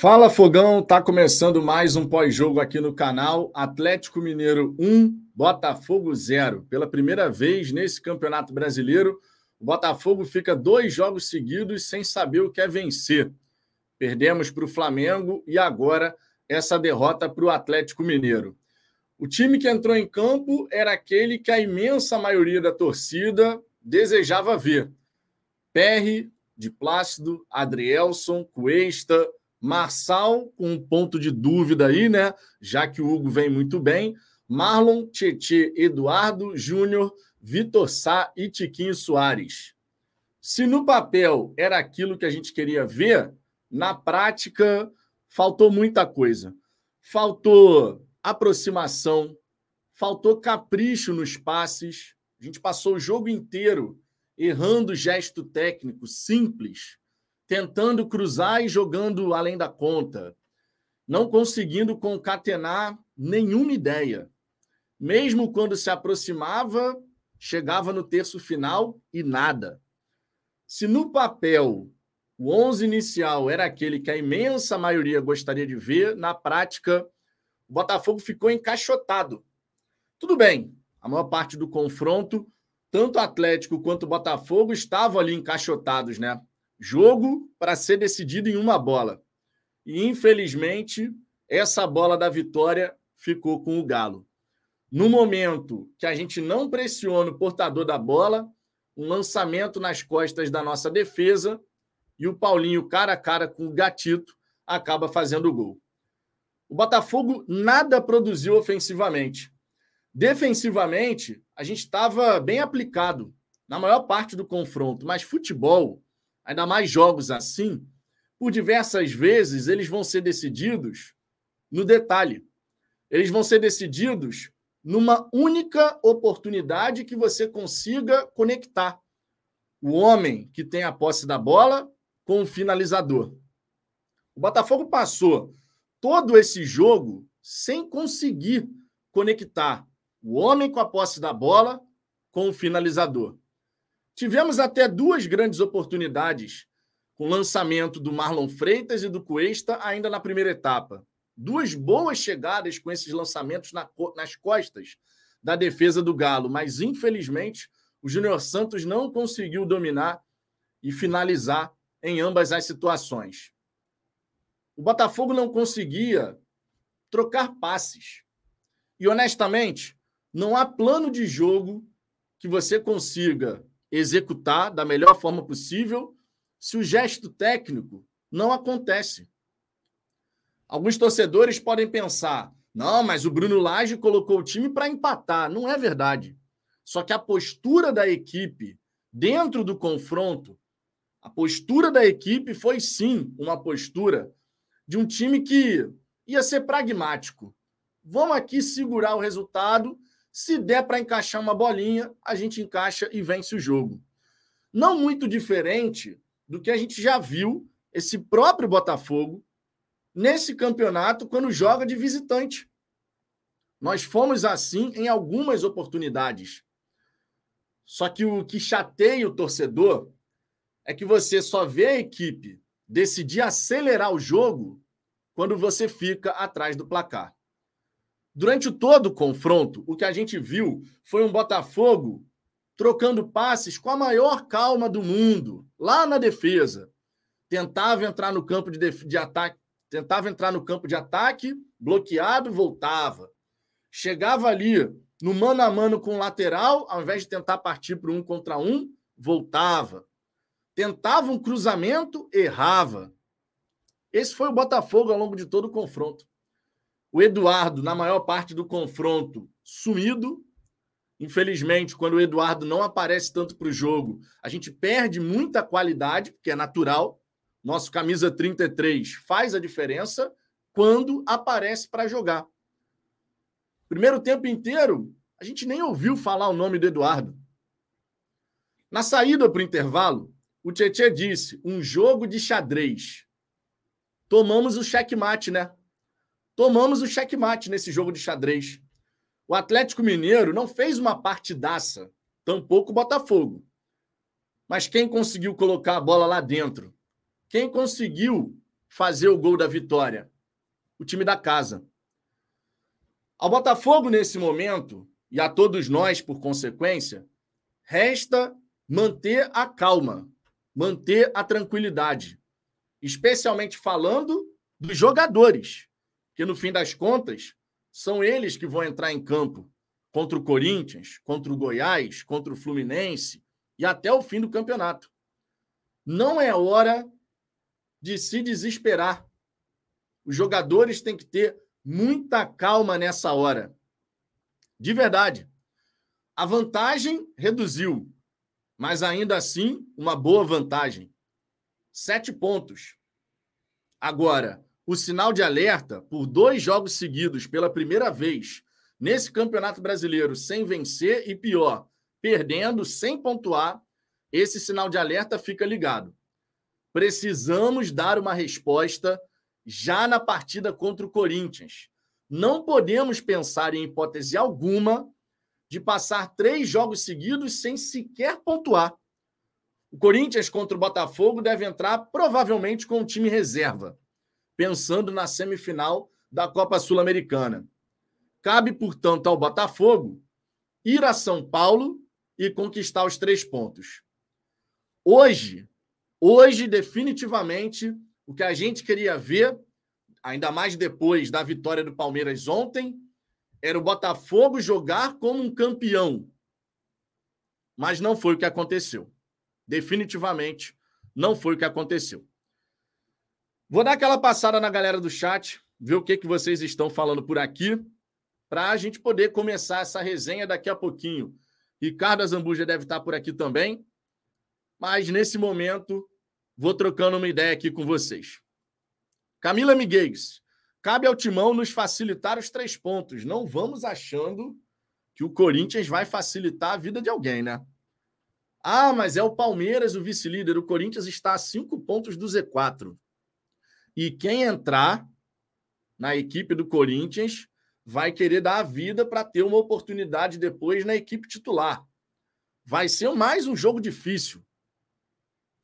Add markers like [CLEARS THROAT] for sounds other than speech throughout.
Fala Fogão, tá começando mais um pós-jogo aqui no canal. Atlético Mineiro 1, Botafogo 0. Pela primeira vez nesse Campeonato Brasileiro, o Botafogo fica dois jogos seguidos sem saber o que é vencer. Perdemos para o Flamengo e agora essa derrota para o Atlético Mineiro. O time que entrou em campo era aquele que a imensa maioria da torcida desejava ver. Perry, de Plácido, Adrielson, Cuesta, Marçal, com um ponto de dúvida aí, né? Já que o Hugo vem muito bem. Marlon, Tietê, Eduardo, Júnior, Vitor Sá e Tiquinho Soares. Se no papel era aquilo que a gente queria ver, na prática faltou muita coisa. Faltou aproximação, faltou capricho nos passes. A gente passou o jogo inteiro errando gesto técnico simples tentando cruzar e jogando além da conta, não conseguindo concatenar nenhuma ideia. Mesmo quando se aproximava, chegava no terço final e nada. Se no papel o 11 inicial era aquele que a imensa maioria gostaria de ver, na prática, o Botafogo ficou encaixotado. Tudo bem, a maior parte do confronto, tanto o Atlético quanto o Botafogo estavam ali encaixotados, né? Jogo para ser decidido em uma bola. E, infelizmente, essa bola da vitória ficou com o Galo. No momento que a gente não pressiona o portador da bola, um lançamento nas costas da nossa defesa e o Paulinho, cara a cara com o Gatito, acaba fazendo o gol. O Botafogo nada produziu ofensivamente. Defensivamente, a gente estava bem aplicado na maior parte do confronto, mas futebol ainda mais jogos assim, por diversas vezes eles vão ser decididos no detalhe. Eles vão ser decididos numa única oportunidade que você consiga conectar o homem que tem a posse da bola com o finalizador. O Botafogo passou todo esse jogo sem conseguir conectar o homem com a posse da bola com o finalizador. Tivemos até duas grandes oportunidades com o lançamento do Marlon Freitas e do Cuesta ainda na primeira etapa. Duas boas chegadas com esses lançamentos nas costas da defesa do Galo, mas infelizmente o Júnior Santos não conseguiu dominar e finalizar em ambas as situações. O Botafogo não conseguia trocar passes. E honestamente, não há plano de jogo que você consiga executar da melhor forma possível se o gesto técnico não acontece. Alguns torcedores podem pensar: não, mas o Bruno Lage colocou o time para empatar. Não é verdade. Só que a postura da equipe dentro do confronto, a postura da equipe foi sim uma postura de um time que ia ser pragmático. Vamos aqui segurar o resultado se der para encaixar uma bolinha, a gente encaixa e vence o jogo. Não muito diferente do que a gente já viu esse próprio Botafogo nesse campeonato quando joga de visitante. Nós fomos assim em algumas oportunidades. Só que o que chateia o torcedor é que você só vê a equipe decidir acelerar o jogo quando você fica atrás do placar. Durante todo o confronto, o que a gente viu foi um Botafogo trocando passes com a maior calma do mundo, lá na defesa. Tentava entrar no campo de, de ataque, tentava entrar no campo de ataque, bloqueado, voltava. Chegava ali no mano a mano com o lateral, ao invés de tentar partir para um contra um, voltava. Tentava um cruzamento, errava. Esse foi o Botafogo ao longo de todo o confronto. O Eduardo, na maior parte do confronto, sumido. Infelizmente, quando o Eduardo não aparece tanto para o jogo, a gente perde muita qualidade, porque é natural. Nosso camisa 33 faz a diferença quando aparece para jogar. Primeiro tempo inteiro, a gente nem ouviu falar o nome do Eduardo. Na saída para o intervalo, o Tietchan disse: um jogo de xadrez. Tomamos o checkmate, né? Tomamos o checkmate nesse jogo de xadrez. O Atlético Mineiro não fez uma partidaça, tampouco o Botafogo. Mas quem conseguiu colocar a bola lá dentro? Quem conseguiu fazer o gol da vitória? O time da casa. Ao Botafogo, nesse momento, e a todos nós, por consequência, resta manter a calma, manter a tranquilidade, especialmente falando dos jogadores, que no fim das contas são eles que vão entrar em campo contra o Corinthians, contra o Goiás, contra o Fluminense e até o fim do campeonato. Não é hora de se desesperar. Os jogadores têm que ter muita calma nessa hora. De verdade. A vantagem reduziu, mas ainda assim, uma boa vantagem. Sete pontos. Agora, o sinal de alerta por dois jogos seguidos pela primeira vez nesse Campeonato Brasileiro sem vencer e pior, perdendo sem pontuar, esse sinal de alerta fica ligado. Precisamos dar uma resposta já na partida contra o Corinthians. Não podemos pensar em hipótese alguma de passar três jogos seguidos sem sequer pontuar. O Corinthians contra o Botafogo deve entrar provavelmente com o time reserva pensando na semifinal da Copa Sul-Americana. Cabe, portanto, ao Botafogo ir a São Paulo e conquistar os três pontos. Hoje, hoje, definitivamente, o que a gente queria ver, ainda mais depois da vitória do Palmeiras ontem, era o Botafogo jogar como um campeão. Mas não foi o que aconteceu. Definitivamente, não foi o que aconteceu. Vou dar aquela passada na galera do chat, ver o que, que vocês estão falando por aqui, para a gente poder começar essa resenha daqui a pouquinho. Ricardo Azambuja deve estar por aqui também, mas nesse momento vou trocando uma ideia aqui com vocês. Camila Miguel, cabe ao Timão nos facilitar os três pontos. Não vamos achando que o Corinthians vai facilitar a vida de alguém, né? Ah, mas é o Palmeiras o vice-líder. O Corinthians está a cinco pontos do Z4. E quem entrar na equipe do Corinthians vai querer dar a vida para ter uma oportunidade depois na equipe titular. Vai ser mais um jogo difícil.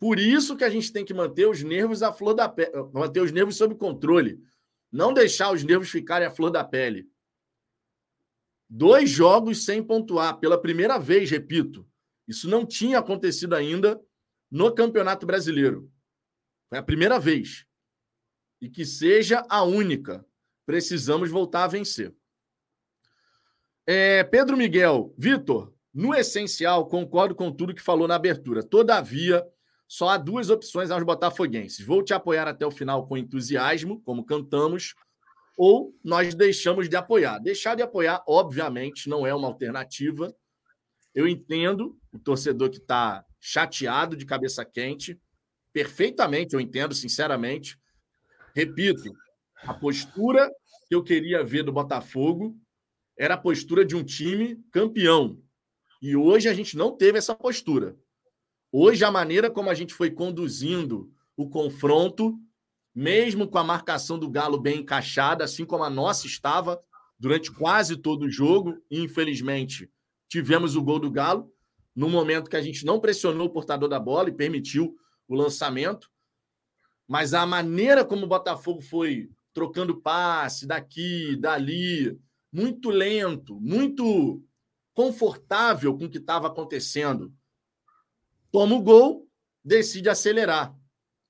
Por isso que a gente tem que manter os nervos à flor da pele, manter os nervos sob controle, não deixar os nervos ficarem à flor da pele. Dois jogos sem pontuar pela primeira vez, repito. Isso não tinha acontecido ainda no Campeonato Brasileiro. Foi a primeira vez e que seja a única. Precisamos voltar a vencer. É, Pedro Miguel, Vitor, no essencial, concordo com tudo que falou na abertura. Todavia, só há duas opções aos botafoguenses. Vou te apoiar até o final com entusiasmo, como cantamos, ou nós deixamos de apoiar. Deixar de apoiar, obviamente, não é uma alternativa. Eu entendo o torcedor que está chateado, de cabeça quente, perfeitamente, eu entendo, sinceramente. Repito, a postura que eu queria ver do Botafogo era a postura de um time campeão. E hoje a gente não teve essa postura. Hoje, a maneira como a gente foi conduzindo o confronto, mesmo com a marcação do Galo bem encaixada, assim como a nossa estava durante quase todo o jogo, e infelizmente tivemos o gol do Galo, no momento que a gente não pressionou o portador da bola e permitiu o lançamento. Mas a maneira como o Botafogo foi trocando passe daqui, dali, muito lento, muito confortável com o que estava acontecendo. Toma o gol, decide acelerar.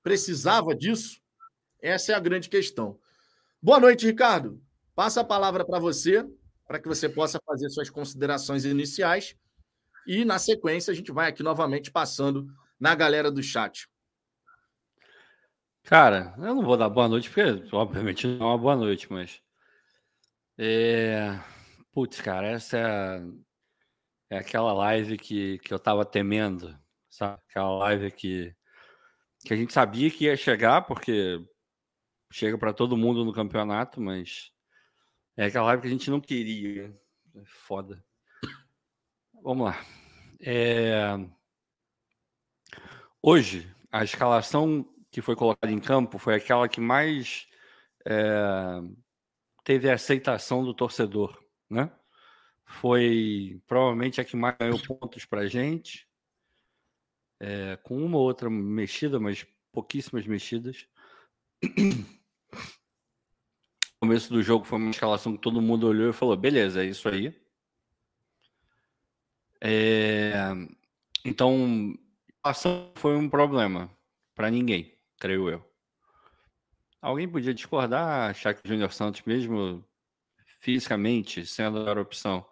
Precisava disso? Essa é a grande questão. Boa noite, Ricardo. Passa a palavra para você, para que você possa fazer suas considerações iniciais. E, na sequência, a gente vai aqui novamente passando na galera do chat. Cara, eu não vou dar boa noite, porque obviamente não é uma boa noite, mas. É... Putz, cara, essa é, é aquela live que, que eu tava temendo, sabe? Aquela live que, que a gente sabia que ia chegar, porque chega para todo mundo no campeonato, mas é aquela live que a gente não queria. É foda. Vamos lá. É... Hoje, a escalação que foi colocada em campo foi aquela que mais é, teve a aceitação do torcedor, né? Foi provavelmente a que mais ganhou pontos para gente, é, com uma ou outra mexida, mas pouquíssimas mexidas. Começo do jogo foi uma escalação que todo mundo olhou e falou: beleza, é isso aí. É... Então, ação foi um problema para ninguém, creio eu. Alguém podia discordar, achar que o Júnior Santos, mesmo fisicamente, sendo a opção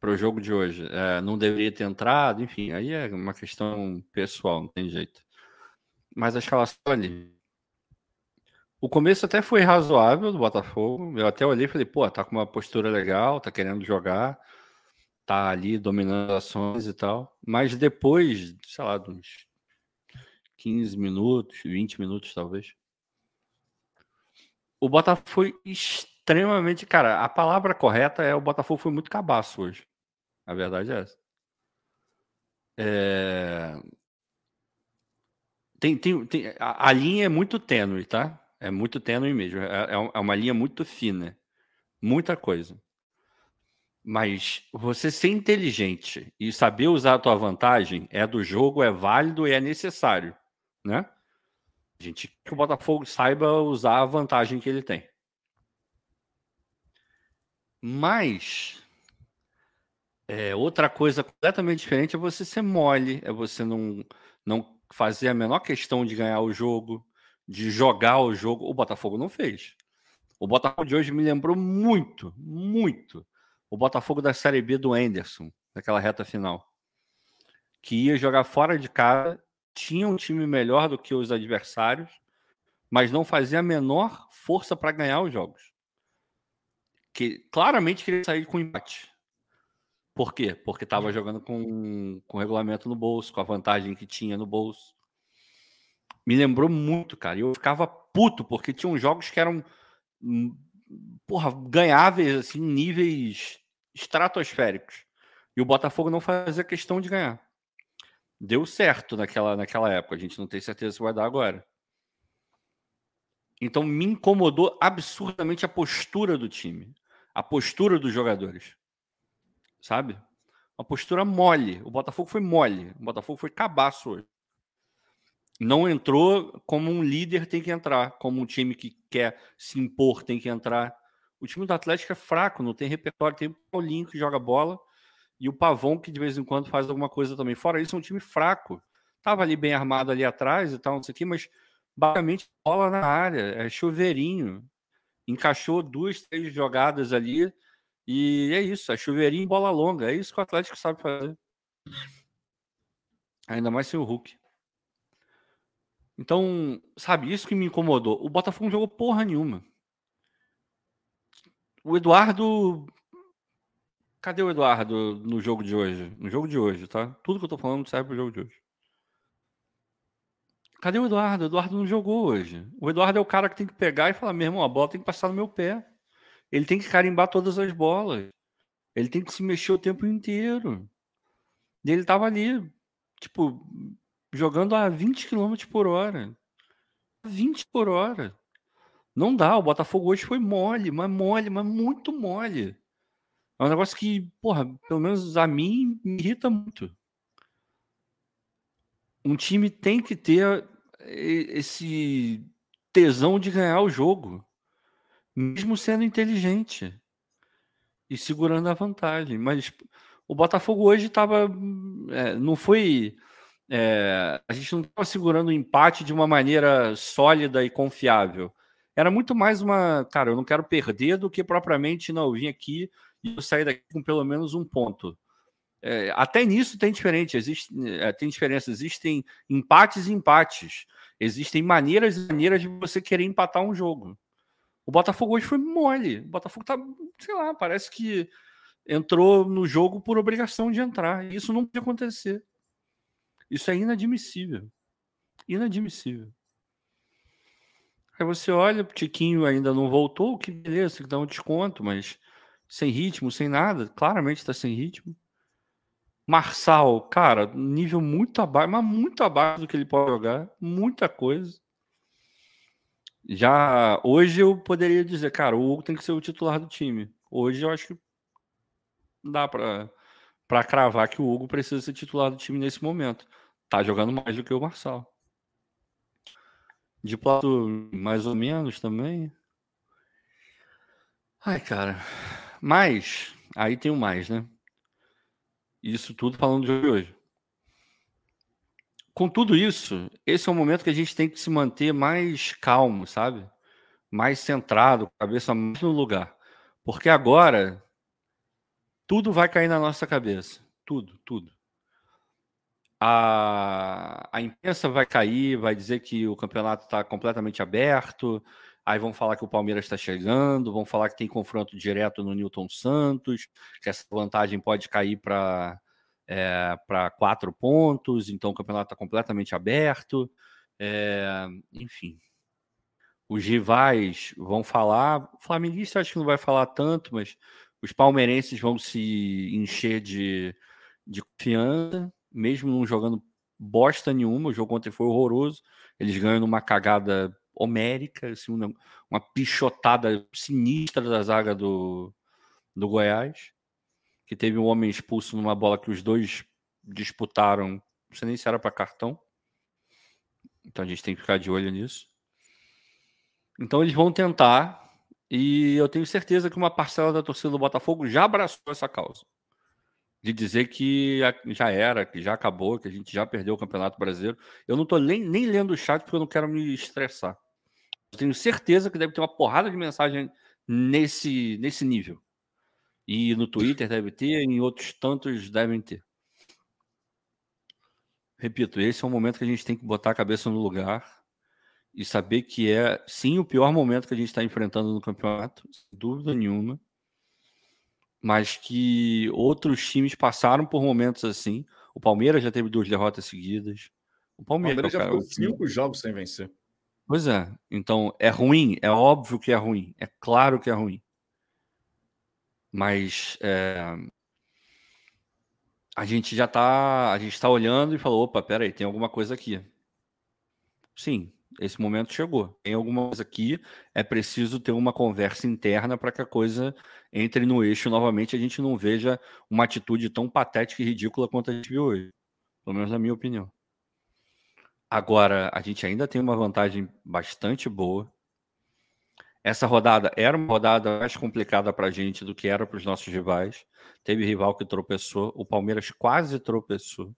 para o jogo de hoje, é, não deveria ter entrado, enfim, aí é uma questão pessoal, não tem jeito. Mas a escalação ali. O começo até foi razoável do Botafogo. Eu até olhei e falei, pô, tá com uma postura legal, tá querendo jogar, tá ali dominando as ações e tal. Mas depois, sei lá, uns 15 minutos, 20 minutos talvez. O Botafogo foi extremamente. Cara, a palavra correta é o Botafogo foi muito cabaço hoje. A verdade é essa. É... Tem, tem, tem, a, a, linha é muito tênue, tá? É muito tênue mesmo. É, é, é uma linha muito fina. Muita coisa. Mas você ser inteligente e saber usar a tua vantagem é do jogo, é válido e é necessário, né? A gente quer que o Botafogo saiba usar a vantagem que ele tem. Mas é, outra coisa completamente diferente é você ser mole, é você não, não fazer a menor questão de ganhar o jogo, de jogar o jogo. O Botafogo não fez. O Botafogo de hoje me lembrou muito, muito o Botafogo da Série B do Anderson, naquela reta final. Que ia jogar fora de casa, tinha um time melhor do que os adversários, mas não fazia a menor força para ganhar os jogos. Que claramente queria sair com empate. Por quê? Porque estava jogando com, com regulamento no bolso, com a vantagem que tinha no bolso. Me lembrou muito, cara. Eu ficava puto, porque tinham jogos que eram hum, porra, ganháveis, assim, níveis estratosféricos. E o Botafogo não fazia questão de ganhar. Deu certo naquela, naquela época. A gente não tem certeza se vai dar agora. Então me incomodou absurdamente a postura do time, a postura dos jogadores. Sabe? Uma postura mole. O Botafogo foi mole. O Botafogo foi cabaço hoje. Não entrou como um líder tem que entrar, como um time que quer se impor tem que entrar. O time do Atlético é fraco, não tem repertório. Tem o Paulinho que joga bola e o Pavão que de vez em quando faz alguma coisa também. Fora isso, é um time fraco. Tava ali bem armado ali atrás e tal, não sei o quê, mas basicamente bola na área, é chuveirinho. Encaixou duas, três jogadas ali e é isso, é chuveirinho e bola longa. É isso que o Atlético sabe fazer. Ainda mais sem o Hulk. Então, sabe, isso que me incomodou. O Botafogo não jogou porra nenhuma. O Eduardo. Cadê o Eduardo no jogo de hoje? No jogo de hoje, tá? Tudo que eu tô falando serve pro jogo de hoje. Cadê o Eduardo? O Eduardo não jogou hoje. O Eduardo é o cara que tem que pegar e falar: meu irmão, a bola tem que passar no meu pé. Ele tem que carimbar todas as bolas. Ele tem que se mexer o tempo inteiro. E ele tava ali, tipo, jogando a 20 km por hora. 20 por hora. Não dá, o Botafogo hoje foi mole, mas mole, mas muito mole. É um negócio que, porra, pelo menos a mim me irrita muito. Um time tem que ter esse tesão de ganhar o jogo, mesmo sendo inteligente e segurando a vantagem. Mas o Botafogo hoje estava. É, não foi. É, a gente não estava segurando o empate de uma maneira sólida e confiável era muito mais uma, cara, eu não quero perder do que propriamente, não, eu vim aqui e eu sair daqui com pelo menos um ponto. É, até nisso tem diferente, existe, é, tem diferença, existem empates e empates, existem maneiras e maneiras de você querer empatar um jogo. O Botafogo hoje foi mole, o Botafogo tá, sei lá, parece que entrou no jogo por obrigação de entrar, isso não pode acontecer. Isso é inadmissível. Inadmissível. Aí você olha, o Tiquinho ainda não voltou, que beleza, tem que dar um desconto, mas sem ritmo, sem nada, claramente está sem ritmo. Marçal, cara, nível muito abaixo, mas muito abaixo do que ele pode jogar, muita coisa. Já hoje eu poderia dizer, cara, o Hugo tem que ser o titular do time. Hoje eu acho que dá para para cravar que o Hugo precisa ser titular do time nesse momento. Tá jogando mais do que o Marçal. De plato, mais ou menos também. Ai, cara. Mas, aí tem o mais, né? Isso tudo falando de hoje. Com tudo isso, esse é o momento que a gente tem que se manter mais calmo, sabe? Mais centrado, cabeça mais no lugar. Porque agora tudo vai cair na nossa cabeça. Tudo, tudo. A, a imprensa vai cair, vai dizer que o campeonato está completamente aberto, Aí vão falar que o Palmeiras está chegando, vão falar que tem confronto direto no Newton Santos, que essa vantagem pode cair para é, para quatro pontos, então o campeonato está completamente aberto. É, enfim, os rivais vão falar. O Flamenguista acho que não vai falar tanto, mas os palmeirenses vão se encher de, de confiança, mesmo não jogando bosta nenhuma. O jogo ontem foi horroroso. Eles ganham numa cagada homérica, assim, uma, uma pichotada sinistra da zaga do, do Goiás, que teve um homem expulso numa bola que os dois disputaram, não sei nem se era para cartão. Então a gente tem que ficar de olho nisso. Então eles vão tentar, e eu tenho certeza que uma parcela da torcida do Botafogo já abraçou essa causa. De dizer que já era, que já acabou, que a gente já perdeu o Campeonato Brasileiro. Eu não estou nem, nem lendo o chat porque eu não quero me estressar. Tenho certeza que deve ter uma porrada de mensagem nesse, nesse nível. E no Twitter deve ter, em outros tantos devem ter. Repito, esse é um momento que a gente tem que botar a cabeça no lugar e saber que é, sim, o pior momento que a gente está enfrentando no campeonato, sem dúvida nenhuma. Mas que outros times passaram por momentos assim. O Palmeiras já teve duas derrotas seguidas. O Palmeiras, o Palmeiras já cara, ficou cinco jogos sem vencer. Pois é. Então, é ruim? É óbvio que é ruim. É claro que é ruim. Mas é, a gente já está, a gente está olhando e falou, opa, peraí, tem alguma coisa aqui. Sim, esse momento chegou. Tem alguma coisa aqui, é preciso ter uma conversa interna para que a coisa entre no eixo novamente, a gente não veja uma atitude tão patética e ridícula quanto a gente viu hoje. Pelo menos na minha opinião. Agora, a gente ainda tem uma vantagem bastante boa. Essa rodada era uma rodada mais complicada para a gente do que era para os nossos rivais. Teve rival que tropeçou, o Palmeiras quase tropeçou.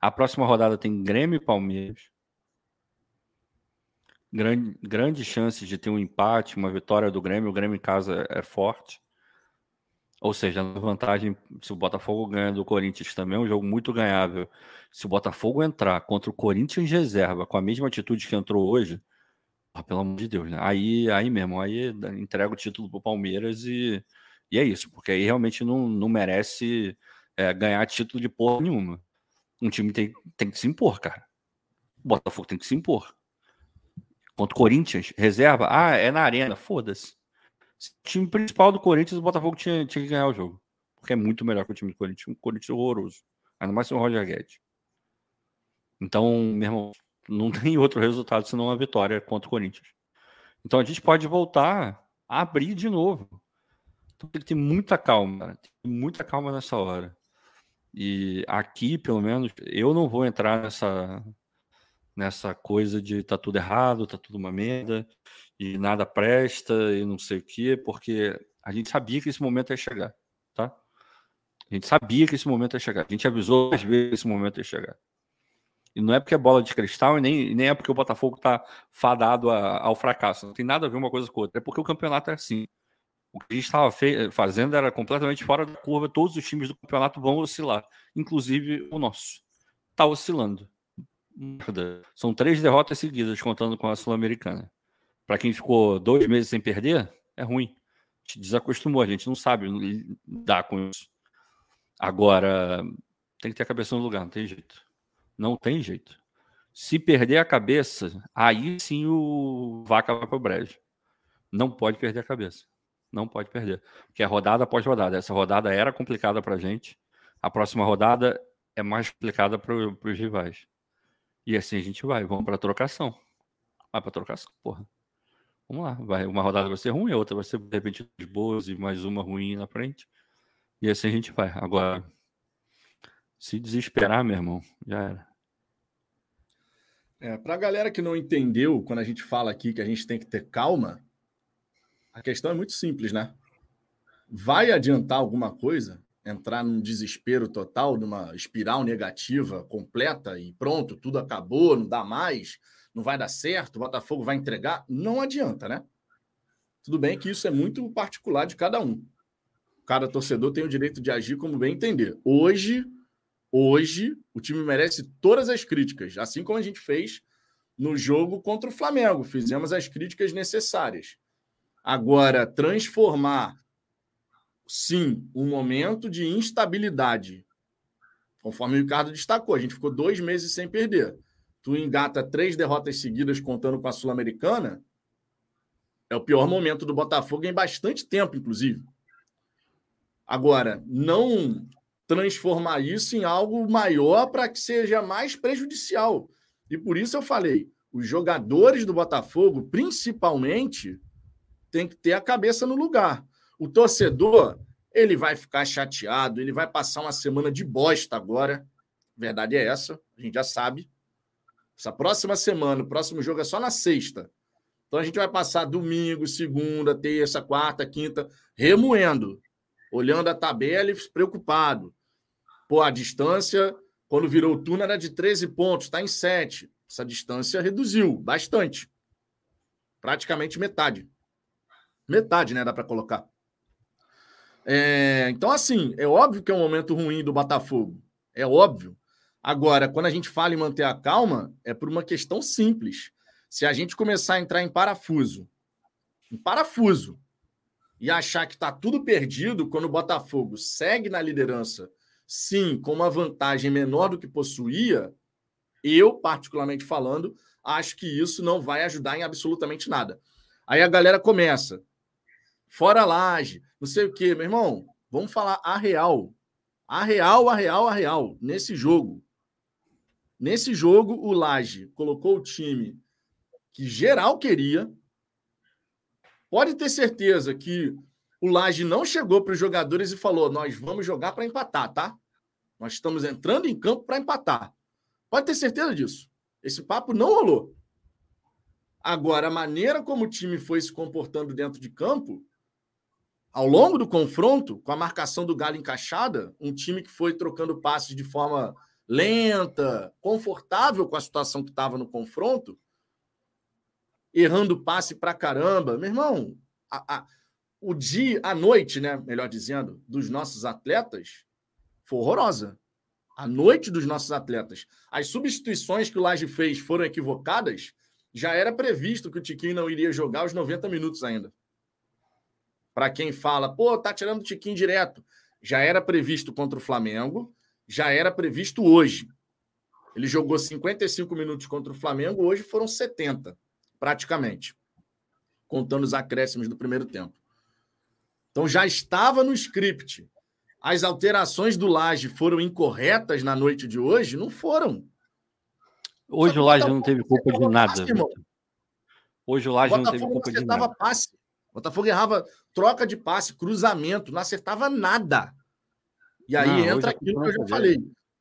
A próxima rodada tem Grêmio e Palmeiras. Grande, grande chance de ter um empate, uma vitória do Grêmio. O Grêmio em casa é forte. Ou seja, a vantagem, se o Botafogo ganha do Corinthians também é um jogo muito ganhável. Se o Botafogo entrar contra o Corinthians reserva com a mesma atitude que entrou hoje, ah, pelo amor de Deus, né? Aí, aí mesmo, aí entrega o título pro Palmeiras e, e é isso, porque aí realmente não, não merece é, ganhar título de porra nenhuma. Um time tem, tem que se impor, cara. O Botafogo tem que se impor. Contra o Corinthians, reserva, ah, é na arena, foda-se o time principal do Corinthians, o Botafogo tinha, tinha que ganhar o jogo. Porque é muito melhor que o time do Corinthians. Um Corinthians horroroso. Ainda mais sem o Roger Guedes. Então, meu irmão, não [LAUGHS] tem outro resultado senão uma vitória contra o Corinthians. Então a gente pode voltar a abrir de novo. Então tem que ter muita calma, tem muita calma nessa hora. E aqui, pelo menos, eu não vou entrar nessa nessa coisa de tá tudo errado, tá tudo uma merda e nada presta e não sei o quê, porque a gente sabia que esse momento ia chegar, tá? A gente sabia que esse momento ia chegar. A gente avisou às vezes que esse momento ia chegar. E não é porque é bola de cristal e nem, nem é porque o Botafogo tá fadado a, ao fracasso. Não tem nada a ver uma coisa com outra. É porque o campeonato é assim. O que a gente estava fazendo era completamente fora da curva. Todos os times do campeonato vão oscilar, inclusive o nosso. Está oscilando. São três derrotas seguidas, contando com a Sul-Americana para quem ficou dois meses sem perder, é ruim. Desacostumou, a gente não sabe lidar com isso. Agora, tem que ter a cabeça no lugar, não tem jeito. Não tem jeito. Se perder a cabeça, aí sim o vaca vai para o brejo. Não pode perder a cabeça. Não pode perder. Porque é rodada após rodada. Essa rodada era complicada para a gente. A próxima rodada é mais complicada para os rivais. E assim a gente vai. Vamos para trocação. Vai para trocação, porra. Vamos lá, vai, uma rodada vai ser ruim, a outra vai ser de repente boas e mais uma ruim na frente. E assim a gente vai. Agora, se desesperar, meu irmão, já era. É, Para a galera que não entendeu, quando a gente fala aqui que a gente tem que ter calma, a questão é muito simples, né? Vai adiantar alguma coisa? Entrar num desespero total, numa espiral negativa completa e pronto, tudo acabou, não dá mais, não vai dar certo, o Botafogo vai entregar? Não adianta, né? Tudo bem que isso é muito particular de cada um. Cada torcedor tem o direito de agir como bem entender. Hoje, hoje, o time merece todas as críticas, assim como a gente fez no jogo contra o Flamengo. Fizemos as críticas necessárias. Agora, transformar, sim, um momento de instabilidade, conforme o Ricardo destacou, a gente ficou dois meses sem perder. Tu engata três derrotas seguidas contando com a Sul-Americana, é o pior momento do Botafogo em bastante tempo, inclusive. Agora, não transformar isso em algo maior para que seja mais prejudicial. E por isso eu falei, os jogadores do Botafogo, principalmente, tem que ter a cabeça no lugar. O torcedor, ele vai ficar chateado, ele vai passar uma semana de bosta agora. Verdade é essa, a gente já sabe. Essa próxima semana, o próximo jogo é só na sexta. Então a gente vai passar domingo, segunda, terça, quarta, quinta, remoendo, olhando a tabela e preocupado. Pô, a distância, quando virou o turno, era de 13 pontos, está em 7. Essa distância reduziu bastante. Praticamente metade. Metade, né? Dá para colocar. É, então, assim, é óbvio que é um momento ruim do Botafogo. É óbvio. Agora, quando a gente fala em manter a calma, é por uma questão simples. Se a gente começar a entrar em parafuso, em parafuso, e achar que está tudo perdido quando o Botafogo segue na liderança sim, com uma vantagem menor do que possuía, eu, particularmente falando, acho que isso não vai ajudar em absolutamente nada. Aí a galera começa, fora laje, não sei o quê, meu irmão, vamos falar a real. A real, a real, a real, nesse jogo. Nesse jogo, o Laje colocou o time que geral queria. Pode ter certeza que o Laje não chegou para os jogadores e falou: nós vamos jogar para empatar, tá? Nós estamos entrando em campo para empatar. Pode ter certeza disso. Esse papo não rolou. Agora, a maneira como o time foi se comportando dentro de campo, ao longo do confronto, com a marcação do Galo encaixada, um time que foi trocando passes de forma lenta, confortável com a situação que estava no confronto, errando passe para caramba. Meu irmão, a, a o dia, a noite, né, melhor dizendo, dos nossos atletas foi horrorosa. A noite dos nossos atletas. As substituições que o Laje fez foram equivocadas. Já era previsto que o Tiquinho não iria jogar os 90 minutos ainda. Para quem fala, pô, tá tirando o Tiquinho direto. Já era previsto contra o Flamengo, já era previsto hoje. Ele jogou 55 minutos contra o Flamengo, hoje foram 70, praticamente, contando os acréscimos do primeiro tempo. Então já estava no script. As alterações do Laje foram incorretas na noite de hoje? Não foram. Hoje o Laje não teve culpa de nada. Hoje o Laje não teve culpa de nada. Passe. O Botafogo errava troca de passe, cruzamento, não acertava nada. E aí não, entra aquilo que eu já falei.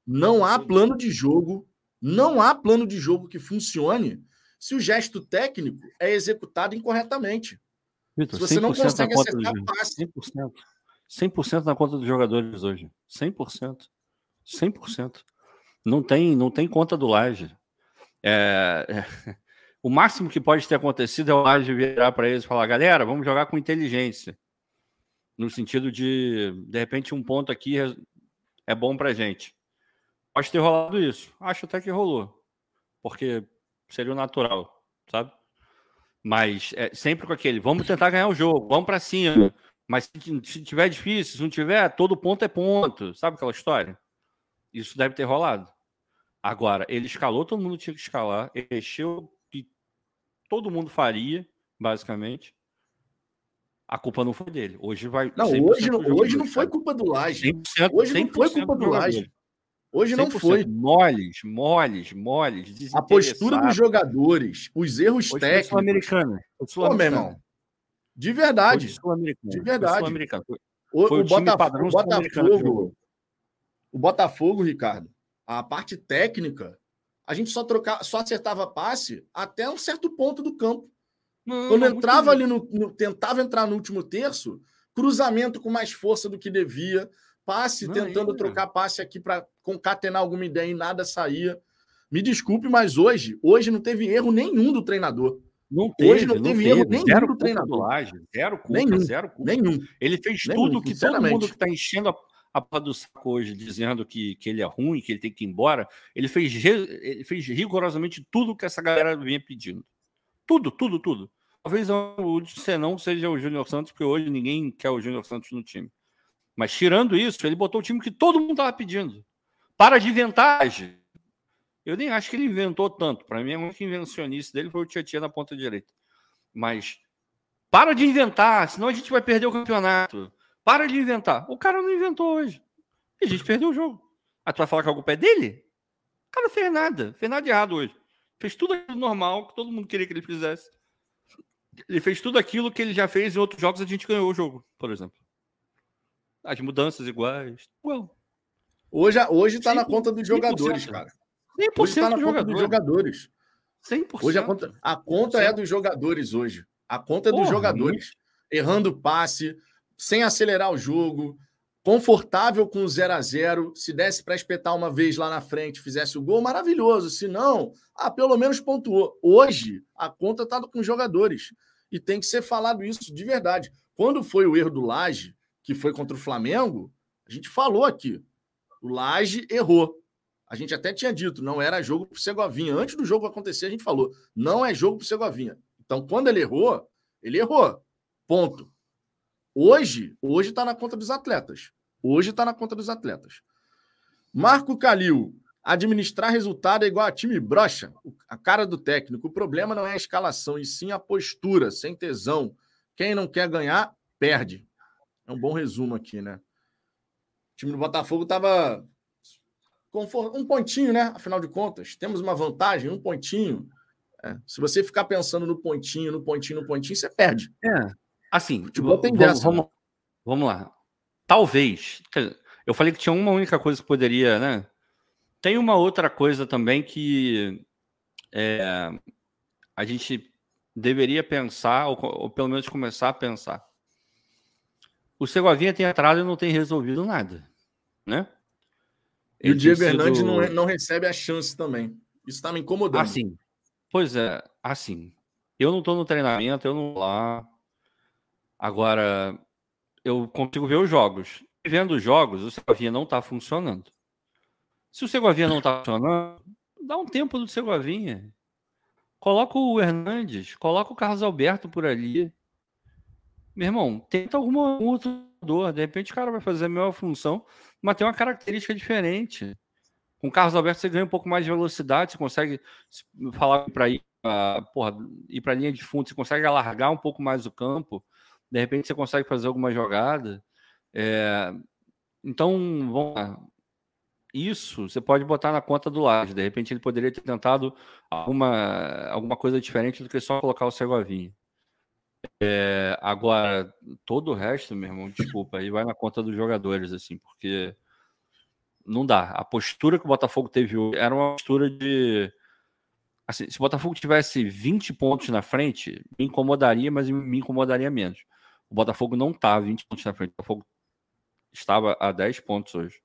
Não há plano de jogo, não há plano de jogo que funcione se o gesto técnico é executado incorretamente. Victor, Se você não consegue acertar passe. 100%. 100% na conta dos jogadores hoje. 100%. 100%. Não tem, não tem conta do Laje. É, é, o máximo que pode ter acontecido é o Laje virar para eles e falar: galera, vamos jogar com inteligência. No sentido de, de repente, um ponto aqui é bom para gente. Pode ter rolado isso. Acho até que rolou. Porque seria o natural, sabe? Mas é, sempre com aquele, vamos tentar ganhar o jogo, vamos para cima. Mas se, tiver difícil, se não tiver, todo ponto é ponto. Sabe aquela história? Isso deve ter rolado. Agora, ele escalou, todo mundo tinha que escalar, ele que todo mundo faria, basicamente. A culpa não foi dele. Hoje vai. Não, hoje, hoje não foi culpa do Laje. Hoje não foi culpa do Laje. Hoje não foi. Moles, moles, moles. A postura dos jogadores, os erros Hoje técnicos. Sul-Americano. Sul Pô, meu irmão. De verdade. De verdade. O, o, o Botafogo, o Botafogo, Ricardo, a parte técnica a gente só trocava, só acertava passe até um certo ponto do campo. Não, Quando entrava ali no, no, tentava entrar no último terço, cruzamento com mais força do que devia, passe não, tentando trocar passe aqui para concatenar alguma ideia e nada saía. Me desculpe, mas hoje, hoje não teve erro nenhum do treinador. Não teve, hoje não, não teve, erro nenhum zero do treinador. Laje, zero culpa, nenhum, zero culpa. Nenhum. Ele fez nenhum, tudo que todo mundo que está enchendo a, a pá do saco hoje, dizendo que, que ele é ruim, que ele tem que ir embora. Ele fez, ele fez rigorosamente tudo que essa galera vinha pedindo. Tudo, tudo, tudo. Talvez o senão seja o Júnior Santos, porque hoje ninguém quer o Júnior Santos no time. Mas tirando isso, ele botou o time que todo mundo estava pedindo. Para de vantagem. Eu nem acho que ele inventou tanto. Para mim, a única invencionista dele foi o Tietchan na ponta direita. Mas para de inventar, senão a gente vai perder o campeonato. Para de inventar. O cara não inventou hoje. E a gente perdeu o jogo. Ah, tu vai falar que a culpa é dele? O cara fez nada. Fez nada de errado hoje. Fez tudo aquilo normal que todo mundo queria que ele fizesse. Ele fez tudo aquilo que ele já fez em outros jogos a gente ganhou o jogo, por exemplo. As mudanças iguais. Well, hoje, hoje tá na conta dos jogadores, cara. 100% hoje tá na conta dos jogadores. 100%. Hoje a conta, a conta é dos jogadores hoje. A conta é dos Porra, jogadores. Errando passe, sem acelerar o jogo, confortável com o 0 a 0 Se desse para espetar uma vez lá na frente, fizesse o gol, maravilhoso. Se não, ah, pelo menos pontuou. Hoje, a conta está com os jogadores. E tem que ser falado isso de verdade. Quando foi o erro do Laje, que foi contra o Flamengo, a gente falou aqui. O Laje errou. A gente até tinha dito, não era jogo para o Segovinha. Antes do jogo acontecer, a gente falou, não é jogo para o Segovinha. Então, quando ele errou, ele errou. Ponto. Hoje, hoje está na conta dos atletas. Hoje está na conta dos atletas. Marco Calil, administrar resultado é igual a time brocha, a cara do técnico. O problema não é a escalação, e sim a postura, sem tesão. Quem não quer ganhar, perde. É um bom resumo aqui, né? O time do Botafogo estava um pontinho, né? Afinal de contas, temos uma vantagem, um pontinho. É. Se você ficar pensando no pontinho, no pontinho, no pontinho, você perde. É. Assim, futebol tem vamos, dessa. Vamos, vamos lá. Talvez. Eu falei que tinha uma única coisa que poderia, né? Tem uma outra coisa também que é, a gente deveria pensar, ou, ou, pelo menos começar a pensar. O Segovinha tem entrado e não tem resolvido nada, né? E o Diego Hernandes não, é, não recebe a chance também. Isso está me incomodando. Assim, pois é, assim. Eu não estou no treinamento, eu não lá. Agora, eu consigo ver os jogos. E vendo os jogos, o Segovinha não está funcionando. Se o Segovinha não está funcionando, dá um tempo do Segovinha. Coloca o Hernandes, coloca o Carlos Alberto por ali. Meu irmão, tenta alguma outra dor. De repente o cara vai fazer a mesma função, mas tem uma característica diferente. Com o Carlos Alberto você ganha um pouco mais de velocidade, você consegue falar para ir para a linha de fundo, você consegue alargar um pouco mais o campo. De repente você consegue fazer alguma jogada. É... Então, vamos lá. Isso você pode botar na conta do Laje. De repente ele poderia ter tentado alguma, alguma coisa diferente do que só colocar o Segovinha. É, agora, todo o resto, meu irmão, desculpa, aí vai na conta dos jogadores, assim, porque não dá. A postura que o Botafogo teve hoje era uma postura de. Assim, se o Botafogo tivesse 20 pontos na frente, me incomodaria, mas me incomodaria menos. O Botafogo não tá 20 pontos na frente. O Botafogo estava a 10 pontos hoje.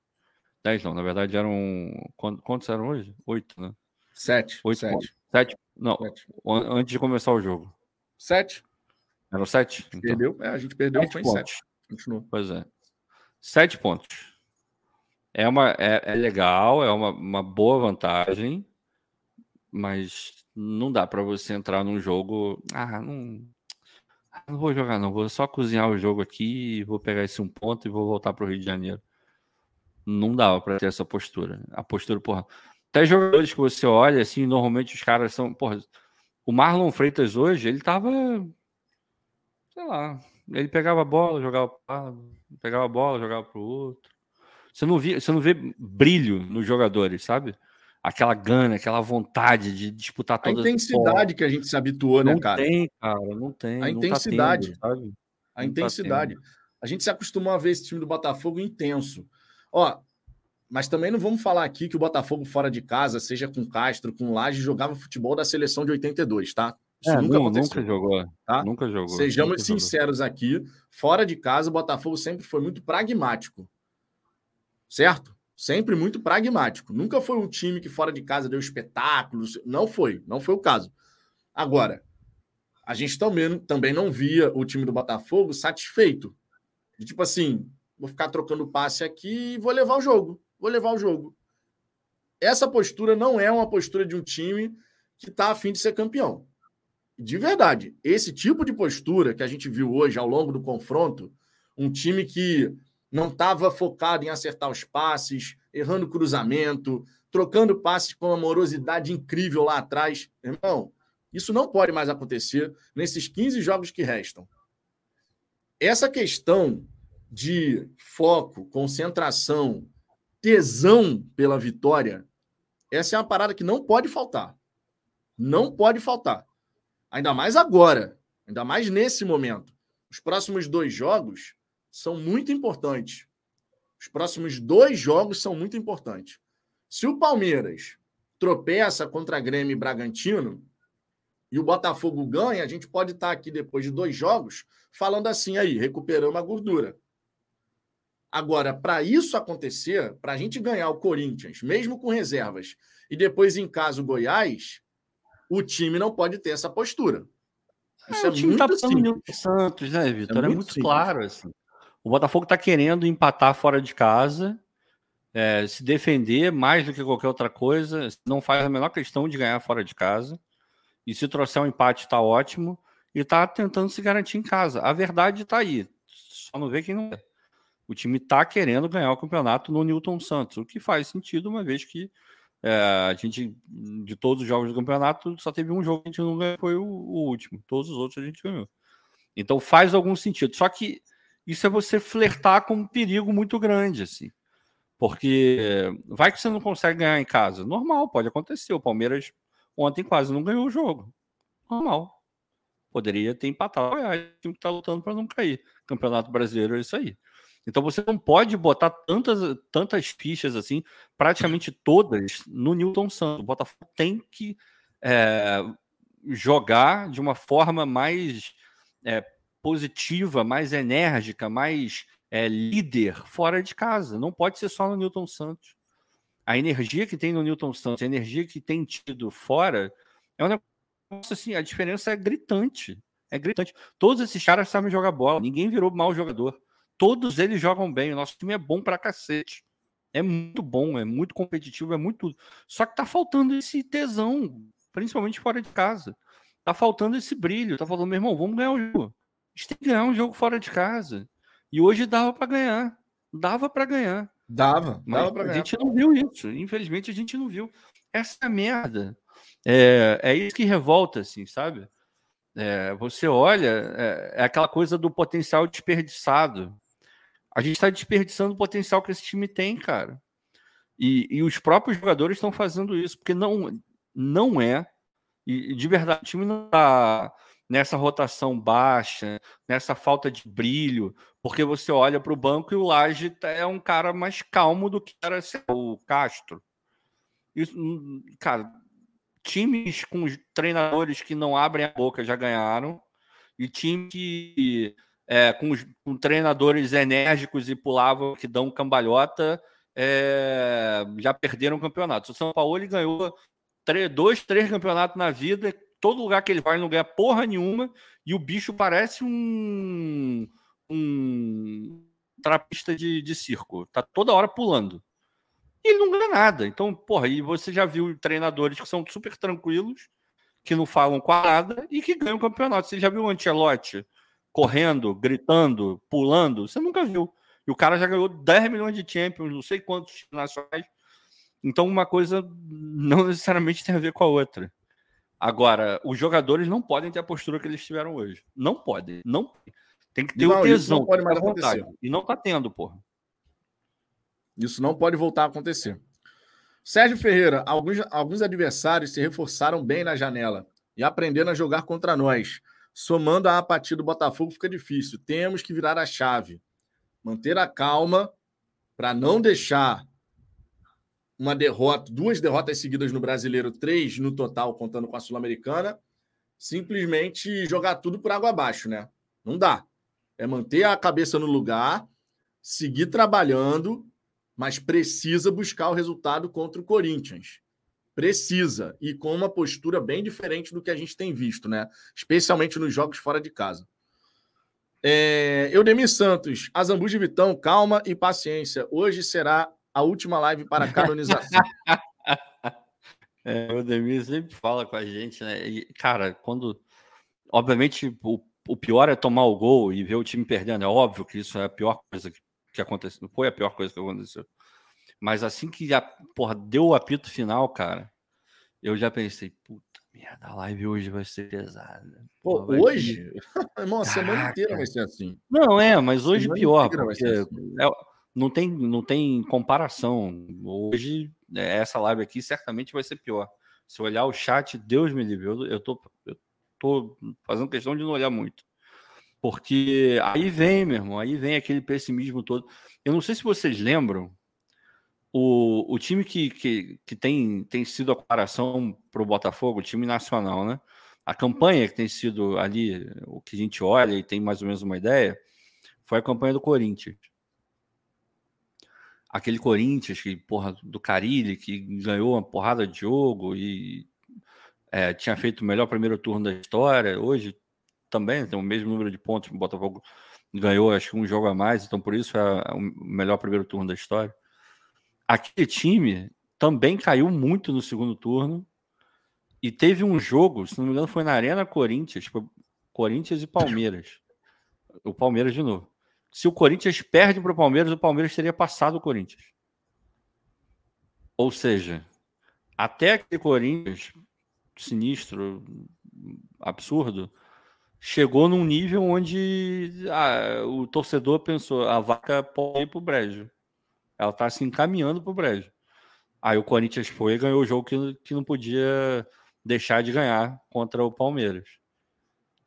10 não, na verdade eram. Quantos eram hoje? 8, né? 7. 8 7. 7. Não, Sete. antes de começar o jogo. 7. Eram sete? Então. Perdeu? É, a gente perdeu sete foi pontos. sete. Continua. Pois é. Sete pontos. É, uma, é, é legal, é uma, uma boa vantagem, mas não dá para você entrar num jogo. Ah, não, não vou jogar, não. Vou só cozinhar o jogo aqui, vou pegar esse um ponto e vou voltar para o Rio de Janeiro. Não dava para ter essa postura. A postura, porra. Até jogadores que você olha, assim, normalmente os caras são. Porra, o Marlon Freitas hoje, ele tava sei lá, ele pegava a bola, jogava para pegava a bola, jogava para o outro. Você não, via, você não vê brilho nos jogadores, sabe? Aquela gana, aquela vontade de disputar toda a intensidade que a gente se habituou, né, cara? Não tem, cara, não tem. A tá intensidade, tá tendo, A não tá intensidade. Tá a gente se acostumou a ver esse time do Botafogo intenso. Ó, mas também não vamos falar aqui que o Botafogo fora de casa, seja com Castro, com Laje, jogava futebol da seleção de 82, tá? Isso é, nunca não, aconteceu. Nunca jogou. Tá? Nunca jogou. Sejamos nunca sinceros jogou. aqui. Fora de casa, o Botafogo sempre foi muito pragmático. Certo? Sempre muito pragmático. Nunca foi um time que fora de casa deu espetáculos. Não foi. Não foi o caso. Agora, a gente também, também não via o time do Botafogo satisfeito. tipo assim, vou ficar trocando passe aqui e vou levar o jogo. Vou levar o jogo. Essa postura não é uma postura de um time que está afim de ser campeão de verdade, esse tipo de postura que a gente viu hoje ao longo do confronto, um time que não estava focado em acertar os passes, errando cruzamento, trocando passes com uma morosidade incrível lá atrás. Irmão, isso não pode mais acontecer nesses 15 jogos que restam. Essa questão de foco, concentração, tesão pela vitória, essa é uma parada que não pode faltar. Não pode faltar. Ainda mais agora, ainda mais nesse momento. Os próximos dois jogos são muito importantes. Os próximos dois jogos são muito importantes. Se o Palmeiras tropeça contra Grêmio e Bragantino e o Botafogo ganha, a gente pode estar aqui depois de dois jogos falando assim aí, recuperamos a gordura. Agora, para isso acontecer, para a gente ganhar o Corinthians, mesmo com reservas, e depois em casa o Goiás, o time não pode ter essa postura. Isso é, é o time muito tá. Santos, né, Vitor? É, é, muito, claro. Assim. O Botafogo está querendo empatar fora de casa, é, se defender mais do que qualquer outra coisa. Não faz a menor questão de ganhar fora de casa. E se trouxer um empate, está ótimo. E está tentando se garantir em casa. A verdade está aí. Só não vê quem não é. O time está querendo ganhar o campeonato no Newton Santos, o que faz sentido, uma vez que é, a gente, de todos os jogos do campeonato, só teve um jogo que a gente não ganhou, foi o, o, último. Todos os outros a gente ganhou. Então faz algum sentido. Só que isso é você flertar com um perigo muito grande, assim. Porque vai que você não consegue ganhar em casa. Normal, pode acontecer. O Palmeiras ontem quase não ganhou o jogo. Normal. Poderia ter empatado o time que está lutando para não cair. Campeonato brasileiro é isso aí. Então você não pode botar tantas, tantas fichas assim, praticamente todas, no Newton Santos. O Botafogo tem que é, jogar de uma forma mais é, positiva, mais enérgica, mais é, líder fora de casa. Não pode ser só no Newton Santos. A energia que tem no Newton Santos, a energia que tem tido fora, é um negócio assim, a diferença é gritante. É gritante. Todos esses caras sabem jogar bola, ninguém virou mau jogador todos eles jogam bem. O nosso time é bom pra cacete. É muito bom, é muito competitivo, é muito. Só que tá faltando esse tesão, principalmente fora de casa. Tá faltando esse brilho. Tá falando, meu irmão, vamos ganhar o jogo. A gente tem que ganhar um jogo fora de casa. E hoje dava para ganhar. Dava para ganhar. Dava, Mas dava pra ganhar. A gente não viu isso. Infelizmente, a gente não viu. Essa merda. É, é isso que revolta, assim, sabe? É, você olha, é, é aquela coisa do potencial desperdiçado. A gente está desperdiçando o potencial que esse time tem, cara. E, e os próprios jogadores estão fazendo isso, porque não, não é. E de verdade, o time não está nessa rotação baixa, nessa falta de brilho, porque você olha para o banco e o Laje é um cara mais calmo do que era o Castro. Isso, cara, times com treinadores que não abrem a boca já ganharam, e time que é, com, com, treinadores enérgicos e pulavam, que dão cambalhota, é, já perderam o campeonato. O São Paulo ganhou três, dois, três campeonatos na vida, todo lugar que ele vai não ganha porra nenhuma, e o bicho parece um, um trapista de, de circo, tá toda hora pulando. E ele não ganha nada. Então, porra, e você já viu treinadores que são super tranquilos, que não falam com nada e que ganham o campeonato. Você já viu o Ancelotti? correndo, gritando, pulando, você nunca viu. E o cara já ganhou 10 milhões de Champions, não sei quantos nacionais. Então, uma coisa não necessariamente tem a ver com a outra. Agora, os jogadores não podem ter a postura que eles tiveram hoje. Não podem. Não tem que ter não, o tesão. Não pode mais acontecer. E não está tendo, porra. Isso não pode voltar a acontecer. Sérgio Ferreira, alguns, alguns adversários se reforçaram bem na janela e aprenderam a jogar contra nós somando a apatia do Botafogo fica difícil. Temos que virar a chave. Manter a calma para não deixar uma derrota, duas derrotas seguidas no brasileiro, três no total, contando com a Sul-Americana, simplesmente jogar tudo por água abaixo, né? Não dá. É manter a cabeça no lugar, seguir trabalhando, mas precisa buscar o resultado contra o Corinthians. Precisa. E com uma postura bem diferente do que a gente tem visto, né? Especialmente nos jogos fora de casa. É, Eudemir Santos, Azambu de Vitão, calma e paciência. Hoje será a última live para canonização. [LAUGHS] é, o Eudemir sempre fala com a gente, né? E, cara, quando. Obviamente, o, o pior é tomar o gol e ver o time perdendo. É óbvio que isso é a pior coisa que, aconteceu. Não foi a pior coisa que aconteceu. Mas assim que a, porra, deu o apito final, cara, eu já pensei, puta merda, a live hoje vai ser pesada. Pô, hoje? Ser... [LAUGHS] Irmão, a semana inteira vai ser assim. Não, é, mas hoje pior, assim. é, não, tem, não tem comparação. Hoje, é, essa live aqui certamente vai ser pior. Se olhar o chat, Deus me livre, eu, tô, eu tô fazendo questão de não olhar muito. Porque aí vem, meu irmão, aí vem aquele pessimismo todo. Eu não sei se vocês lembram, o, o time que, que, que tem, tem sido a comparação para o Botafogo, o time nacional, né? A campanha que tem sido ali, o que a gente olha e tem mais ou menos uma ideia, foi a campanha do Corinthians. Aquele Corinthians que, porra, do Carilli, que ganhou uma porrada de jogo e é, tinha feito o melhor primeiro turno da história. Hoje também tem o mesmo número de pontos. O Botafogo ganhou, acho que um jogo a mais, então por isso é o melhor primeiro turno da história. Aquele time também caiu muito no segundo turno e teve um jogo, se não me engano, foi na Arena Corinthians, tipo, Corinthians e Palmeiras. O Palmeiras de novo. Se o Corinthians perde para o Palmeiras, o Palmeiras teria passado o Corinthians. Ou seja, até aquele Corinthians sinistro, absurdo, chegou num nível onde ah, o torcedor pensou: a vaca pode ir para o brejo. Ela está se encaminhando para o brejo. Aí o Corinthians foi e ganhou o jogo que, que não podia deixar de ganhar contra o Palmeiras,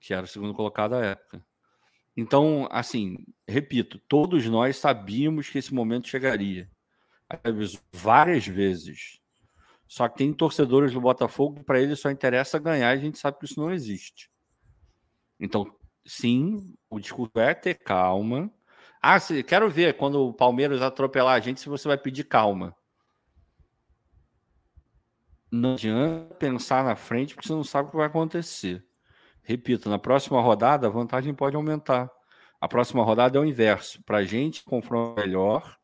que era o segundo colocado à época. Então, assim, repito, todos nós sabíamos que esse momento chegaria. Várias vezes. Só que tem torcedores do Botafogo que para eles só interessa ganhar e a gente sabe que isso não existe. Então, sim, o discurso é ter calma, ah, se, quero ver quando o Palmeiras atropelar a gente se você vai pedir calma. Não adianta pensar na frente porque você não sabe o que vai acontecer. Repito, na próxima rodada a vantagem pode aumentar. A próxima rodada é o inverso. Para a gente, confronto melhor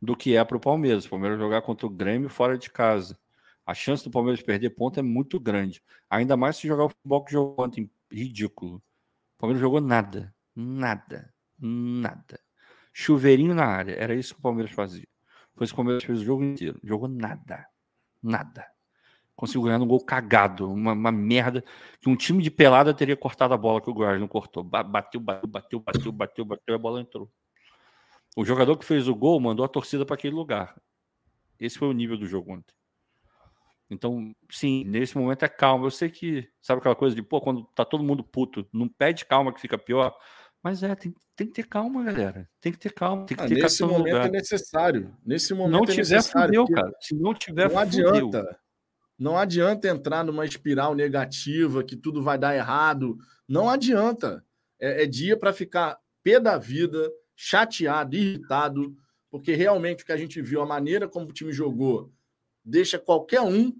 do que é para o Palmeiras. O Palmeiras jogar contra o Grêmio fora de casa. A chance do Palmeiras perder ponto é muito grande. Ainda mais se jogar o futebol que jogou ontem. Ridículo. O Palmeiras jogou nada. Nada. Nada. Chuveirinho na área. Era isso que o Palmeiras fazia. Foi isso que o Palmeiras fez o jogo inteiro. Jogou nada. Nada. Conseguiu ganhar um gol cagado. Uma, uma, merda. Que um time de pelada teria cortado a bola que o Goiás não cortou. Bateu, bateu, bateu, bateu, bateu, bateu, a bola entrou. O jogador que fez o gol mandou a torcida para aquele lugar. Esse foi o nível do jogo ontem. Então, sim, nesse momento é calma. Eu sei que, sabe aquela coisa de, pô, quando tá todo mundo puto, não pede calma que fica pior. Mas é, tem, tem que ter calma, galera. Tem que ter calma. Tem que ah, ter nesse momento lugar. é necessário. Nesse momento não é tiver, necessário. Fudeu, cara. Se não tiver, não adianta. Não adianta entrar numa espiral negativa que tudo vai dar errado. Não adianta. É, é dia para ficar pé da vida, chateado, irritado, porque realmente o que a gente viu, a maneira como o time jogou, deixa qualquer um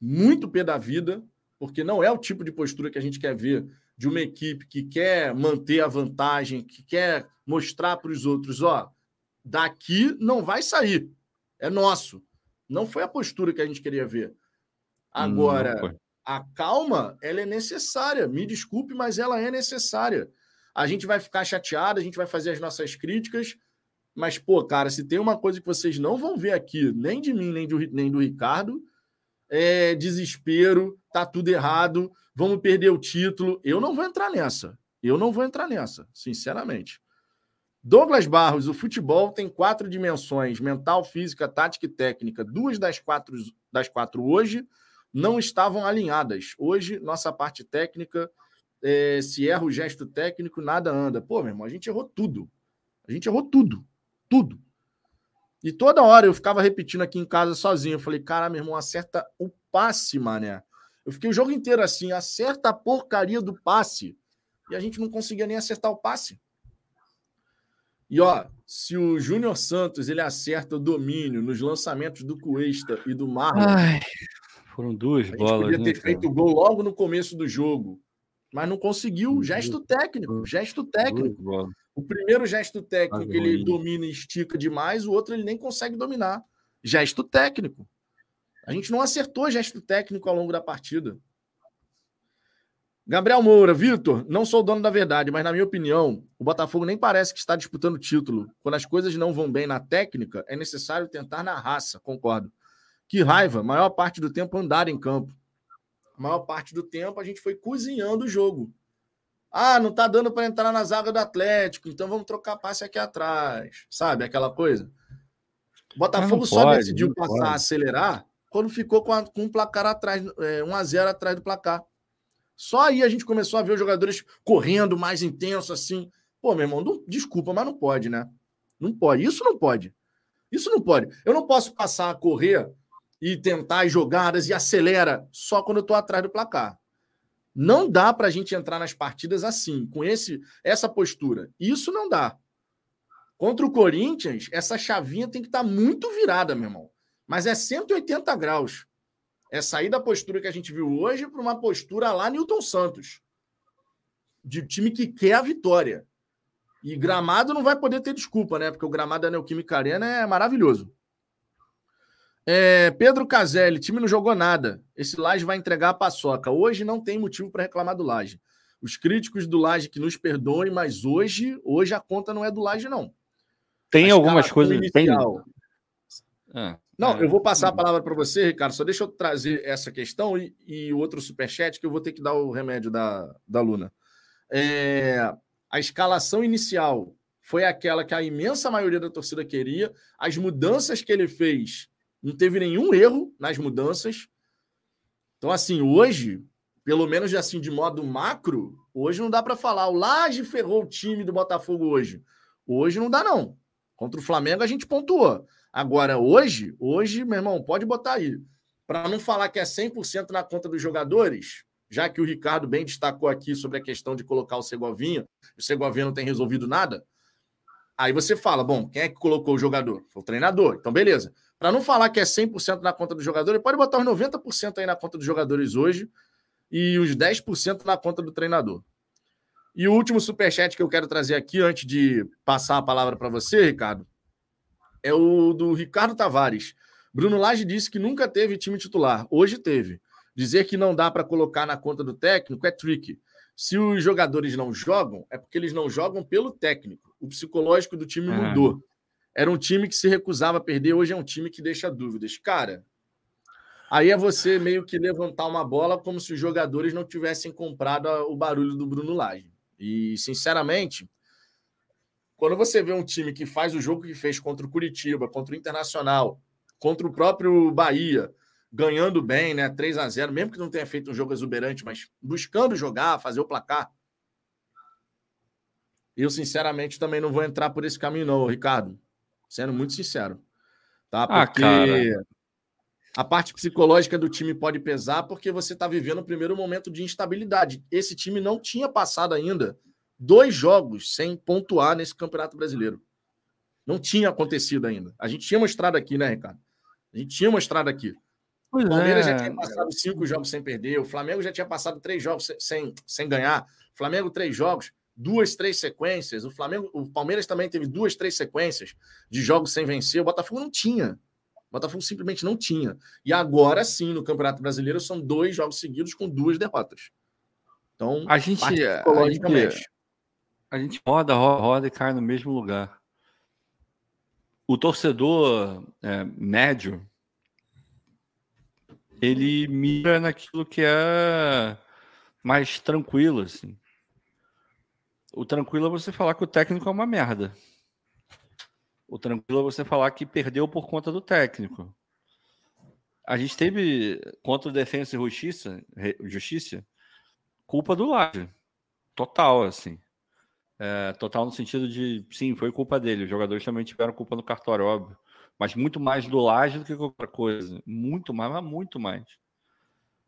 muito pé da vida, porque não é o tipo de postura que a gente quer ver de uma equipe que quer manter a vantagem, que quer mostrar para os outros, ó, daqui não vai sair, é nosso. Não foi a postura que a gente queria ver. Agora, a calma, ela é necessária. Me desculpe, mas ela é necessária. A gente vai ficar chateado, a gente vai fazer as nossas críticas, mas, pô, cara, se tem uma coisa que vocês não vão ver aqui, nem de mim, nem do, nem do Ricardo, é desespero, tá tudo errado, vamos perder o título. Eu não vou entrar nessa. Eu não vou entrar nessa, sinceramente. Douglas Barros, o futebol tem quatro dimensões: mental, física, tática e técnica. Duas das quatro, das quatro hoje não estavam alinhadas. Hoje, nossa parte técnica, é, se erra o gesto técnico, nada anda. Pô, meu irmão, a gente errou tudo. A gente errou tudo. Tudo. E toda hora eu ficava repetindo aqui em casa sozinho. Eu falei, cara, meu irmão, acerta o passe, mané. Eu fiquei o jogo inteiro assim, acerta a porcaria do passe. E a gente não conseguia nem acertar o passe. E ó, se o Júnior Santos ele acerta o domínio nos lançamentos do Cuesta e do Marlon. Foram duas a bolas. Podia ter né, feito o gol logo no começo do jogo, mas não conseguiu. Gesto técnico, gesto técnico. O primeiro gesto técnico que ele domina e estica demais, o outro ele nem consegue dominar. Gesto técnico. A gente não acertou gesto técnico ao longo da partida. Gabriel Moura, Vitor, não sou dono da verdade, mas na minha opinião, o Botafogo nem parece que está disputando título. Quando as coisas não vão bem na técnica, é necessário tentar na raça, concordo. Que raiva, maior parte do tempo andar em campo. A maior parte do tempo a gente foi cozinhando o jogo. Ah, não tá dando para entrar na zaga do Atlético, então vamos trocar passe aqui atrás. Sabe aquela coisa? O Botafogo só pode, decidiu passar pode. a acelerar quando ficou com, a, com um placar atrás, é, 1 a 0 atrás do placar. Só aí a gente começou a ver os jogadores correndo mais intenso assim. Pô, meu irmão, não, desculpa, mas não pode, né? Não pode. Isso não pode. Isso não pode. Eu não posso passar a correr e tentar as jogadas e acelera só quando eu estou atrás do placar. Não dá para a gente entrar nas partidas assim, com esse essa postura. Isso não dá. Contra o Corinthians, essa chavinha tem que estar tá muito virada, meu irmão. Mas é 180 graus. É sair da postura que a gente viu hoje para uma postura lá Newton Santos. De time que quer a vitória. E gramado não vai poder ter desculpa, né? Porque o gramado da Neoquímica Arena é maravilhoso. É, Pedro Caselli, time não jogou nada. Esse Laje vai entregar a paçoca. Hoje não tem motivo para reclamar do Laje. Os críticos do Laje que nos perdoem, mas hoje, hoje a conta não é do Laje, não. Tem algumas coisas. Inicial, tem... Ah. Não, eu vou passar a palavra para você, Ricardo. Só deixa eu trazer essa questão e, e outro superchat que eu vou ter que dar o remédio da, da Luna. É, a escalação inicial foi aquela que a imensa maioria da torcida queria. As mudanças que ele fez, não teve nenhum erro nas mudanças. Então, assim, hoje, pelo menos assim, de modo macro, hoje não dá para falar. O Laje ferrou o time do Botafogo hoje. Hoje não dá, não. Contra o Flamengo a gente pontuou. Agora, hoje, hoje, meu irmão, pode botar aí. Para não falar que é 100% na conta dos jogadores, já que o Ricardo bem destacou aqui sobre a questão de colocar o Segovinha, o Segovinha não tem resolvido nada. Aí você fala, bom, quem é que colocou o jogador? Foi o treinador. Então, beleza. Para não falar que é 100% na conta dos jogadores, pode botar os 90% aí na conta dos jogadores hoje e os 10% na conta do treinador. E o último superchat que eu quero trazer aqui, antes de passar a palavra para você, Ricardo, é o do Ricardo Tavares. Bruno Lage disse que nunca teve time titular. Hoje teve. Dizer que não dá para colocar na conta do técnico é tricky. Se os jogadores não jogam, é porque eles não jogam pelo técnico. O psicológico do time ah. mudou. Era um time que se recusava a perder, hoje é um time que deixa dúvidas. Cara, aí é você meio que levantar uma bola como se os jogadores não tivessem comprado o barulho do Bruno Lage. E, sinceramente, quando você vê um time que faz o jogo que fez contra o Curitiba, contra o Internacional, contra o próprio Bahia, ganhando bem, né? 3 a 0 mesmo que não tenha feito um jogo exuberante, mas buscando jogar, fazer o placar. Eu, sinceramente, também não vou entrar por esse caminho, não, Ricardo. Sendo muito sincero. Tá? Ah, porque ah, a parte psicológica do time pode pesar porque você está vivendo o primeiro momento de instabilidade. Esse time não tinha passado ainda dois jogos sem pontuar nesse Campeonato Brasileiro. Não tinha acontecido ainda. A gente tinha mostrado aqui, né, Ricardo? A gente tinha mostrado aqui. o Palmeiras é. já tinha passado cinco jogos sem perder. O Flamengo já tinha passado três jogos sem, sem ganhar. O Flamengo, três jogos, duas, três sequências. O Flamengo, o Palmeiras também teve duas, três sequências de jogos sem vencer. O Botafogo não tinha. O Botafogo simplesmente não tinha. E agora sim, no Campeonato Brasileiro, são dois jogos seguidos com duas derrotas. Então, a gente, a gente, a gente roda, roda, roda e cai no mesmo lugar. O torcedor é, médio, ele mira naquilo que é mais tranquilo, assim. O tranquilo é você falar que o técnico é uma merda. O tranquilo é você falar que perdeu por conta do técnico. A gente teve contra o Defensa e Justiça, Justiça culpa do Laje. Total, assim. É, total no sentido de, sim, foi culpa dele. Os jogadores também tiveram culpa no cartório, óbvio. mas muito mais do Laje do que qualquer coisa. Muito mais, mas muito mais.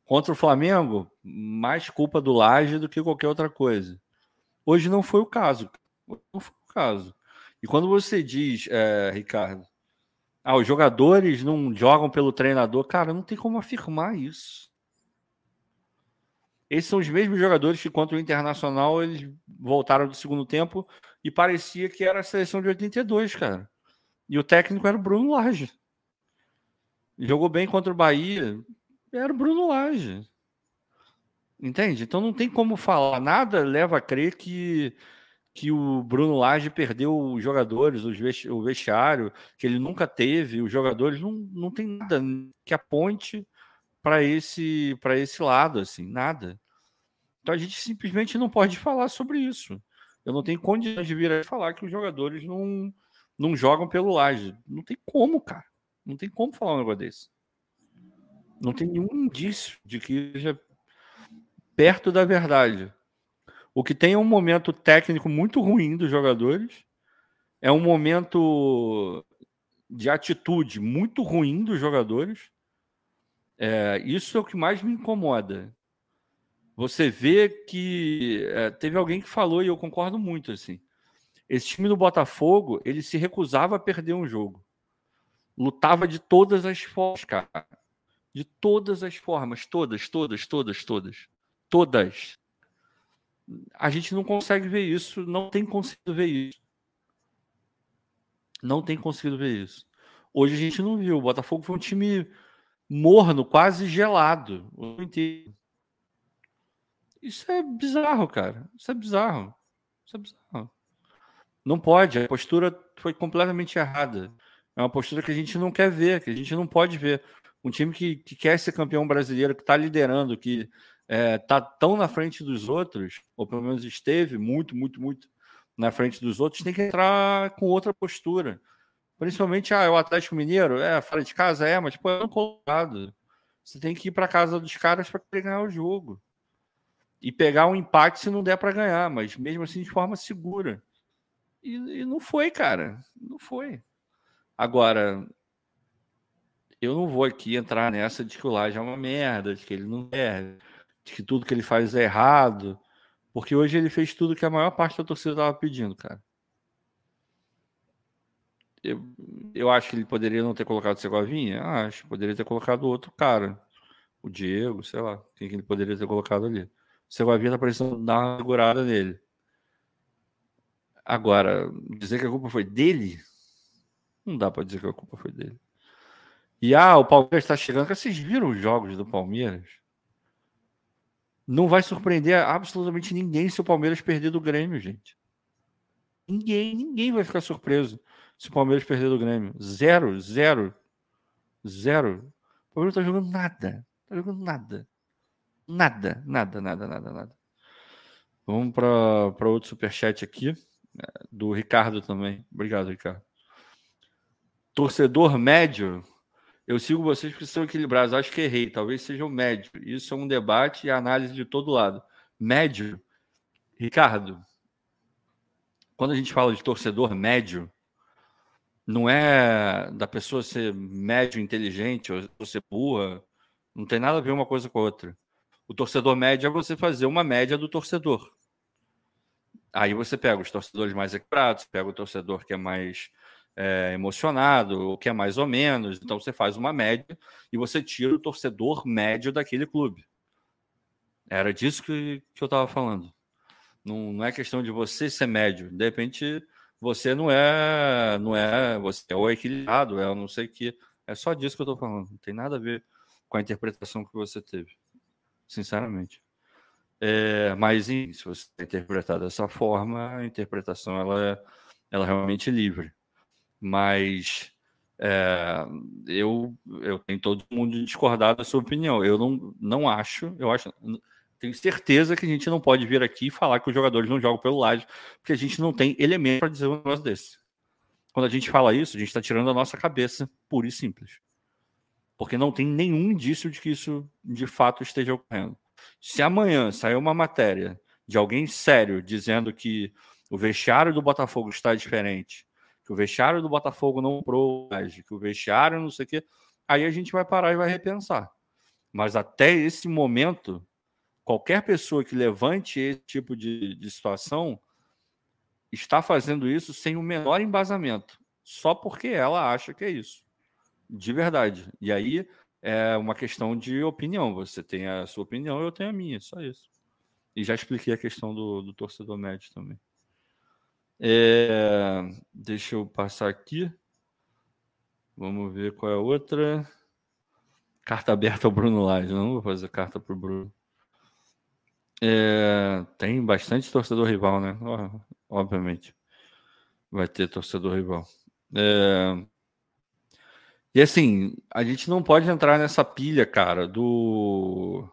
Contra o Flamengo, mais culpa do Laje do que qualquer outra coisa. Hoje não foi o caso. Não foi o caso. E quando você diz, é, Ricardo, ah, os jogadores não jogam pelo treinador, cara, não tem como afirmar isso. Esses são os mesmos jogadores que contra o Internacional eles voltaram do segundo tempo e parecia que era a seleção de 82, cara. E o técnico era o Bruno Lage. Jogou bem contra o Bahia, era o Bruno Lage. Entende? Então não tem como falar. Nada leva a crer que, que o Bruno Lage perdeu os jogadores, os vesti o vestiário, que ele nunca teve. Os jogadores não, não tem nada que aponte para esse, esse lado, assim, nada. Então a gente simplesmente não pode falar sobre isso. Eu não tenho condições de vir a falar que os jogadores não, não jogam pelo Laje. Não tem como, cara. Não tem como falar um negócio desse. Não tem nenhum indício de que seja perto da verdade. O que tem é um momento técnico muito ruim dos jogadores, é um momento de atitude muito ruim dos jogadores. É, isso é o que mais me incomoda. Você vê que é, teve alguém que falou e eu concordo muito assim. Esse time do Botafogo ele se recusava a perder um jogo, lutava de todas as formas, cara de todas as formas, todas, todas, todas, todas, todas. A gente não consegue ver isso, não tem conseguido ver isso. Não tem conseguido ver isso. Hoje a gente não viu. O Botafogo foi um time morno, quase gelado. Isso é bizarro, cara. Isso é bizarro. Isso é bizarro. Não pode. A postura foi completamente errada. É uma postura que a gente não quer ver, que a gente não pode ver um time que, que quer ser campeão brasileiro, que está liderando, que é, tá tão na frente dos outros, ou pelo menos esteve muito, muito, muito na frente dos outros, tem que entrar com outra postura. Principalmente, ah, é o Atlético Mineiro, é, fora de casa, é, mas pô, é um colocado. Você tem que ir para casa dos caras para ganhar o jogo. E pegar um empate se não der para ganhar, mas mesmo assim de forma segura. E, e não foi, cara. Não foi. Agora, eu não vou aqui entrar nessa de que o Laje é uma merda, de que ele não serve, de que tudo que ele faz é errado, porque hoje ele fez tudo que a maior parte da torcida estava pedindo, cara. Eu, eu acho que ele poderia não ter colocado o Segovinha? Acho. Poderia ter colocado outro cara. O Diego, sei lá. Quem que ele poderia ter colocado ali? O Segovinha tá precisando dar uma segurada nele. Agora, dizer que a culpa foi dele? Não dá para dizer que a culpa foi dele. E ah, o Palmeiras está chegando. Vocês viram os jogos do Palmeiras? Não vai surpreender absolutamente ninguém se o Palmeiras perder do Grêmio, gente. Ninguém, ninguém vai ficar surpreso se o Palmeiras perder do Grêmio. Zero, zero, zero. O Palmeiras tá jogando nada. Tá jogando nada. Nada, nada, nada, nada, nada. Vamos para outro superchat aqui, do Ricardo também. Obrigado, Ricardo. Torcedor médio eu sigo vocês porque são equilibrados. Acho que errei. Talvez seja o médio. Isso é um debate e análise de todo lado. Médio. Ricardo, quando a gente fala de torcedor médio, não é da pessoa ser médio inteligente ou ser burra. Não tem nada a ver uma coisa com a outra. O torcedor médio é você fazer uma média do torcedor. Aí você pega os torcedores mais equilibrados, pega o torcedor que é mais é, emocionado, o que é mais ou menos. Então você faz uma média e você tira o torcedor médio daquele clube. Era disso que, que eu estava falando. Não, não é questão de você ser médio. De repente, você não é, não é, você é o equilibrado, é não sei o que. É só disso que eu estou falando. Não tem nada a ver com a interpretação que você teve, sinceramente. É, mas se você interpretar dessa forma, a interpretação ela é, ela é realmente livre mas é, eu, eu tenho todo mundo discordar da sua opinião. Eu não, não acho, eu acho, tenho certeza que a gente não pode vir aqui e falar que os jogadores não jogam pelo laje, porque a gente não tem elemento para dizer um negócio desse. Quando a gente fala isso, a gente está tirando a nossa cabeça, pura e simples. Porque não tem nenhum indício de que isso de fato esteja ocorrendo. Se amanhã sair uma matéria de alguém sério dizendo que o vestiário do Botafogo está diferente, que o vestiário do Botafogo não comprou, que o vestiário não sei o quê, aí a gente vai parar e vai repensar. Mas até esse momento, qualquer pessoa que levante esse tipo de, de situação está fazendo isso sem o menor embasamento, só porque ela acha que é isso. De verdade. E aí é uma questão de opinião. Você tem a sua opinião, eu tenho a minha, só isso. E já expliquei a questão do, do torcedor médio também. É, deixa eu passar aqui. Vamos ver qual é a outra. Carta aberta ao Bruno Lage. Não vou fazer carta para o Bruno. É, tem bastante torcedor rival, né? Obviamente. Vai ter torcedor rival. É, e assim, a gente não pode entrar nessa pilha, cara, do.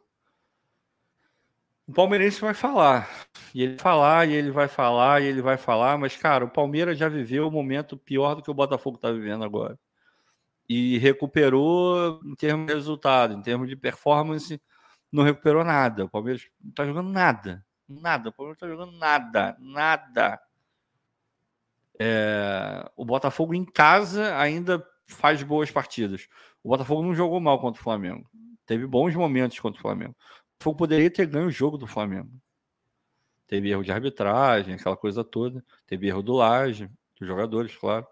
O palmeirense vai falar. E ele falar, e ele vai falar, e ele vai falar, mas, cara, o Palmeiras já viveu um momento pior do que o Botafogo está vivendo agora. E recuperou em termos de resultado, em termos de performance, não recuperou nada. O Palmeiras não está jogando nada. Nada. O Palmeiras não está jogando nada. Nada. É... O Botafogo em casa ainda faz boas partidas. O Botafogo não jogou mal contra o Flamengo. Teve bons momentos contra o Flamengo. O Botafogo poderia ter ganho o jogo do Flamengo. Teve erro de arbitragem, aquela coisa toda. Teve erro do Laje, dos jogadores, claro.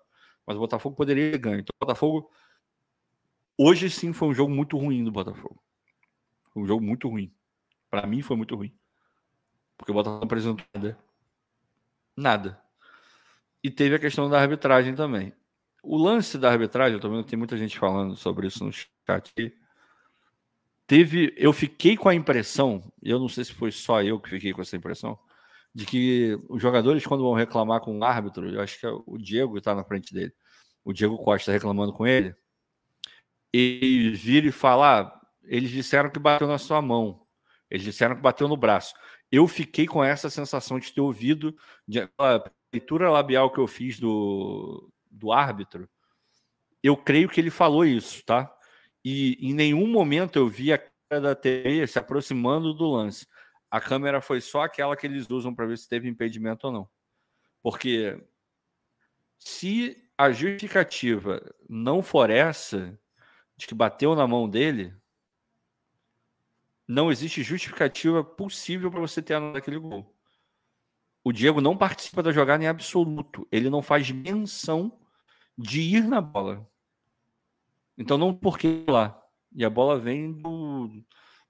Mas o Botafogo poderia ter ganho. Então, o Botafogo. Hoje sim foi um jogo muito ruim do Botafogo. Foi um jogo muito ruim. Para mim foi muito ruim. Porque o Botafogo não apresentou nada. Nada. E teve a questão da arbitragem também. O lance da arbitragem, eu tô vendo que tem muita gente falando sobre isso no chat aqui. Teve, eu fiquei com a impressão, eu não sei se foi só eu que fiquei com essa impressão, de que os jogadores, quando vão reclamar com o árbitro, eu acho que é o Diego está na frente dele, o Diego Costa reclamando com ele, eles viram e falar, ah, eles disseram que bateu na sua mão, eles disseram que bateu no braço. Eu fiquei com essa sensação de ter ouvido, de, a leitura labial que eu fiz do, do árbitro, eu creio que ele falou isso, tá? E em nenhum momento eu vi a câmera da TV se aproximando do lance. A câmera foi só aquela que eles usam para ver se teve impedimento ou não. Porque se a justificativa não for essa, de que bateu na mão dele, não existe justificativa possível para você ter anulado aquele gol. O Diego não participa da jogada em absoluto. Ele não faz menção de ir na bola. Então não porque lá. E a bola vem do,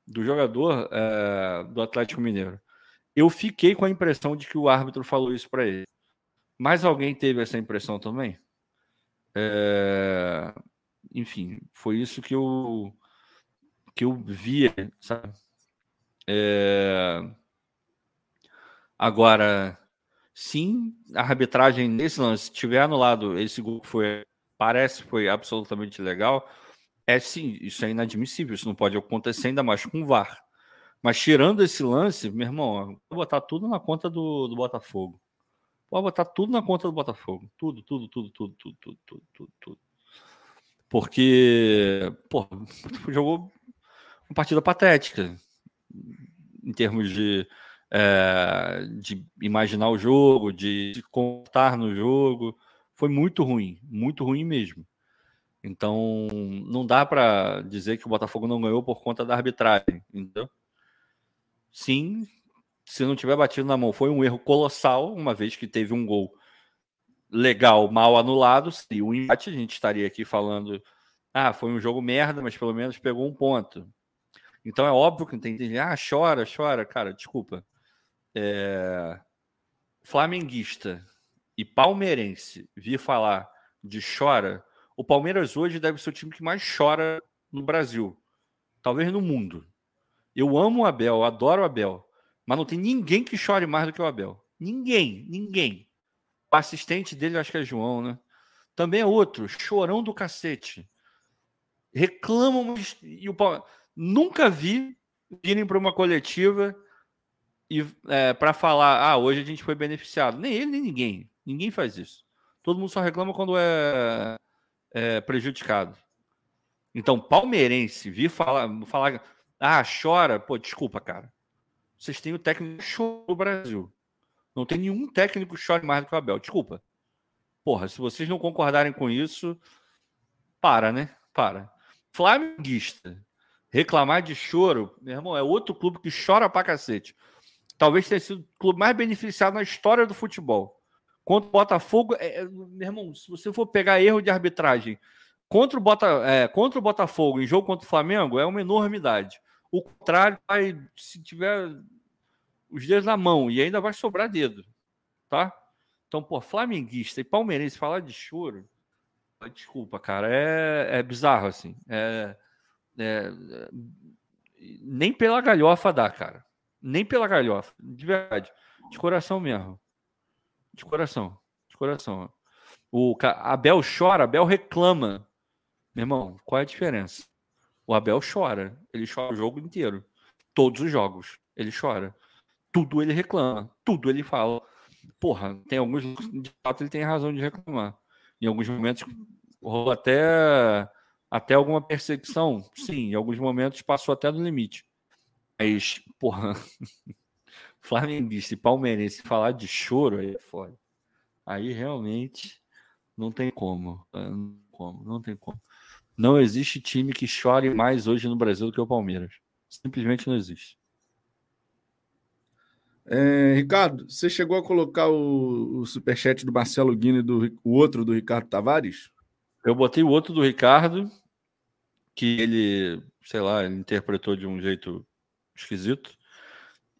do jogador é, do Atlético Mineiro. Eu fiquei com a impressão de que o árbitro falou isso para ele. Mas alguém teve essa impressão também? É, enfim, foi isso que eu que eu via, sabe? É, agora, Sim, a arbitragem nesse lance, se tiver anulado esse gol foi, parece que foi absolutamente legal. É sim, isso é inadmissível, isso não pode acontecer, ainda mais com o VAR. Mas tirando esse lance, meu irmão, vou botar tudo na conta do, do Botafogo. Vou botar tudo na conta do Botafogo. Tudo, tudo, tudo, tudo, tudo, tudo, tudo, tudo. tudo. Porque, pô, [LAUGHS] jogou uma partida patética em termos de, é, de imaginar o jogo, de, de contar no jogo. Foi muito ruim, muito ruim mesmo. Então, não dá para dizer que o Botafogo não ganhou por conta da arbitragem, entendeu? Sim, se não tiver batido na mão, foi um erro colossal, uma vez que teve um gol legal, mal anulado. Se o empate, a gente estaria aqui falando, ah, foi um jogo merda, mas pelo menos pegou um ponto. Então é óbvio que tem gente, ah, chora, chora, cara, desculpa é, flamenguista e palmeirense vir falar de chora, o Palmeiras hoje deve ser o time que mais chora no Brasil, talvez no mundo. Eu amo o Abel, adoro o Abel, mas não tem ninguém que chore mais do que o Abel. Ninguém, ninguém. O assistente dele, acho que é João, né? Também é outro, chorão do cacete. Reclamam e o nunca vi virem para uma coletiva e é, para falar, ah, hoje a gente foi beneficiado. Nem ele, nem ninguém. Ninguém faz isso. Todo mundo só reclama quando é, é prejudicado. Então, palmeirense, vir falar, falar, ah, chora, pô, desculpa, cara. Vocês têm o técnico show no Brasil. Não tem nenhum técnico que chore mais do que o Abel. Desculpa. Porra, se vocês não concordarem com isso, para, né? Para. Flamenguista. Reclamar de choro, meu irmão, é outro clube que chora pra cacete. Talvez tenha sido o clube mais beneficiado na história do futebol. Contra o Botafogo, é, é, meu irmão, se você for pegar erro de arbitragem contra o, Bota, é, contra o Botafogo em jogo contra o Flamengo, é uma enormidade. O contrário, vai, se tiver os dedos na mão e ainda vai sobrar dedo, tá? Então, pô, flamenguista e palmeirense falar de choro, desculpa, cara, é, é bizarro assim. É, é, nem pela galhofa dá, cara. Nem pela galhofa, de verdade. De coração mesmo. De coração. De coração. O Abel chora, Abel reclama. Meu irmão, qual é a diferença? O Abel chora. Ele chora o jogo inteiro. Todos os jogos. Ele chora. Tudo ele reclama. Tudo ele fala porra, tem alguns de fato ele tem razão de reclamar. Em alguns momentos rolou até até alguma perseguição, sim, em alguns momentos passou até do limite. Mas, porra, [LAUGHS] flamenguista e palmeirense falar de choro aí é foda. Aí realmente não tem como. Não tem como, não tem como. Não existe time que chore mais hoje no Brasil do que o Palmeiras. Simplesmente não existe. É, Ricardo, você chegou a colocar o, o superchat do Marcelo Guino e do, o outro do Ricardo Tavares? Eu botei o outro do Ricardo, que ele, sei lá, ele interpretou de um jeito esquisito.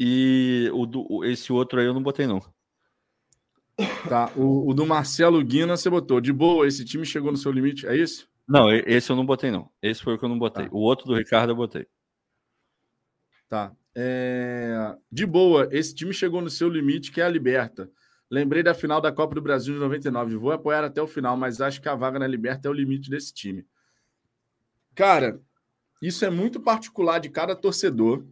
E o do, esse outro aí eu não botei, não. Tá, o, o do Marcelo Guina você botou. De boa, esse time chegou no seu limite, é isso? Não, esse eu não botei, não. Esse foi o que eu não botei. Tá. O outro do Ricardo eu botei. Tá. É... De boa, esse time chegou no seu limite, que é a Liberta. Lembrei da final da Copa do Brasil de 99. Vou apoiar até o final, mas acho que a vaga na Liberta é o limite desse time. Cara, isso é muito particular de cada torcedor.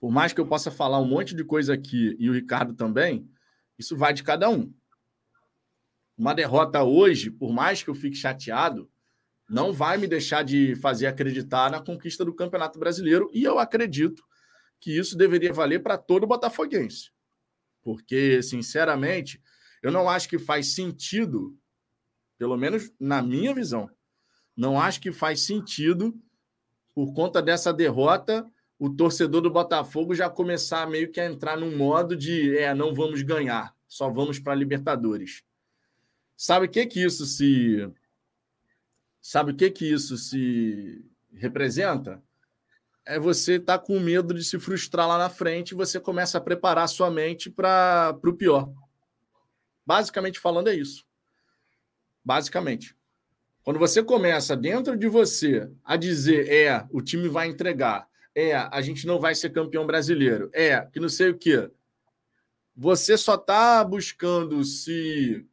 Por mais que eu possa falar um monte de coisa aqui e o Ricardo também, isso vai de cada um. Uma derrota hoje, por mais que eu fique chateado, não vai me deixar de fazer acreditar na conquista do Campeonato Brasileiro e eu acredito que isso deveria valer para todo botafoguense. Porque, sinceramente, eu não acho que faz sentido, pelo menos na minha visão, não acho que faz sentido, por conta dessa derrota, o torcedor do Botafogo já começar meio que a entrar num modo de é, não vamos ganhar, só vamos para Libertadores. Sabe o que que isso se Sabe o que que isso se representa? É você estar tá com medo de se frustrar lá na frente e você começa a preparar sua mente para o pior. Basicamente falando é isso. Basicamente. Quando você começa dentro de você a dizer é, o time vai entregar, é, a gente não vai ser campeão brasileiro, é, que não sei o quê. Você só está buscando se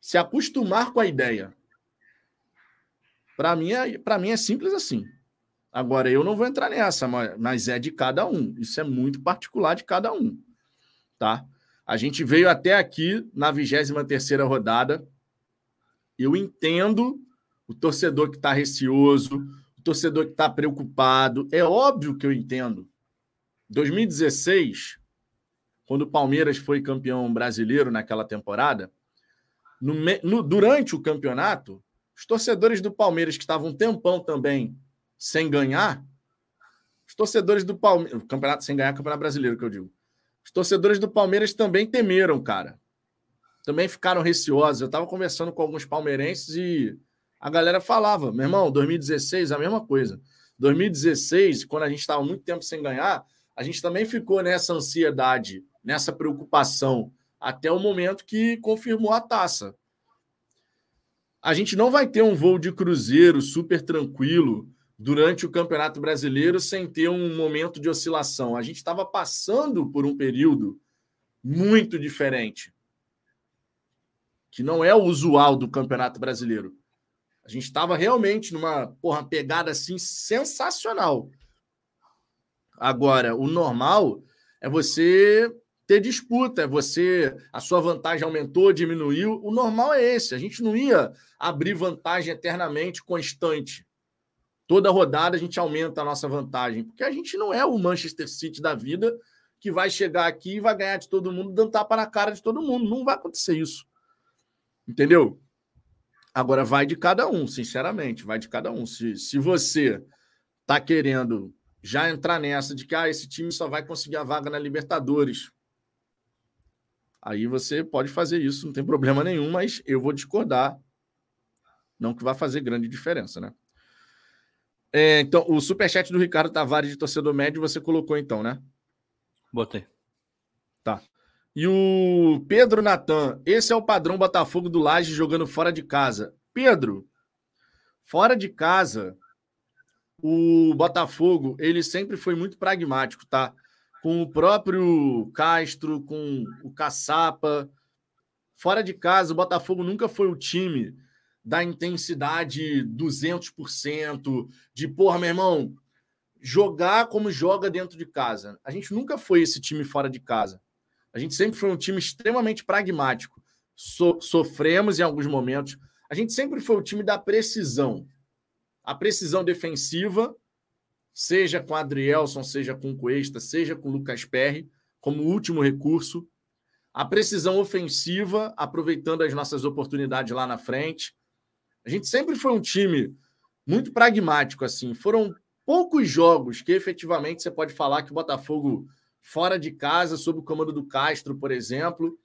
se acostumar com a ideia. Para mim, é, para mim é simples assim. Agora, eu não vou entrar nessa, mas é de cada um. Isso é muito particular de cada um. Tá? A gente veio até aqui na 23 rodada. Eu entendo o torcedor que está receoso, torcedor que está preocupado. É óbvio que eu entendo. 2016, quando o Palmeiras foi campeão brasileiro naquela temporada, no, no, durante o campeonato, os torcedores do Palmeiras, que estavam um tempão também sem ganhar, os torcedores do Palmeiras. Campeonato sem ganhar, campeonato brasileiro, que eu digo. Os torcedores do Palmeiras também temeram, cara. Também ficaram receosos. Eu estava conversando com alguns palmeirenses e a galera falava: meu irmão, 2016, a mesma coisa. 2016, quando a gente estava muito tempo sem ganhar, a gente também ficou nessa ansiedade, nessa preocupação até o momento que confirmou a taça. A gente não vai ter um voo de cruzeiro super tranquilo durante o Campeonato Brasileiro sem ter um momento de oscilação. A gente estava passando por um período muito diferente, que não é o usual do Campeonato Brasileiro. A gente estava realmente numa porra, pegada assim sensacional. Agora, o normal é você ter disputa, é você a sua vantagem aumentou, diminuiu. O normal é esse. A gente não ia abrir vantagem eternamente constante. Toda rodada a gente aumenta a nossa vantagem, porque a gente não é o Manchester City da vida que vai chegar aqui e vai ganhar de todo mundo, dando tapa na cara de todo mundo. Não vai acontecer isso. Entendeu? Agora vai de cada um, sinceramente, vai de cada um. Se, se você tá querendo já entrar nessa de que ah, esse time só vai conseguir a vaga na Libertadores, aí você pode fazer isso, não tem problema nenhum, mas eu vou discordar. Não que vai fazer grande diferença, né? É, então, o superchat do Ricardo Tavares de torcedor médio você colocou então, né? Botei. Tá. E o Pedro Natan, esse é o padrão Botafogo do Laje jogando fora de casa. Pedro, fora de casa, o Botafogo, ele sempre foi muito pragmático, tá? Com o próprio Castro, com o Caçapa. Fora de casa, o Botafogo nunca foi o time da intensidade 200%, de porra, meu irmão, jogar como joga dentro de casa. A gente nunca foi esse time fora de casa. A gente sempre foi um time extremamente pragmático. So sofremos em alguns momentos. A gente sempre foi o time da precisão. A precisão defensiva, seja com Adrielson, seja com Cuesta, seja com Lucas Perry, como último recurso. A precisão ofensiva, aproveitando as nossas oportunidades lá na frente. A gente sempre foi um time muito pragmático, assim. Foram poucos jogos que efetivamente você pode falar que o Botafogo fora de casa, sob o comando do Castro, por exemplo,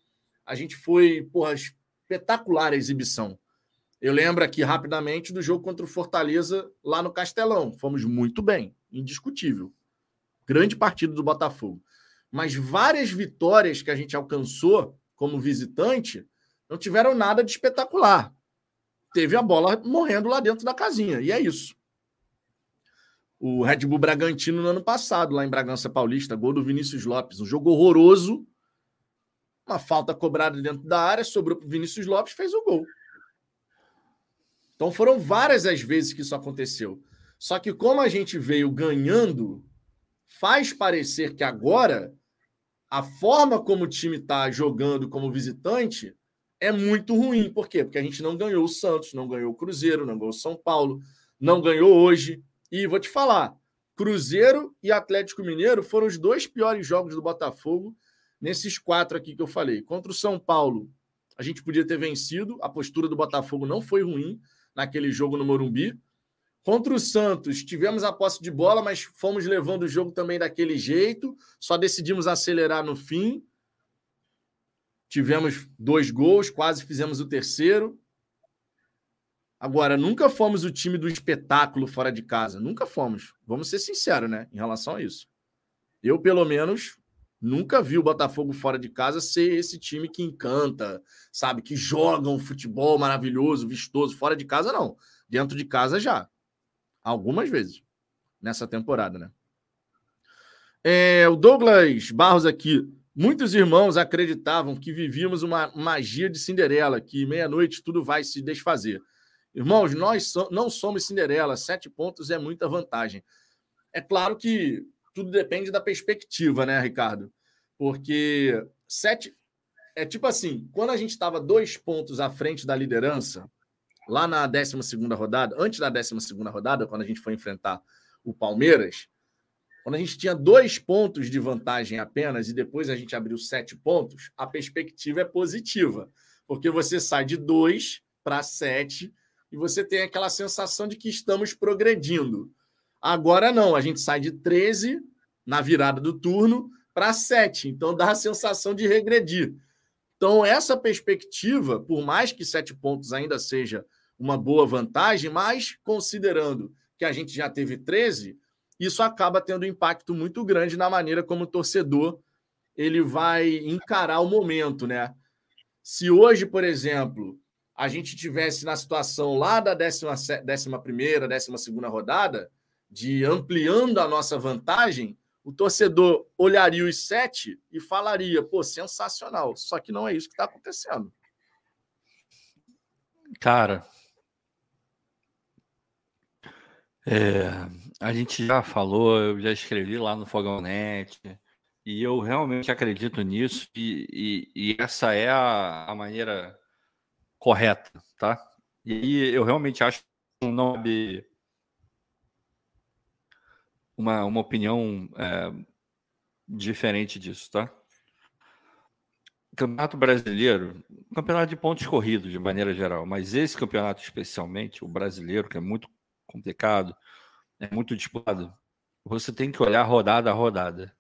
a gente foi, porra, espetacular a exibição. Eu lembro aqui rapidamente do jogo contra o Fortaleza lá no Castelão. Fomos muito bem, indiscutível. Grande partida do Botafogo. Mas várias vitórias que a gente alcançou como visitante não tiveram nada de espetacular teve a bola morrendo lá dentro da casinha. E é isso. O Red Bull Bragantino no ano passado, lá em Bragança Paulista, gol do Vinícius Lopes. Um jogo horroroso. Uma falta cobrada dentro da área, sobrou para o Vinícius Lopes, fez o gol. Então foram várias as vezes que isso aconteceu. Só que como a gente veio ganhando, faz parecer que agora a forma como o time está jogando como visitante é muito ruim. Por quê? Porque a gente não ganhou o Santos, não ganhou o Cruzeiro, não ganhou o São Paulo, não ganhou hoje. E vou te falar: Cruzeiro e Atlético Mineiro foram os dois piores jogos do Botafogo nesses quatro aqui que eu falei. Contra o São Paulo, a gente podia ter vencido, a postura do Botafogo não foi ruim naquele jogo no Morumbi. Contra o Santos, tivemos a posse de bola, mas fomos levando o jogo também daquele jeito, só decidimos acelerar no fim. Tivemos dois gols, quase fizemos o terceiro. Agora, nunca fomos o time do espetáculo fora de casa. Nunca fomos. Vamos ser sinceros, né? Em relação a isso. Eu, pelo menos, nunca vi o Botafogo fora de casa ser esse time que encanta, sabe? Que joga um futebol maravilhoso, vistoso. Fora de casa, não. Dentro de casa, já. Algumas vezes. Nessa temporada, né? É, o Douglas Barros aqui. Muitos irmãos acreditavam que vivíamos uma magia de Cinderela, que meia-noite tudo vai se desfazer. Irmãos, nós não somos Cinderela, sete pontos é muita vantagem. É claro que tudo depende da perspectiva, né, Ricardo? Porque sete. É tipo assim: quando a gente estava dois pontos à frente da liderança, lá na 12 rodada, antes da 12 rodada, quando a gente foi enfrentar o Palmeiras, quando a gente tinha dois pontos de vantagem apenas e depois a gente abriu sete pontos, a perspectiva é positiva, porque você sai de dois para sete e você tem aquela sensação de que estamos progredindo. Agora não, a gente sai de 13 na virada do turno para 7, então dá a sensação de regredir. Então, essa perspectiva, por mais que sete pontos ainda seja uma boa vantagem, mas considerando que a gente já teve 13, isso acaba tendo um impacto muito grande na maneira como o torcedor ele vai encarar o momento, né? Se hoje, por exemplo, a gente tivesse na situação lá da 11 décima primeira, décima segunda rodada, de ampliando a nossa vantagem, o torcedor olharia os sete e falaria, pô, sensacional. Só que não é isso que está acontecendo. Cara, é, a gente já falou, eu já escrevi lá no Fogão Net, e eu realmente acredito nisso, e, e, e essa é a, a, maneira correta, tá? E eu realmente acho que não uma, uma opinião é, diferente disso, tá? Campeonato brasileiro, campeonato de pontos corridos de maneira geral, mas esse campeonato especialmente, o brasileiro, que é muito complicado, é muito disputado, você tem que olhar rodada a rodada.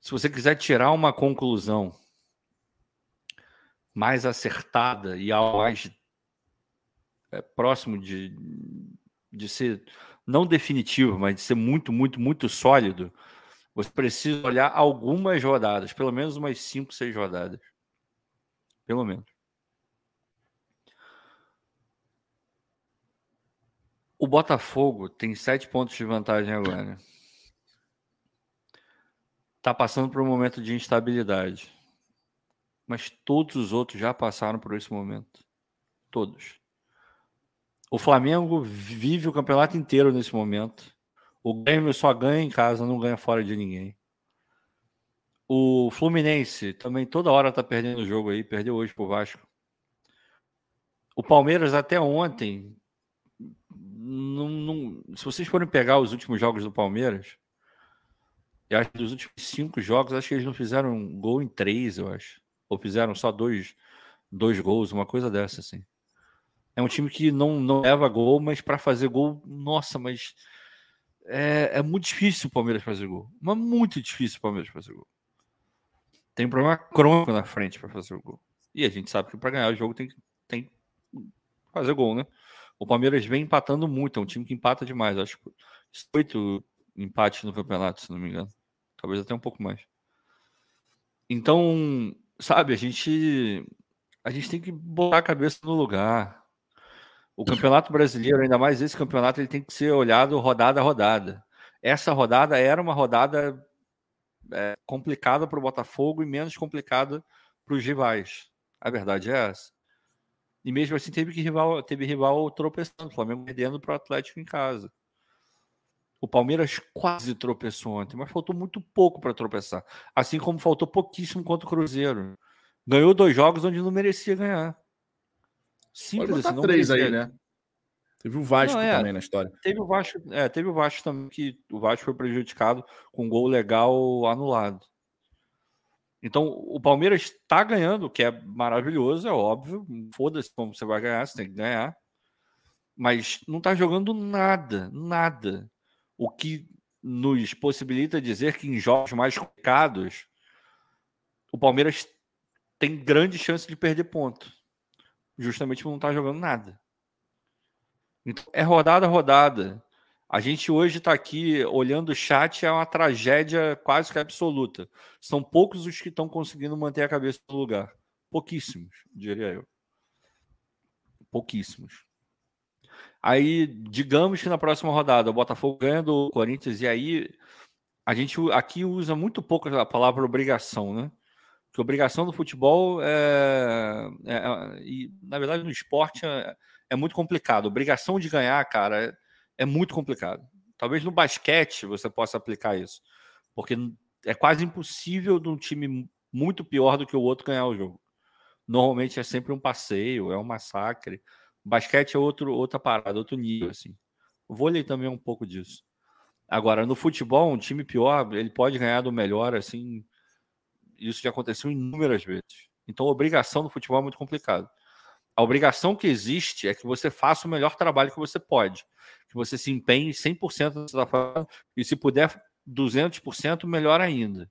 Se você quiser tirar uma conclusão mais acertada e algo mais é, próximo de, de ser não definitivo, mas de ser muito, muito, muito sólido, você precisa olhar algumas rodadas, pelo menos umas 5, 6 rodadas. Pelo menos. O Botafogo tem 7 pontos de vantagem agora. Está passando por um momento de instabilidade. Mas todos os outros já passaram por esse momento. Todos. O Flamengo vive o campeonato inteiro nesse momento. O Grêmio só ganha em casa, não ganha fora de ninguém. O Fluminense também toda hora tá perdendo o jogo aí, perdeu hoje pro Vasco. O Palmeiras até ontem, não, não, se vocês forem pegar os últimos jogos do Palmeiras, eu acho que dos últimos cinco jogos, acho que eles não fizeram um gol em três, eu acho. Ou fizeram só dois, dois gols, uma coisa dessa, assim. É um time que não, não leva gol, mas para fazer gol, nossa, mas é, é muito difícil o Palmeiras fazer gol. Mas muito difícil o Palmeiras fazer gol. Tem um problema crônico na frente para fazer o gol. E a gente sabe que para ganhar o jogo tem que tem fazer gol, né? O Palmeiras vem empatando muito, é um time que empata demais. Acho que oito empates no campeonato, se não me engano. Talvez até um pouco mais. Então, sabe, a gente a gente tem que botar a cabeça no lugar. O Campeonato Brasileiro, ainda mais esse campeonato, ele tem que ser olhado rodada a rodada. Essa rodada era uma rodada é, complicada para o Botafogo e menos complicada para os rivais. A verdade é essa. E mesmo assim teve que rival, teve rival tropeçando, o Flamengo perdendo para o Atlético em casa. O Palmeiras quase tropeçou ontem, mas faltou muito pouco para tropeçar. Assim como faltou pouquíssimo contra o Cruzeiro. Ganhou dois jogos onde não merecia ganhar. Simples assim, não três aí, né? Teve o Vasco não, é, também na história. Teve o Vasco, é, teve o Vasco também que o Vasco foi prejudicado com um gol legal anulado. Então, o Palmeiras está ganhando, o que é maravilhoso, é óbvio. Foda-se como você vai ganhar, você tem que ganhar. Mas não está jogando nada, nada. O que nos possibilita dizer que em jogos mais complicados, o Palmeiras tem grande chance de perder ponto justamente por não estar tá jogando nada. Então, é rodada rodada. A gente hoje está aqui olhando o chat, é uma tragédia quase que absoluta. São poucos os que estão conseguindo manter a cabeça no lugar. Pouquíssimos, diria eu. Pouquíssimos. Aí, digamos que na próxima rodada o Botafogo ganha do Corinthians, e aí a gente aqui usa muito pouco a palavra obrigação, né? que obrigação do futebol é, é, é, e na verdade no esporte é, é, muito complicado. Obrigação de ganhar, cara, é, é, muito complicado. Talvez no basquete você possa aplicar isso, porque é quase impossível de um time muito pior do que o outro ganhar o jogo. Normalmente é sempre um passeio, é um massacre. Basquete é outro, outra parada, outro nível assim. O vôlei também é um pouco disso. Agora, no futebol, um time pior, ele pode ganhar do melhor assim isso já aconteceu inúmeras vezes. Então, a obrigação no futebol é muito complicado. A obrigação que existe é que você faça o melhor trabalho que você pode. Que você se empenhe 100% da forma e, se puder, 200%, melhor ainda.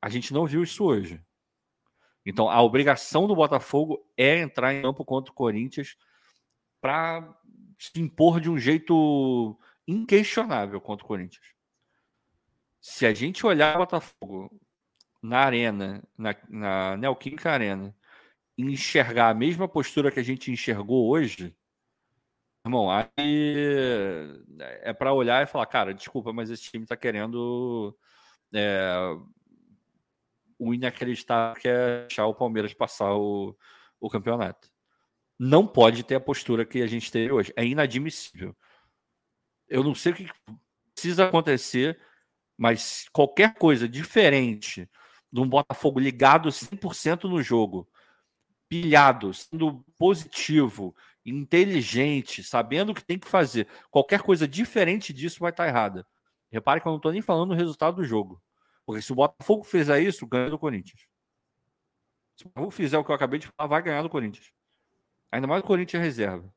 A gente não viu isso hoje. Então, a obrigação do Botafogo é entrar em campo contra o Corinthians para se impor de um jeito inquestionável contra o Corinthians. Se a gente olhar o Botafogo na arena, na, na Neoquímica Arena, enxergar a mesma postura que a gente enxergou hoje, irmão, aí é para olhar e falar, cara, desculpa, mas esse time está querendo é, o inacreditável que é deixar o Palmeiras passar o, o campeonato. Não pode ter a postura que a gente teve hoje. É inadmissível. Eu não sei o que precisa acontecer, mas qualquer coisa diferente de um Botafogo ligado 100% no jogo, pilhado, sendo positivo, inteligente, sabendo o que tem que fazer. Qualquer coisa diferente disso vai estar errada. Repare que eu não estou nem falando do resultado do jogo. Porque se o Botafogo fizer isso, ganha do Corinthians. Se o Botafogo fizer o que eu acabei de falar, vai ganhar do Corinthians. Ainda mais o Corinthians reserva.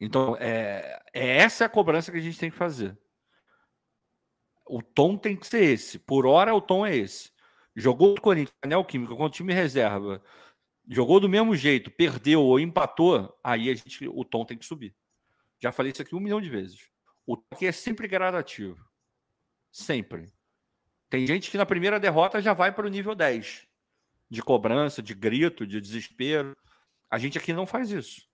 Então, é, é essa a cobrança que a gente tem que fazer. O tom tem que ser esse. Por hora, o tom é esse. Jogou o Corinthians, Anel Química, com o time reserva, jogou do mesmo jeito, perdeu ou empatou, aí a gente, o tom tem que subir. Já falei isso aqui um milhão de vezes. O tom aqui é sempre gradativo. Sempre. Tem gente que na primeira derrota já vai para o nível 10 de cobrança, de grito, de desespero. A gente aqui não faz isso.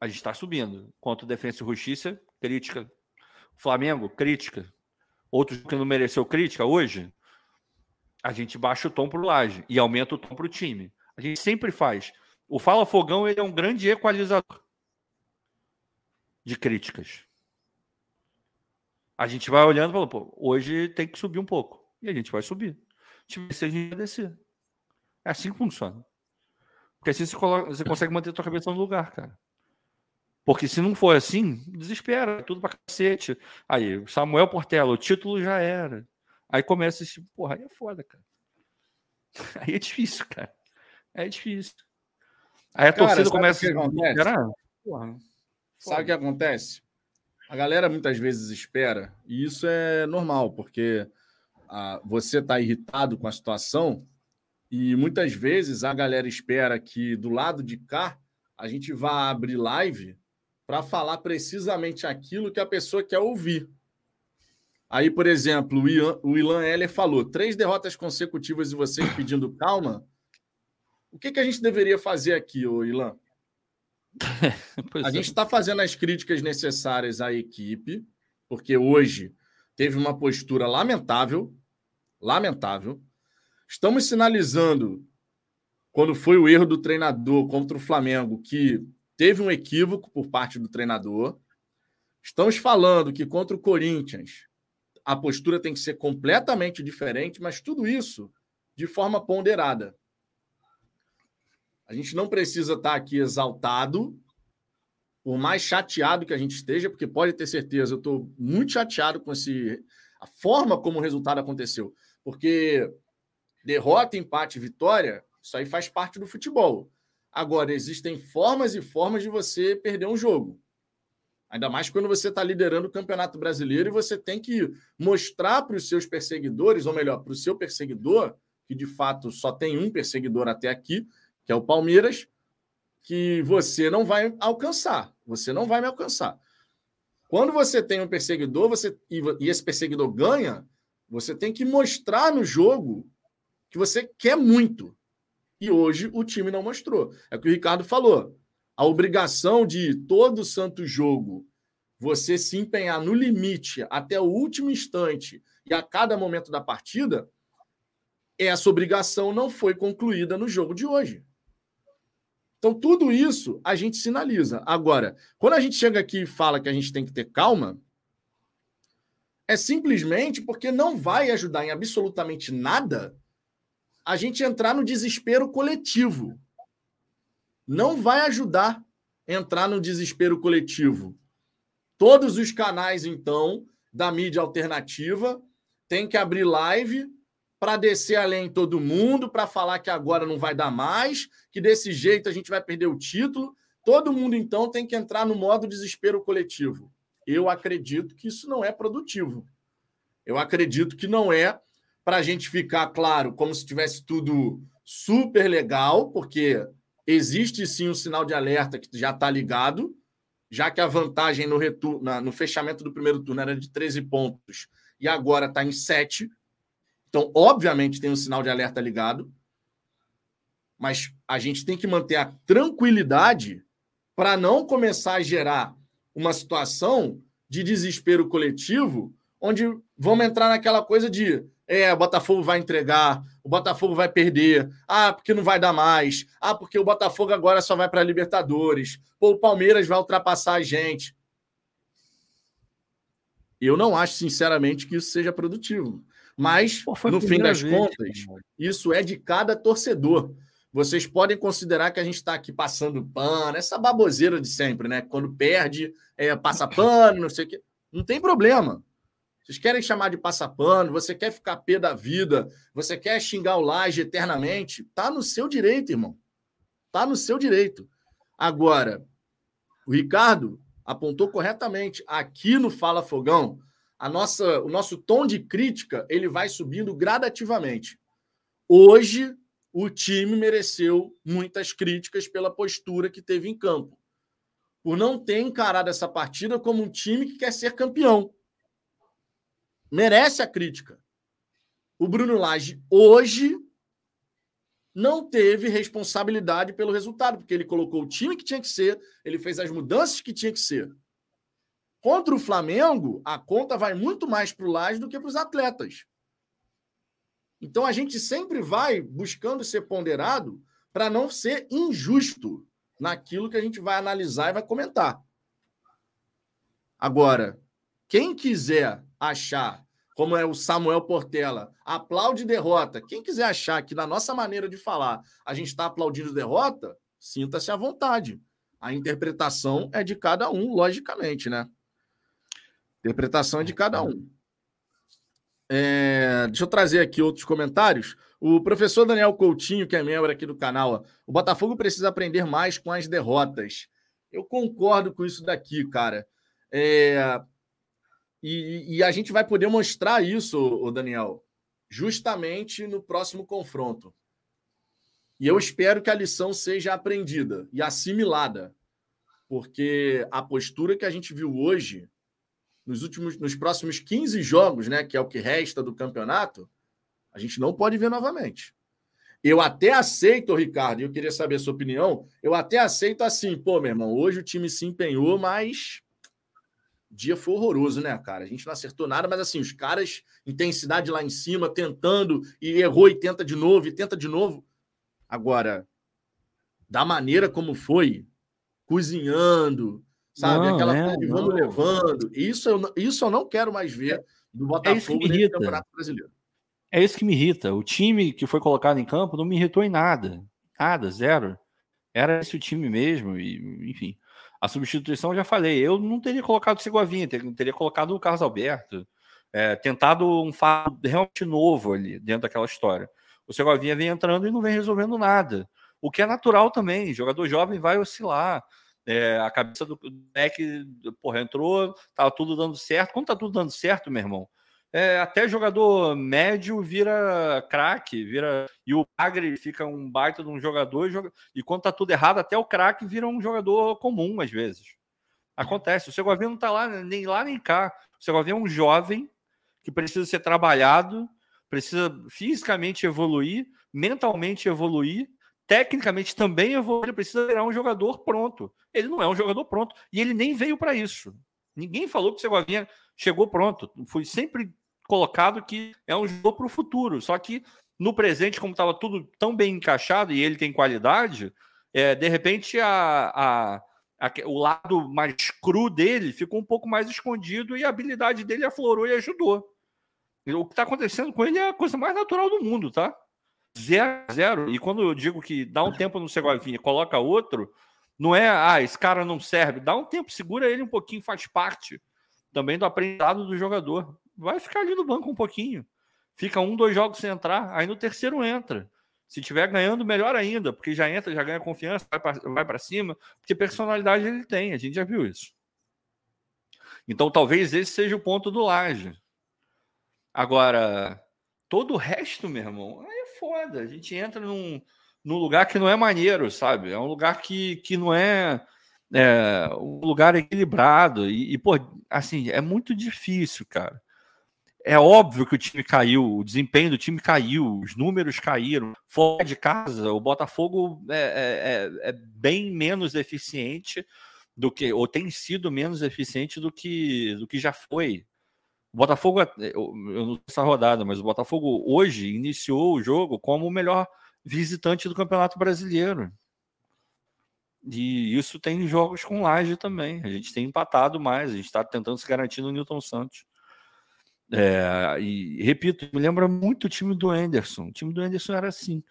A gente está subindo. Quanto Defesa e Justiça, crítica. Flamengo, crítica. Outros que não mereceu crítica hoje, a gente baixa o tom para o laje e aumenta o tom para o time. A gente sempre faz. O Fala Fogão ele é um grande equalizador de críticas. A gente vai olhando e fala, pô, hoje tem que subir um pouco. E a gente vai subir. Se a gente vai descer. É assim que funciona. Porque assim você, coloca, você consegue manter a tua cabeça no lugar, cara. Porque se não for assim, desespera, é tudo pra cacete. Aí, Samuel Portela, o título já era. Aí começa esse, porra, aí é foda, cara. [LAUGHS] Aí é difícil, cara. É difícil. Aí a cara, torcida começa a. Porra, sabe o que acontece? A galera muitas vezes espera, e isso é normal, porque ah, você está irritado com a situação, e muitas vezes a galera espera que do lado de cá a gente vá abrir live para falar precisamente aquilo que a pessoa quer ouvir. Aí, por exemplo, o Ilan, o Ilan Heller falou: três derrotas consecutivas e vocês pedindo calma. O que, que a gente deveria fazer aqui, Ilan? [LAUGHS] a é. gente está fazendo as críticas necessárias à equipe, porque hoje teve uma postura lamentável, lamentável. Estamos sinalizando, quando foi o erro do treinador contra o Flamengo, que teve um equívoco por parte do treinador. Estamos falando que contra o Corinthians a postura tem que ser completamente diferente, mas tudo isso de forma ponderada. A gente não precisa estar aqui exaltado, por mais chateado que a gente esteja, porque pode ter certeza, eu estou muito chateado com esse, a forma como o resultado aconteceu. Porque derrota, empate, vitória, isso aí faz parte do futebol. Agora, existem formas e formas de você perder um jogo. Ainda mais quando você está liderando o Campeonato Brasileiro e você tem que mostrar para os seus perseguidores, ou melhor, para o seu perseguidor, que de fato só tem um perseguidor até aqui, que é o Palmeiras, que você não vai alcançar. Você não vai me alcançar. Quando você tem um perseguidor você, e esse perseguidor ganha, você tem que mostrar no jogo que você quer muito. E hoje o time não mostrou. É o que o Ricardo falou. A obrigação de todo santo jogo você se empenhar no limite até o último instante e a cada momento da partida, essa obrigação não foi concluída no jogo de hoje. Então, tudo isso a gente sinaliza. Agora, quando a gente chega aqui e fala que a gente tem que ter calma, é simplesmente porque não vai ajudar em absolutamente nada a gente entrar no desespero coletivo. Não vai ajudar a entrar no desespero coletivo. Todos os canais, então, da mídia alternativa têm que abrir live para descer além todo mundo, para falar que agora não vai dar mais, que desse jeito a gente vai perder o título. Todo mundo, então, tem que entrar no modo desespero coletivo. Eu acredito que isso não é produtivo. Eu acredito que não é para a gente ficar claro, como se tivesse tudo super legal, porque existe sim um sinal de alerta que já está ligado, já que a vantagem no, no fechamento do primeiro turno era de 13 pontos e agora está em 7. Então, obviamente, tem um sinal de alerta ligado. Mas a gente tem que manter a tranquilidade para não começar a gerar uma situação de desespero coletivo, onde vamos entrar naquela coisa de é, o Botafogo vai entregar, o Botafogo vai perder. Ah, porque não vai dar mais. Ah, porque o Botafogo agora só vai para Libertadores. Pô, o Palmeiras vai ultrapassar a gente. Eu não acho, sinceramente, que isso seja produtivo. Mas, Pô, no fim das vez, contas, cara. isso é de cada torcedor. Vocês podem considerar que a gente está aqui passando pano, essa baboseira de sempre, né? Quando perde, é, passa pano, não sei o quê. Não tem problema. Vocês querem chamar de passapano, você quer ficar pé da vida, você quer xingar o Laje eternamente, tá no seu direito, irmão. Tá no seu direito. Agora, o Ricardo apontou corretamente. Aqui no Fala Fogão, a nossa, o nosso tom de crítica ele vai subindo gradativamente. Hoje, o time mereceu muitas críticas pela postura que teve em campo, por não ter encarado essa partida como um time que quer ser campeão. Merece a crítica. O Bruno Lage hoje não teve responsabilidade pelo resultado, porque ele colocou o time que tinha que ser, ele fez as mudanças que tinha que ser. Contra o Flamengo, a conta vai muito mais para o Laje do que para os atletas. Então a gente sempre vai buscando ser ponderado para não ser injusto naquilo que a gente vai analisar e vai comentar. Agora, quem quiser achar como é o Samuel Portela, aplaude derrota. Quem quiser achar que na nossa maneira de falar a gente está aplaudindo derrota, sinta-se à vontade. A interpretação é de cada um, logicamente, né? Interpretação é de cada um. É, deixa eu trazer aqui outros comentários. O professor Daniel Coutinho, que é membro aqui do canal, o Botafogo precisa aprender mais com as derrotas. Eu concordo com isso daqui, cara. É, e, e, a gente vai poder mostrar isso, o Daniel, justamente no próximo confronto. E eu espero que a lição seja aprendida e assimilada, porque a postura que a gente viu hoje, nos últimos, nos próximos 15 jogos, né, que é o que resta do campeonato, a gente não pode ver novamente. Eu até aceito, Ricardo, e eu queria saber a sua opinião. Eu até aceito assim, pô, meu irmão, hoje o time se empenhou, mas dia foi horroroso, né, cara? A gente não acertou nada, mas assim, os caras, intensidade lá em cima, tentando, e errou e tenta de novo, e tenta de novo. Agora, da maneira como foi, cozinhando, sabe? Não, Aquela é, vamos levando. Isso eu, isso eu não quero mais ver do Botafogo é Campeonato Brasileiro. É isso que me irrita. O time que foi colocado em campo não me irritou em nada. Nada, zero. Era esse o time mesmo, e enfim. A substituição, eu já falei, eu não teria colocado o Segovinha, teria, teria colocado o Carlos Alberto, é, tentado um fato realmente novo ali dentro daquela história. O Segovinha vem entrando e não vem resolvendo nada. O que é natural também, jogador jovem vai oscilar. É, a cabeça do deck, porra, entrou, tava tudo dando certo. Quando tá tudo dando certo, meu irmão, é, até jogador médio vira craque, vira e o Bagre fica um baita de um jogador e, joga... e quando tá tudo errado, até o craque vira um jogador comum às vezes. Acontece. O Segovinha não tá lá nem lá nem cá. O Segovinha é um jovem que precisa ser trabalhado, precisa fisicamente evoluir, mentalmente evoluir, tecnicamente também evoluir, precisa virar um jogador pronto. Ele não é um jogador pronto e ele nem veio para isso. Ninguém falou que o Segovinha chegou pronto. Foi sempre colocado que é um jogo para o futuro. Só que no presente, como estava tudo tão bem encaixado e ele tem qualidade, é, de repente a, a, o lado mais cru dele ficou um pouco mais escondido e a habilidade dele aflorou e ajudou. O que está acontecendo com ele é a coisa mais natural do mundo, tá? Zero, zero. E quando eu digo que dá um tempo no Segovinha coloca outro, não é, ah, esse cara não serve. Dá um tempo, segura ele um pouquinho, faz parte também do aprendizado do jogador vai ficar ali no banco um pouquinho. Fica um, dois jogos sem entrar, aí no terceiro entra. Se tiver ganhando, melhor ainda, porque já entra, já ganha confiança, vai para cima, porque personalidade ele tem, a gente já viu isso. Então talvez esse seja o ponto do Laje. Agora, todo o resto, meu irmão, é foda. A gente entra num, num lugar que não é maneiro, sabe? É um lugar que, que não é, é um lugar equilibrado. E, e, pô, assim, é muito difícil, cara. É óbvio que o time caiu, o desempenho do time caiu, os números caíram. Fora de casa, o Botafogo é, é, é, é bem menos eficiente do que, ou tem sido menos eficiente do que, do que já foi. O Botafogo, é, eu, eu não sei essa rodada, mas o Botafogo hoje iniciou o jogo como o melhor visitante do Campeonato Brasileiro. E isso tem jogos com laje também. A gente tem empatado mais, a gente está tentando se garantir no Newton Santos. É, e repito, me lembra muito o time do Anderson. O time do Anderson era assim.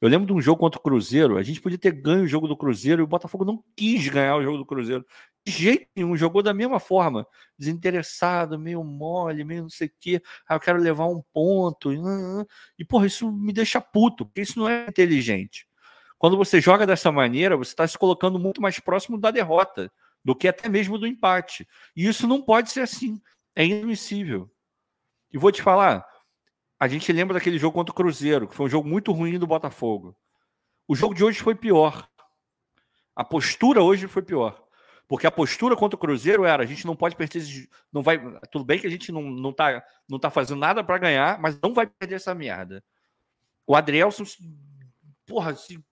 Eu lembro de um jogo contra o Cruzeiro. A gente podia ter ganho o jogo do Cruzeiro e o Botafogo não quis ganhar o jogo do Cruzeiro. Jeito nenhum, jogou da mesma forma, desinteressado, meio mole, meio não sei o quê. Ah, eu quero levar um ponto. E, porra, isso me deixa puto, porque isso não é inteligente. Quando você joga dessa maneira, você está se colocando muito mais próximo da derrota do que até mesmo do empate. E isso não pode ser assim. É inadmissível. E vou te falar, a gente lembra daquele jogo contra o Cruzeiro, que foi um jogo muito ruim do Botafogo. O jogo de hoje foi pior. A postura hoje foi pior. Porque a postura contra o Cruzeiro era: a gente não pode perder. Não vai, tudo bem que a gente não, não, tá, não tá fazendo nada para ganhar, mas não vai perder essa merda. O Adrielson, porra, se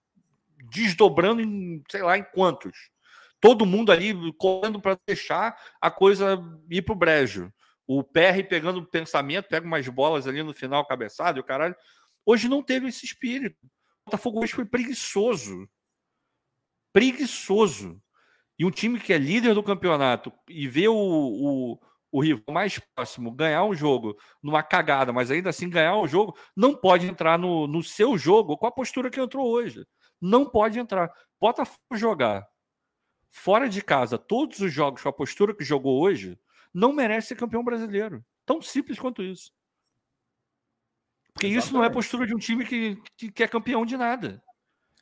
desdobrando em, sei lá, em quantos. Todo mundo ali correndo para deixar a coisa ir pro brejo. O PR pegando o pensamento, pega umas bolas ali no final, cabeçado, e o caralho. Hoje não teve esse espírito. O Botafogo hoje foi preguiçoso. Preguiçoso. E um time que é líder do campeonato e vê o, o, o rival mais próximo ganhar um jogo numa cagada, mas ainda assim ganhar um jogo, não pode entrar no, no seu jogo com a postura que entrou hoje. Não pode entrar. Botafogo jogar fora de casa todos os jogos com a postura que jogou hoje, não merece ser campeão brasileiro. Tão simples quanto isso. Porque Exatamente. isso não é postura de um time que, que, que é campeão de nada.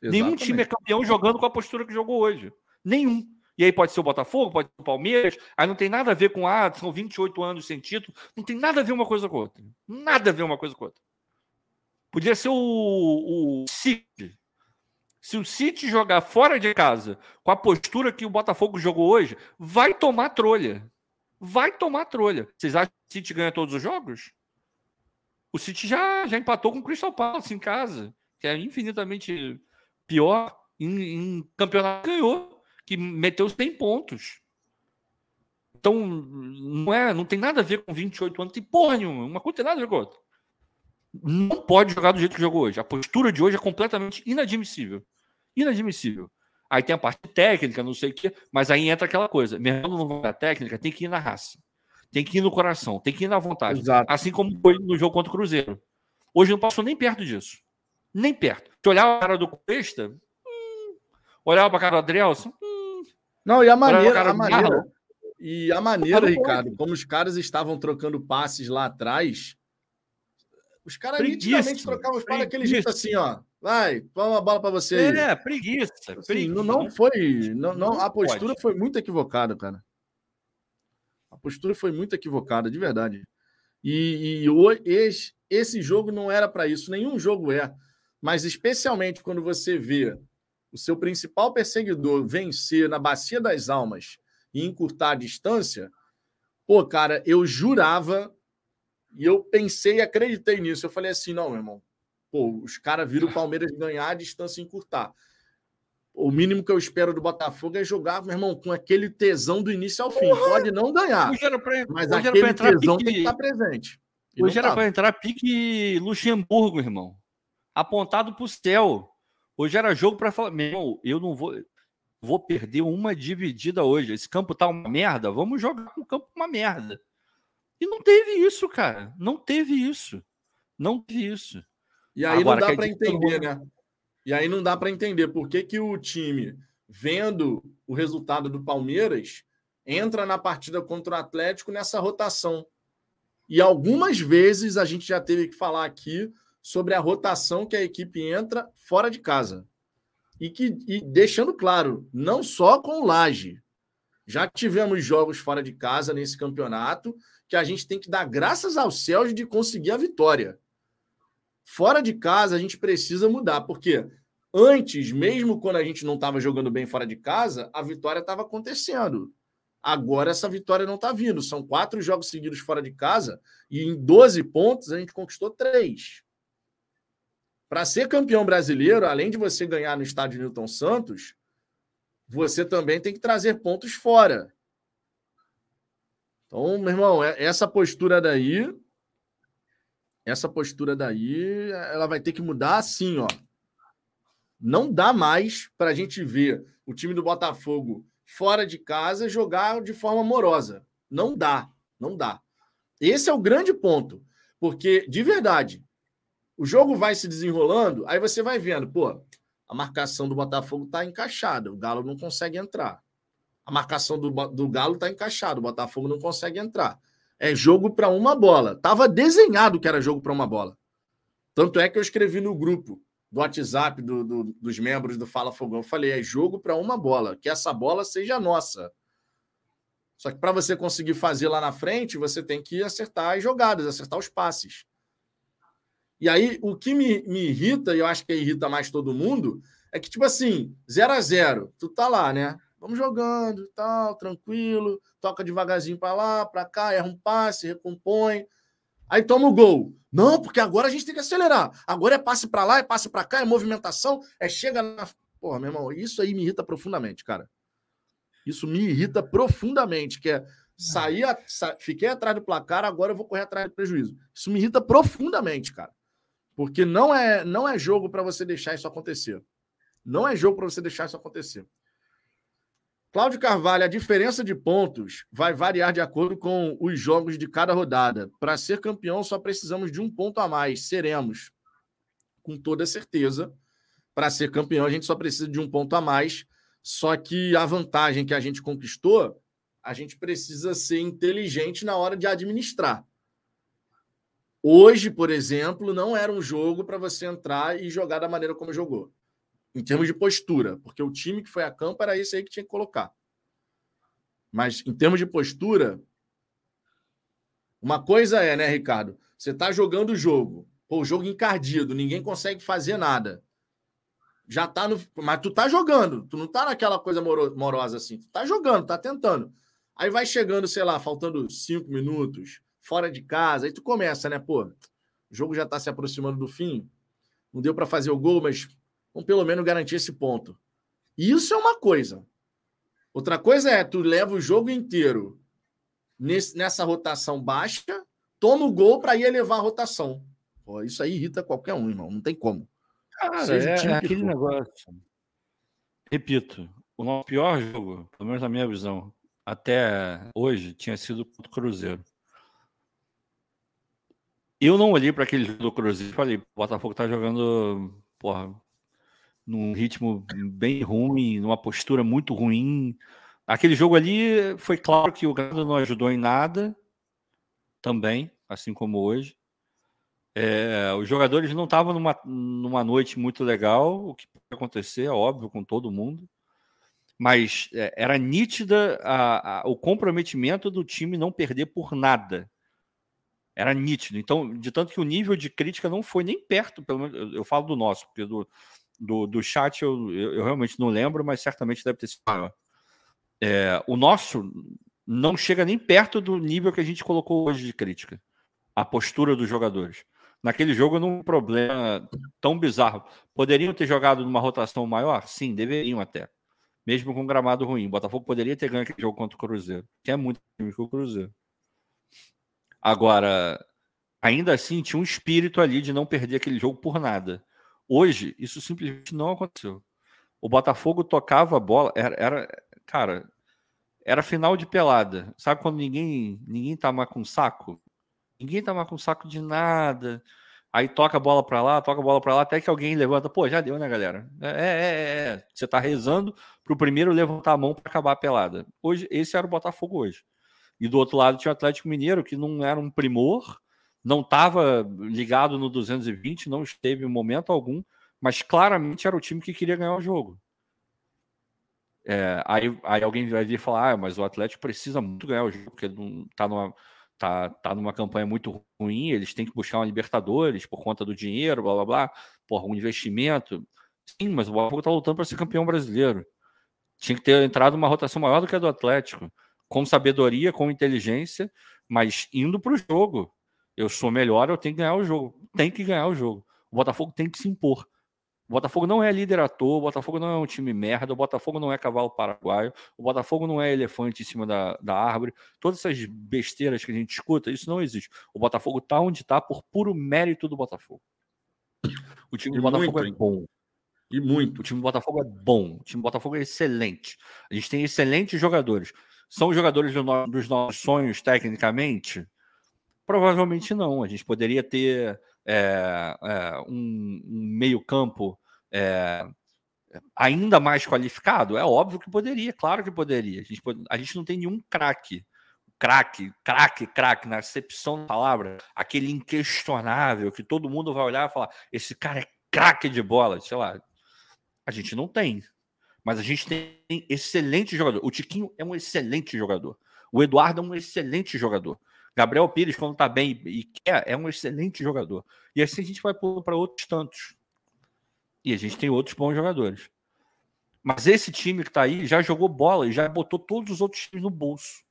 Exatamente. Nenhum time é campeão jogando com a postura que jogou hoje. Nenhum. E aí pode ser o Botafogo, pode ser o Palmeiras. Aí não tem nada a ver com, ah, são 28 anos sem título. Não tem nada a ver uma coisa com outra. Nada a ver uma coisa com outra. Podia ser o, o City. Se o City jogar fora de casa com a postura que o Botafogo jogou hoje, vai tomar trolha. Vai tomar trolha. Vocês acham que o City ganha todos os jogos? O City já, já empatou com o Crystal Palace em casa, que é infinitamente pior. Em, em campeonato ganhou que meteu 100 pontos. Então, não é, não tem nada a ver com 28 anos, tem porra nenhuma. Uma coisa tem nada a ver com outra. Não pode jogar do jeito que jogou hoje. A postura de hoje é completamente inadmissível. Inadmissível. Aí tem a parte técnica, não sei o quê, mas aí entra aquela coisa. Mesmo não vai a técnica, tem que ir na raça. Tem que ir no coração, tem que ir na vontade. Exato. Assim como foi no jogo contra o Cruzeiro. Hoje não passou nem perto disso. Nem perto. Se olhar a cara do Cuesta, hum, olhar para a cara do Adrielson, não, e a maneira, a maneira, e a maneira, Ricardo, como os caras estavam trocando passes lá atrás, os caras nitidamente trocavam os passes daquele jeito assim, ó. Vai, toma uma bola para você. Aí. É, preguiça. Assim, preguiça. Não, não foi. Não, não, a postura foi muito equivocada, cara. A postura foi muito equivocada, de verdade. E, e esse, esse jogo não era para isso. Nenhum jogo é. Mas especialmente quando você vê o seu principal perseguidor vencer na Bacia das Almas e encurtar a distância, pô, cara, eu jurava e eu pensei e acreditei nisso. Eu falei assim: não, meu irmão, pô, os caras viram o Palmeiras ganhar a distância e encurtar. O mínimo que eu espero do Botafogo é jogar, meu irmão, com aquele tesão do início ao fim. Pode não ganhar, pra, mas aquele tesão pique, tem que estar presente. hoje era para entrar pique Luxemburgo, irmão. Apontado para o céu. Hoje era jogo para falar, meu irmão, eu não vou vou perder uma dividida hoje. Esse campo tá uma merda, vamos jogar com o campo uma merda. E não teve isso, cara. Não teve isso. Não teve isso. E aí Agora, não dá para entender, né? E aí não dá para entender por que, que o time, vendo o resultado do Palmeiras, entra na partida contra o Atlético nessa rotação. E algumas vezes a gente já teve que falar aqui sobre a rotação que a equipe entra fora de casa. E, que, e deixando claro, não só com o Laje. Já tivemos jogos fora de casa nesse campeonato que a gente tem que dar graças aos céus de conseguir a vitória. Fora de casa, a gente precisa mudar, porque antes, mesmo quando a gente não estava jogando bem fora de casa, a vitória estava acontecendo. Agora essa vitória não está vindo. São quatro jogos seguidos fora de casa e em 12 pontos a gente conquistou três. Para ser campeão brasileiro, além de você ganhar no estádio Newton Santos, você também tem que trazer pontos fora. Então, meu irmão, é, essa postura daí, essa postura daí, ela vai ter que mudar assim, ó. Não dá mais para a gente ver o time do Botafogo fora de casa jogar de forma amorosa. Não dá, não dá. Esse é o grande ponto, porque de verdade, o jogo vai se desenrolando, aí você vai vendo, pô, a marcação do Botafogo está encaixada, o Galo não consegue entrar. A marcação do, do Galo está encaixada, o Botafogo não consegue entrar. É jogo para uma bola. Tava desenhado que era jogo para uma bola. Tanto é que eu escrevi no grupo do WhatsApp do, do, dos membros do Fala Fogão. Eu falei: é jogo para uma bola, que essa bola seja nossa. Só que para você conseguir fazer lá na frente, você tem que acertar as jogadas, acertar os passes. E aí, o que me, me irrita, e eu acho que irrita mais todo mundo, é que, tipo assim, 0 a 0 tu tá lá, né? Vamos jogando, tal, tranquilo, toca devagarzinho para lá, para cá, erra um passe, recompõe. Aí toma o gol. Não, porque agora a gente tem que acelerar. Agora é passe para lá, é passe para cá, é movimentação, é chega na. Porra, meu irmão, isso aí me irrita profundamente, cara. Isso me irrita profundamente, que é sair, a... fiquei atrás do placar, agora eu vou correr atrás do prejuízo. Isso me irrita profundamente, cara. Porque não é, não é jogo para você deixar isso acontecer. Não é jogo para você deixar isso acontecer. Cláudio Carvalho, a diferença de pontos vai variar de acordo com os jogos de cada rodada. Para ser campeão, só precisamos de um ponto a mais. Seremos, com toda certeza. Para ser campeão, a gente só precisa de um ponto a mais. Só que a vantagem que a gente conquistou, a gente precisa ser inteligente na hora de administrar. Hoje, por exemplo, não era um jogo para você entrar e jogar da maneira como jogou em termos de postura, porque o time que foi a campo era esse aí que tinha que colocar. Mas em termos de postura, uma coisa é, né, Ricardo? Você está jogando o jogo, o jogo encardido, ninguém consegue fazer nada. Já tá no. Mas tu tá jogando, tu não tá naquela coisa morosa assim. Tu tá jogando, tá tentando. Aí vai chegando, sei lá, faltando cinco minutos, fora de casa, aí tu começa, né, pô, o jogo já tá se aproximando do fim, não deu para fazer o gol, mas Vamos pelo menos garantir esse ponto. Isso é uma coisa. Outra coisa é, tu leva o jogo inteiro nesse, nessa rotação baixa, toma o gol para ir elevar a rotação. Pô, isso aí irrita qualquer um, irmão. Não tem como. Cara, é, é aquele negócio. Repito, o nosso pior jogo, pelo menos na minha visão, até hoje, tinha sido o Cruzeiro. Eu não olhei para aquele jogo do Cruzeiro e falei, o Botafogo tá jogando, porra, num ritmo bem ruim, numa postura muito ruim. Aquele jogo ali foi claro que o Galo não ajudou em nada, também, assim como hoje. É, os jogadores não estavam numa, numa noite muito legal, o que pode acontecer, é óbvio, com todo mundo. Mas é, era nítida a, a, o comprometimento do time não perder por nada. Era nítido. Então, de tanto que o nível de crítica não foi nem perto, pelo menos eu, eu falo do nosso, porque do, do, do chat eu, eu, eu, realmente não lembro, mas certamente deve ter sido maior. É, o nosso não chega nem perto do nível que a gente colocou hoje de crítica. A postura dos jogadores. Naquele jogo, num problema tão bizarro. Poderiam ter jogado numa rotação maior? Sim, deveriam até. Mesmo com um gramado ruim. O Botafogo poderia ter ganho aquele jogo contra o Cruzeiro, que é muito time que o Cruzeiro. Agora, ainda assim, tinha um espírito ali de não perder aquele jogo por nada. Hoje, isso simplesmente não aconteceu. O Botafogo tocava a bola, era, era cara, era final de pelada. Sabe quando ninguém ninguém tá mais com saco? Ninguém tá mais com saco de nada. Aí toca a bola para lá, toca a bola para lá, até que alguém levanta. Pô, já deu, né, galera? É, é, é. é. Você tá rezando pro primeiro levantar a mão para acabar a pelada. Hoje, esse era o Botafogo hoje. E do outro lado tinha o Atlético Mineiro, que não era um primor, não estava ligado no 220, não esteve em momento algum, mas claramente era o time que queria ganhar o jogo. É, aí, aí alguém vai vir falar, ah, mas o Atlético precisa muito ganhar o jogo, porque não tá numa, tá, tá numa campanha muito ruim, eles têm que buscar uma Libertadores por conta do dinheiro, blá blá blá, por um investimento. Sim, mas o Botafogo está lutando para ser campeão brasileiro. Tinha que ter entrado uma rotação maior do que a do Atlético, com sabedoria, com inteligência, mas indo para o jogo. Eu sou melhor, eu tenho que ganhar o jogo. Tem que ganhar o jogo. O Botafogo tem que se impor. O Botafogo não é líder à toa, o Botafogo não é um time merda, o Botafogo não é cavalo paraguaio, o Botafogo não é elefante em cima da, da árvore. Todas essas besteiras que a gente escuta, isso não existe. O Botafogo está onde está por puro mérito do Botafogo. O time do Botafogo muito, é bom. E muito. O time do Botafogo é bom. O time do Botafogo é excelente. A gente tem excelentes jogadores. São jogadores do no, dos nossos sonhos, tecnicamente? Provavelmente não. A gente poderia ter é, é, um, um meio-campo é, ainda mais qualificado? É óbvio que poderia, claro que poderia. A gente, a gente não tem nenhum craque. Craque, craque, craque, na acepção da palavra, aquele inquestionável que todo mundo vai olhar e falar: esse cara é craque de bola, sei lá. A gente não tem. Mas a gente tem excelente jogador. O Tiquinho é um excelente jogador. O Eduardo é um excelente jogador. Gabriel Pires, quando tá bem e quer, é um excelente jogador. E assim a gente vai para outros tantos. E a gente tem outros bons jogadores. Mas esse time que tá aí já jogou bola e já botou todos os outros times no bolso.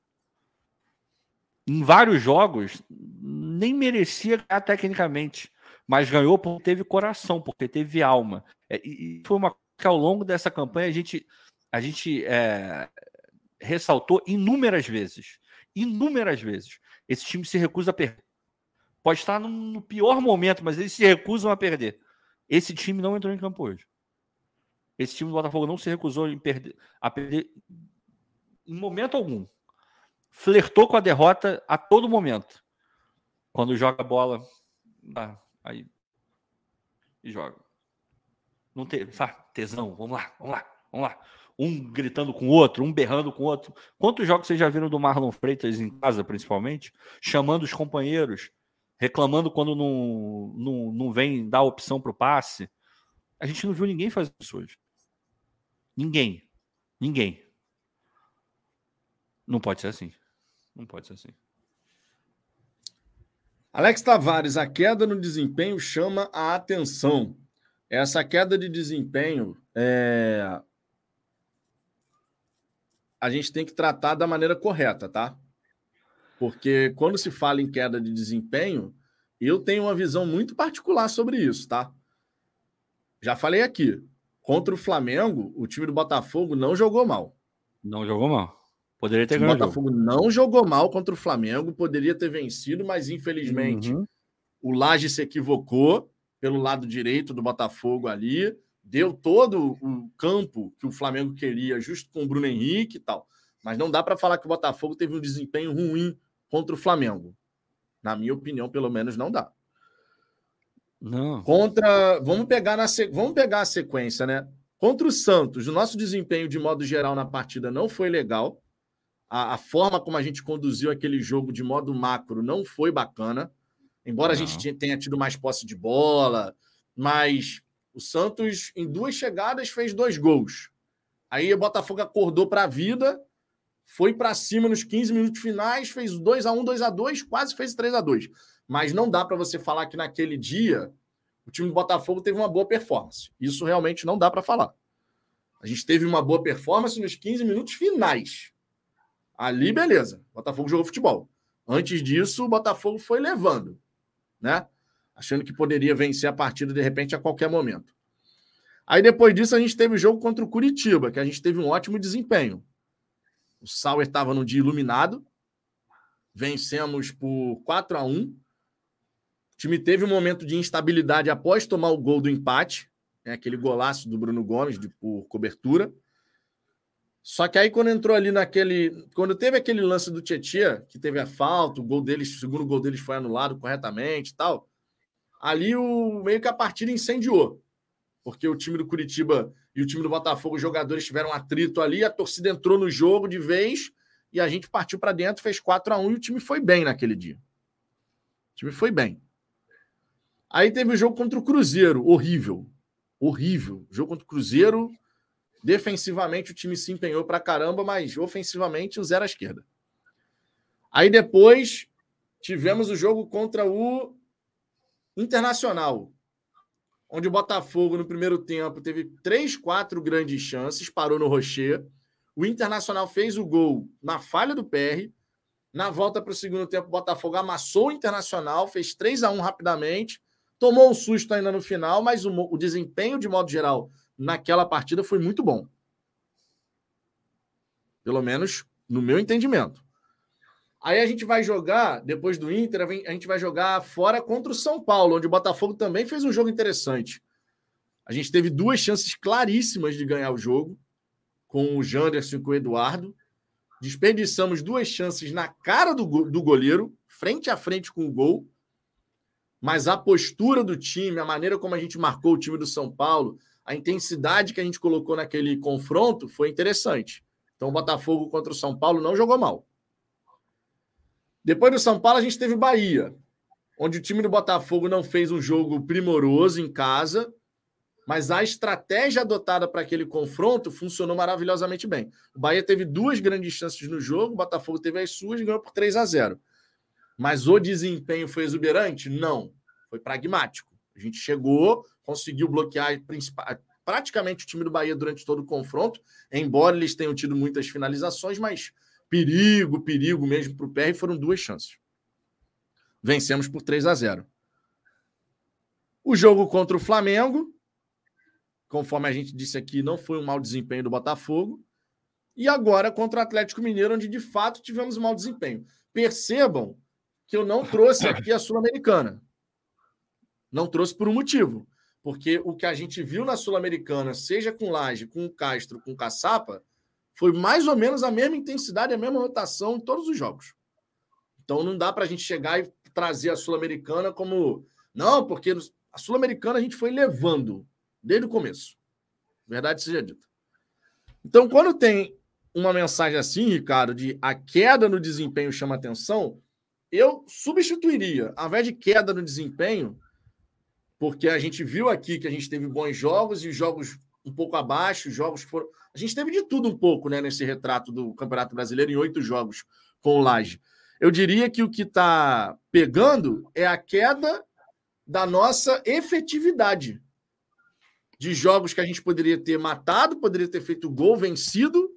Em vários jogos, nem merecia ganhar tecnicamente, mas ganhou porque teve coração, porque teve alma. É, e foi uma que ao longo dessa campanha a gente, a gente é, ressaltou inúmeras vezes. Inúmeras vezes. Esse time se recusa a perder. Pode estar no pior momento, mas eles se recusam a perder. Esse time não entrou em campo hoje. Esse time do Botafogo não se recusou perder, a perder em momento algum. Flertou com a derrota a todo momento. Quando joga a bola, aí e joga. Não teve, sabe? Tesão, vamos lá, vamos lá, vamos lá. Um gritando com o outro, um berrando com o outro. Quantos jogos vocês já viram do Marlon Freitas em casa, principalmente? Chamando os companheiros, reclamando quando não, não, não vem dar opção para o passe. A gente não viu ninguém fazer isso hoje. Ninguém. Ninguém. Não pode ser assim. Não pode ser assim. Alex Tavares, a queda no desempenho chama a atenção. Essa queda de desempenho é... a gente tem que tratar da maneira correta, tá? Porque quando se fala em queda de desempenho, eu tenho uma visão muito particular sobre isso, tá? Já falei aqui. Contra o Flamengo, o time do Botafogo não jogou mal. Não jogou mal. Poderia ter ganhado. O Botafogo jogo. não jogou mal contra o Flamengo, poderia ter vencido, mas infelizmente uhum. o Laje se equivocou pelo lado direito do Botafogo ali, deu todo o campo que o Flamengo queria, justo com o Bruno Henrique e tal. Mas não dá para falar que o Botafogo teve um desempenho ruim contra o Flamengo. Na minha opinião, pelo menos não dá. Não. Contra, vamos pegar na vamos pegar a sequência, né? Contra o Santos, o nosso desempenho de modo geral na partida não foi legal. A, a forma como a gente conduziu aquele jogo de modo macro não foi bacana. Embora não. a gente tenha tido mais posse de bola, mas o Santos em duas chegadas fez dois gols. Aí o Botafogo acordou para a vida foi para cima nos 15 minutos finais, fez 2 a 1 2 a 2 quase fez 3 a 2 Mas não dá para você falar que naquele dia o time do Botafogo teve uma boa performance. Isso realmente não dá para falar. A gente teve uma boa performance nos 15 minutos finais. Ali, beleza. O Botafogo jogou futebol. Antes disso, o Botafogo foi levando, né? Achando que poderia vencer a partida de repente a qualquer momento. Aí depois disso, a gente teve o jogo contra o Curitiba, que a gente teve um ótimo desempenho. O Sauer estava no dia iluminado. Vencemos por 4 a 1 O time teve um momento de instabilidade após tomar o gol do empate. É aquele golaço do Bruno Gomes de, por cobertura. Só que aí, quando entrou ali naquele. Quando teve aquele lance do Tietchan, que teve a falta, o gol deles, o segundo gol deles foi anulado corretamente e tal. Ali o meio que a partida incendiou. Porque o time do Curitiba e o time do Botafogo, os jogadores tiveram atrito ali, a torcida entrou no jogo de vez e a gente partiu para dentro, fez 4 a 1 e o time foi bem naquele dia. O time foi bem. Aí teve o jogo contra o Cruzeiro, horrível. Horrível. O jogo contra o Cruzeiro, defensivamente o time se empenhou para caramba, mas ofensivamente o zero à esquerda. Aí depois tivemos o jogo contra o Internacional onde o Botafogo, no primeiro tempo, teve três, quatro grandes chances, parou no Rocher. O Internacional fez o gol na falha do PR. Na volta para o segundo tempo, o Botafogo amassou o Internacional, fez 3 a 1 rapidamente, tomou um susto ainda no final, mas o, o desempenho, de modo geral, naquela partida foi muito bom. Pelo menos no meu entendimento. Aí a gente vai jogar, depois do Inter, a gente vai jogar fora contra o São Paulo, onde o Botafogo também fez um jogo interessante. A gente teve duas chances claríssimas de ganhar o jogo, com o Janderson e com o Eduardo. Desperdiçamos duas chances na cara do, do goleiro, frente a frente com o gol. mas a postura do time, a maneira como a gente marcou o time do São Paulo, a intensidade que a gente colocou naquele confronto foi interessante. Então o Botafogo contra o São Paulo não jogou mal. Depois do São Paulo, a gente teve Bahia, onde o time do Botafogo não fez um jogo primoroso em casa, mas a estratégia adotada para aquele confronto funcionou maravilhosamente bem. O Bahia teve duas grandes chances no jogo, o Botafogo teve as suas e ganhou por 3 a 0. Mas o desempenho foi exuberante? Não. Foi pragmático. A gente chegou, conseguiu bloquear praticamente o time do Bahia durante todo o confronto, embora eles tenham tido muitas finalizações, mas perigo, perigo mesmo para o PR foram duas chances. Vencemos por 3 a 0. O jogo contra o Flamengo, conforme a gente disse aqui, não foi um mau desempenho do Botafogo. E agora contra o Atlético Mineiro, onde de fato tivemos um mau desempenho. Percebam que eu não trouxe aqui a Sul-Americana. Não trouxe por um motivo. Porque o que a gente viu na Sul-Americana, seja com Laje, com Castro, com Caçapa, foi mais ou menos a mesma intensidade, a mesma rotação em todos os jogos. Então não dá para a gente chegar e trazer a Sul-Americana como. Não, porque a Sul-Americana a gente foi levando desde o começo. Verdade seja dita. Então, quando tem uma mensagem assim, Ricardo, de a queda no desempenho chama atenção, eu substituiria, ao invés de queda no desempenho, porque a gente viu aqui que a gente teve bons jogos e jogos um pouco abaixo, jogos que foram. A gente teve de tudo um pouco né, nesse retrato do Campeonato Brasileiro em oito jogos com o Laje. Eu diria que o que está pegando é a queda da nossa efetividade. De jogos que a gente poderia ter matado, poderia ter feito gol vencido,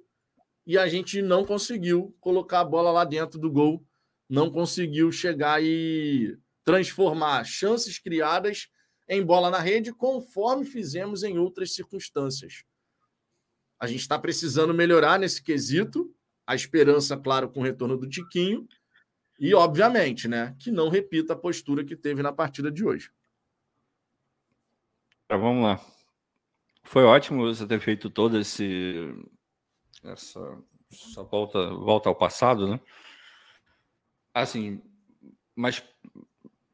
e a gente não conseguiu colocar a bola lá dentro do gol, não conseguiu chegar e transformar chances criadas em bola na rede, conforme fizemos em outras circunstâncias. A gente está precisando melhorar nesse quesito. A esperança, claro, com o retorno do Tiquinho, e, obviamente, né, que não repita a postura que teve na partida de hoje. Tá, vamos lá. Foi ótimo você ter feito todo esse essa, essa volta, volta ao passado, né? Assim, mas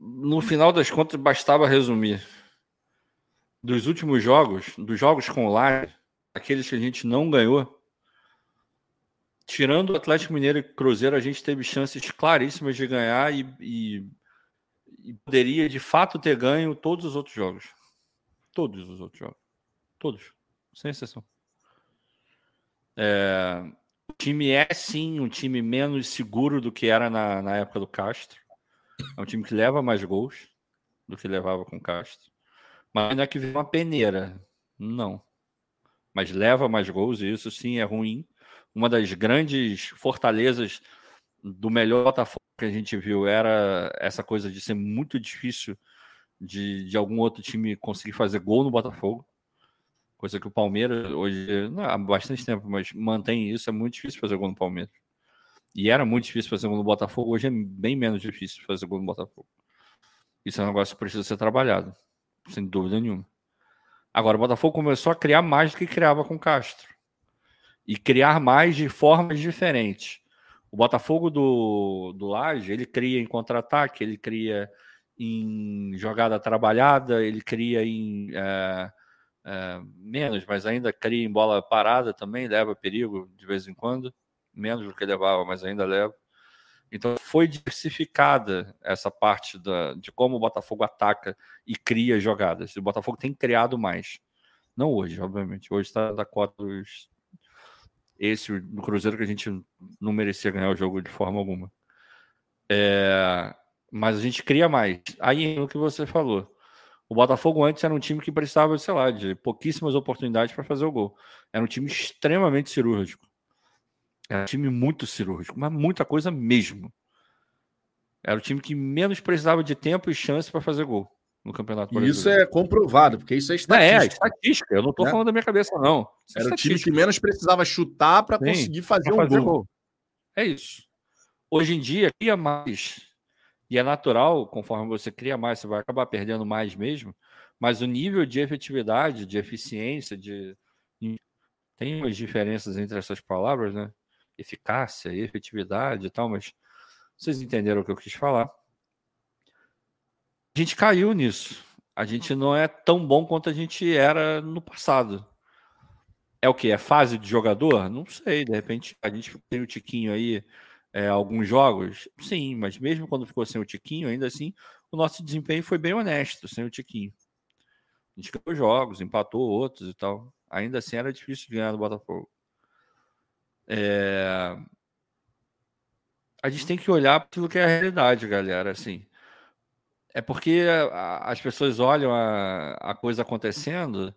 no final das contas bastava resumir. Dos últimos jogos, dos jogos com o Lar, aqueles que a gente não ganhou, tirando o Atlético Mineiro e Cruzeiro, a gente teve chances claríssimas de ganhar e, e, e, poderia de fato ter ganho todos os outros jogos. Todos os outros jogos. Todos. Sem exceção. É, o time é sim um time menos seguro do que era na, na época do Castro. É um time que leva mais gols do que levava com o Castro. Mas não é que vem uma peneira. Não. Mas leva mais gols e isso sim é ruim uma das grandes fortalezas do melhor Botafogo que a gente viu era essa coisa de ser muito difícil de, de algum outro time conseguir fazer gol no Botafogo. Coisa que o Palmeiras, hoje, não, há bastante tempo, mas mantém isso. É muito difícil fazer gol no Palmeiras. E era muito difícil fazer gol no Botafogo. Hoje é bem menos difícil fazer gol no Botafogo. Isso é um negócio que precisa ser trabalhado, sem dúvida nenhuma. Agora, o Botafogo começou a criar mais do que criava com Castro e criar mais de formas diferentes. O Botafogo do, do Laje, ele cria em contra-ataque, ele cria em jogada trabalhada, ele cria em é, é, menos, mas ainda cria em bola parada também, leva perigo de vez em quando, menos do que levava, mas ainda leva. Então foi diversificada essa parte da, de como o Botafogo ataca e cria jogadas. O Botafogo tem criado mais. Não hoje, obviamente. Hoje está da cota dos esse do Cruzeiro que a gente não merecia ganhar o jogo de forma alguma. É, mas a gente cria mais. Aí o que você falou. O Botafogo antes era um time que precisava, sei lá, de pouquíssimas oportunidades para fazer o gol. Era um time extremamente cirúrgico. Era um time muito cirúrgico, mas muita coisa mesmo. Era o time que menos precisava de tempo e chance para fazer gol no Campeonato Brasileiro. Isso é comprovado, porque isso é estatística. Não, é, estatística. Eu não estou é. falando da minha cabeça, não. Isso é Era é o time que menos precisava chutar para conseguir fazer um fazer gol. gol. É isso. Hoje em dia, cria mais. E é natural, conforme você cria mais, você vai acabar perdendo mais mesmo. Mas o nível de efetividade, de eficiência, de. Tem umas diferenças entre essas palavras, né? Eficácia, e efetividade e tal, mas vocês entenderam o que eu quis falar A gente caiu nisso. A gente não é tão bom quanto a gente era no passado. É o que? É fase de jogador? Não sei. De repente, a gente tem o Tiquinho aí, é, alguns jogos. Sim, mas mesmo quando ficou sem o Tiquinho, ainda assim, o nosso desempenho foi bem honesto sem o Tiquinho. A gente ganhou jogos, empatou outros e tal. Ainda assim, era difícil ganhar do Botafogo. É... A gente tem que olhar para aquilo que é a realidade, galera. Assim, é porque as pessoas olham a, a coisa acontecendo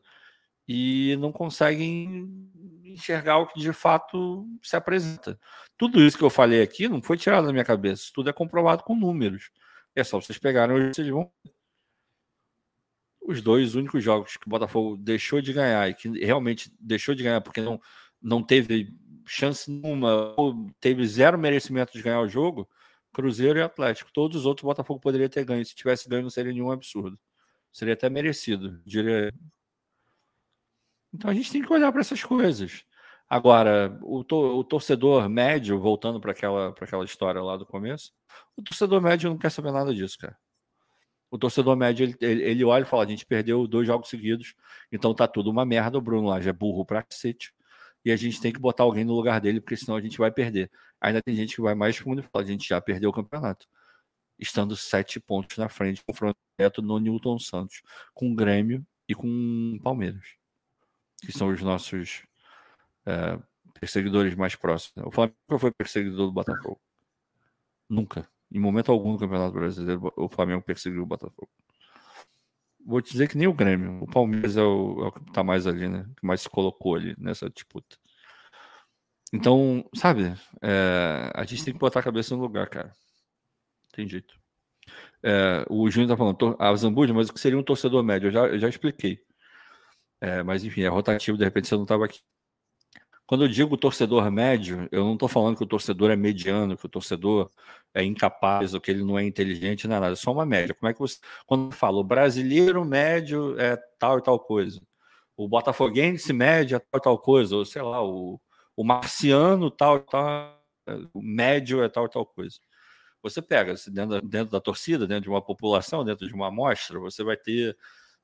e não conseguem enxergar o que de fato se apresenta. Tudo isso que eu falei aqui não foi tirado da minha cabeça, tudo é comprovado com números. É só vocês pegarem hoje, vocês vão. Os dois únicos jogos que o Botafogo deixou de ganhar e que realmente deixou de ganhar porque não, não teve chance nenhuma, teve zero merecimento de ganhar o jogo, Cruzeiro e Atlético. Todos os outros o Botafogo poderia ter ganho. Se tivesse ganho, não seria nenhum absurdo. Seria até merecido, diria. Então a gente tem que olhar para essas coisas. Agora, o, to o torcedor médio, voltando para aquela, aquela história lá do começo, o torcedor médio não quer saber nada disso, cara. O torcedor médio, ele, ele, ele olha e fala: a gente perdeu dois jogos seguidos, então tá tudo uma merda. O Bruno lá já é burro pra cacete e a gente tem que botar alguém no lugar dele, porque senão a gente vai perder. Ainda tem gente que vai mais fundo e fala: a gente já perdeu o campeonato. Estando sete pontos na frente, confronto direto no Newton Santos, com o Grêmio e com o Palmeiras, que são os nossos é, perseguidores mais próximos. O Flamengo nunca foi perseguidor do Botafogo. Nunca. Em momento algum do Campeonato Brasileiro, o Flamengo perseguiu o Botafogo. Vou te dizer que nem o Grêmio. O Palmeiras é o, é o que está mais ali, né? Que mais se colocou ali nessa disputa. Então, sabe, é, a gente tem que botar a cabeça no lugar, cara. Tem jeito. É, o Júnior tá falando, a Zambuja, mas o que seria um torcedor médio? Eu já, eu já expliquei. É, mas enfim, é rotativo, de repente você não estava aqui. Quando eu digo torcedor médio, eu não estou falando que o torcedor é mediano, que o torcedor é incapaz ou que ele não é inteligente, não é nada, é só uma média. Como é que você. Quando fala o brasileiro médio é tal e tal coisa, o botafoguense médio é tal e tal coisa, ou sei lá, o, o marciano tal e tal, o médio é tal e tal coisa. Você pega dentro da, dentro da torcida, dentro de uma população, dentro de uma amostra, você vai ter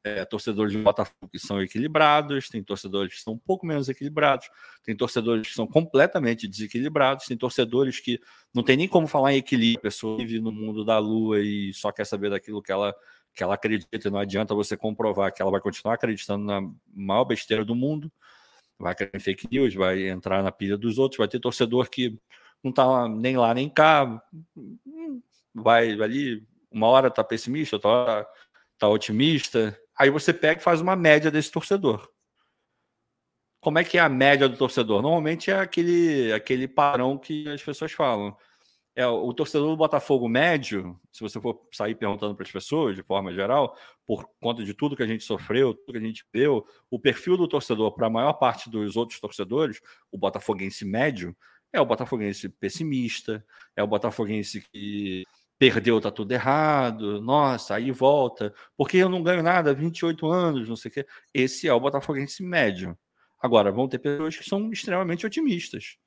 é, torcedores de Botafogo que são equilibrados, tem torcedores que são um pouco menos equilibrados, tem torcedores que são completamente desequilibrados, tem torcedores que não tem nem como falar em equilíbrio, a pessoa vive no mundo da lua e só quer saber daquilo que ela, que ela acredita, e não adianta você comprovar que ela vai continuar acreditando na maior besteira do mundo, vai cair em fake news, vai entrar na pilha dos outros, vai ter torcedor que não está nem lá nem cá, vai ali, uma hora tá pessimista, outra hora tá otimista, Aí você pega e faz uma média desse torcedor. Como é que é a média do torcedor? Normalmente é aquele, aquele padrão que as pessoas falam. É o torcedor do Botafogo médio, se você for sair perguntando para as pessoas, de forma geral, por conta de tudo que a gente sofreu, tudo que a gente viu, o perfil do torcedor para a maior parte dos outros torcedores, o botafoguense médio, é o botafoguense pessimista, é o botafoguense que perdeu, tá tudo errado, nossa, aí volta, porque eu não ganho nada, 28 anos, não sei o quê. Esse é o Botafoguense médio. Agora, vão ter pessoas que são extremamente otimistas,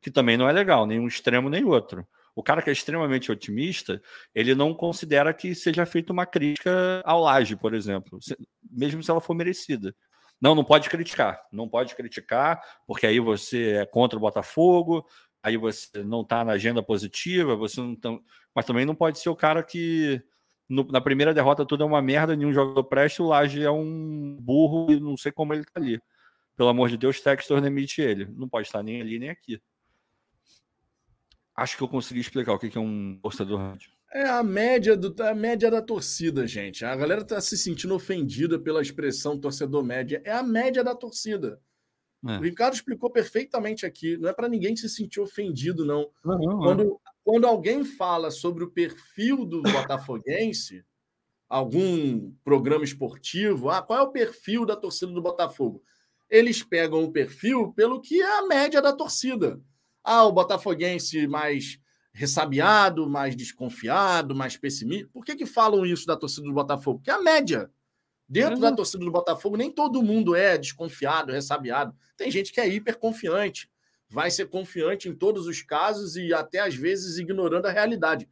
que também não é legal, nem um extremo nem outro. O cara que é extremamente otimista, ele não considera que seja feita uma crítica ao Laje, por exemplo, mesmo se ela for merecida. Não, não pode criticar. Não pode criticar, porque aí você é contra o Botafogo, aí você não está na agenda positiva, você não tá... mas também não pode ser o cara que no, na primeira derrota tudo é uma merda, nenhum jogador presta, o Laje é um burro e não sei como ele está ali. Pelo amor de Deus, Textor demite ele. Não pode estar nem ali nem aqui. Acho que eu consegui explicar o que é um torcedor rádio. É a média, do, a média da torcida, gente. A galera está se sentindo ofendida pela expressão torcedor média. É a média da torcida. É. O Ricardo explicou perfeitamente aqui. Não é para ninguém se sentir ofendido, não. não, não quando, quando alguém fala sobre o perfil do [LAUGHS] botafoguense, algum programa esportivo, ah, qual é o perfil da torcida do Botafogo? Eles pegam o perfil pelo que é a média da torcida. Ah, o botafoguense mais ressabiado, mais desconfiado, mais pessimista. Por que, que falam isso da torcida do Botafogo? Porque é a média. Dentro uhum. da torcida do Botafogo, nem todo mundo é desconfiado, ressabiado. Tem gente que é hiper confiante, vai ser confiante em todos os casos e até às vezes ignorando a realidade.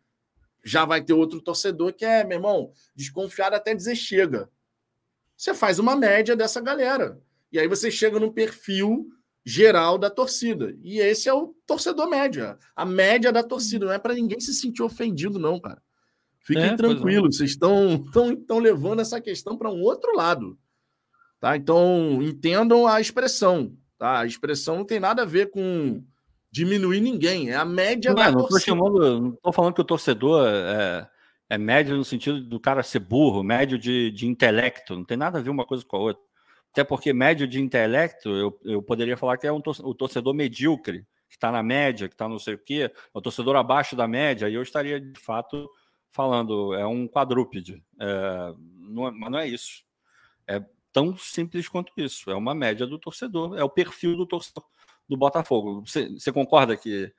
já vai ter outro torcedor que é, meu irmão, desconfiado até dizer chega. Você faz uma média dessa galera. E aí você chega no perfil geral da torcida. E esse é o torcedor média. A média da torcida. Não é para ninguém se sentir ofendido, não, cara. Fiquem é, tranquilos, vocês estão, estão, estão levando essa questão para um outro lado. Tá? Então, entendam a expressão. Tá? A expressão não tem nada a ver com diminuir ninguém, é a média não, da não torcida. Chamando, não estou falando que o torcedor é, é médio no sentido do cara ser burro, médio de, de intelecto, não tem nada a ver uma coisa com a outra. Até porque médio de intelecto, eu, eu poderia falar que é um torcedor, o torcedor medíocre, que está na média, que está não sei o quê, é o torcedor abaixo da média, e eu estaria, de fato, falando, é um quadrúpede. É, não é, mas não é isso. É tão simples quanto isso. É uma média do torcedor, é o perfil do torcedor do Botafogo. Você, você concorda que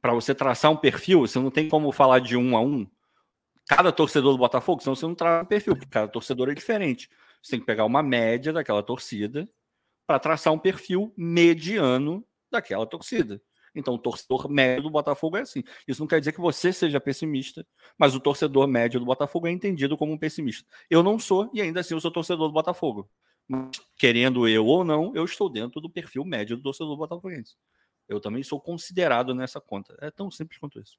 para você traçar um perfil, você não tem como falar de um a um? Cada torcedor do Botafogo, senão você não traça um perfil, porque cada torcedor é diferente. Você tem que pegar uma média daquela torcida para traçar um perfil mediano daquela torcida. Então, o torcedor médio do Botafogo é assim. Isso não quer dizer que você seja pessimista, mas o torcedor médio do Botafogo é entendido como um pessimista. Eu não sou, e ainda assim eu sou torcedor do Botafogo. Mas, querendo eu ou não, eu estou dentro do perfil médio do torcedor botafoguense. Eu também sou considerado nessa conta. É tão simples quanto isso.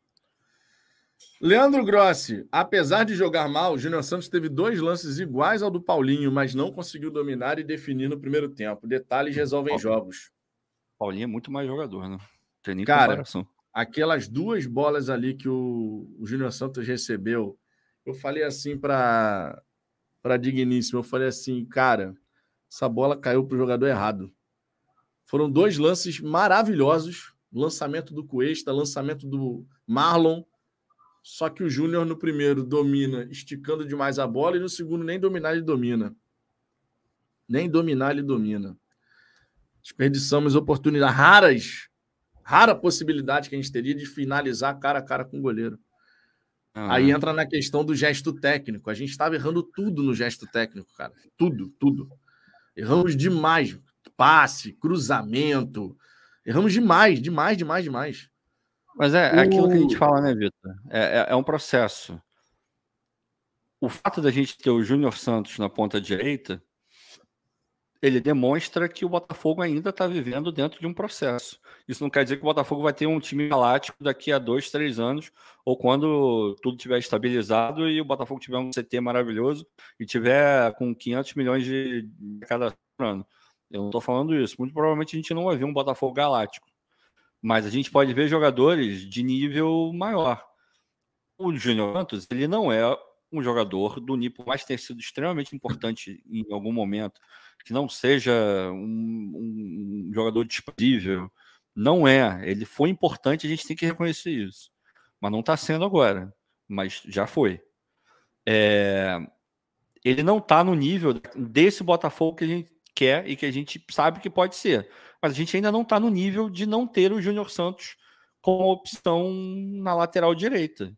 Leandro Grossi, apesar de jogar mal, o Júnior Santos teve dois lances iguais ao do Paulinho, mas não conseguiu dominar e definir no primeiro tempo. Detalhes resolvem Paulinho. jogos. Paulinho é muito mais jogador, né? Tem nem Cara, comparação. aquelas duas bolas ali que o, o Júnior Santos recebeu, eu falei assim para para Digníssimo, eu falei assim, cara, essa bola caiu para o jogador errado. Foram dois lances maravilhosos, lançamento do Cuesta, lançamento do Marlon, só que o Júnior no primeiro domina esticando demais a bola e no segundo nem dominar ele domina. Nem dominar ele domina. Desperdiçamos oportunidades raras, rara possibilidade que a gente teria de finalizar cara a cara com o goleiro. Uhum. Aí entra na questão do gesto técnico. A gente estava errando tudo no gesto técnico, cara. Tudo, tudo. Erramos demais. Passe, cruzamento. Erramos demais, demais, demais, demais. Mas é, é aquilo que a gente fala, né, Vitor? É, é, é, um processo. O fato da gente ter o Júnior Santos na ponta direita, ele demonstra que o Botafogo ainda está vivendo dentro de um processo. Isso não quer dizer que o Botafogo vai ter um time galáctico daqui a dois, três anos, ou quando tudo estiver estabilizado e o Botafogo tiver um CT maravilhoso e tiver com 500 milhões de, de cada ano. Eu não estou falando isso. Muito provavelmente a gente não vai ver um Botafogo galáctico. Mas a gente pode ver jogadores de nível maior. O Júnior Santos, ele não é um jogador do nível mais ter sido extremamente importante em algum momento, que não seja um, um jogador disponível. Não é. Ele foi importante, a gente tem que reconhecer isso. Mas não está sendo agora. Mas já foi. É... Ele não está no nível desse Botafogo que a gente quer e que a gente sabe que pode ser mas a gente ainda não está no nível de não ter o Júnior Santos como opção na lateral direita.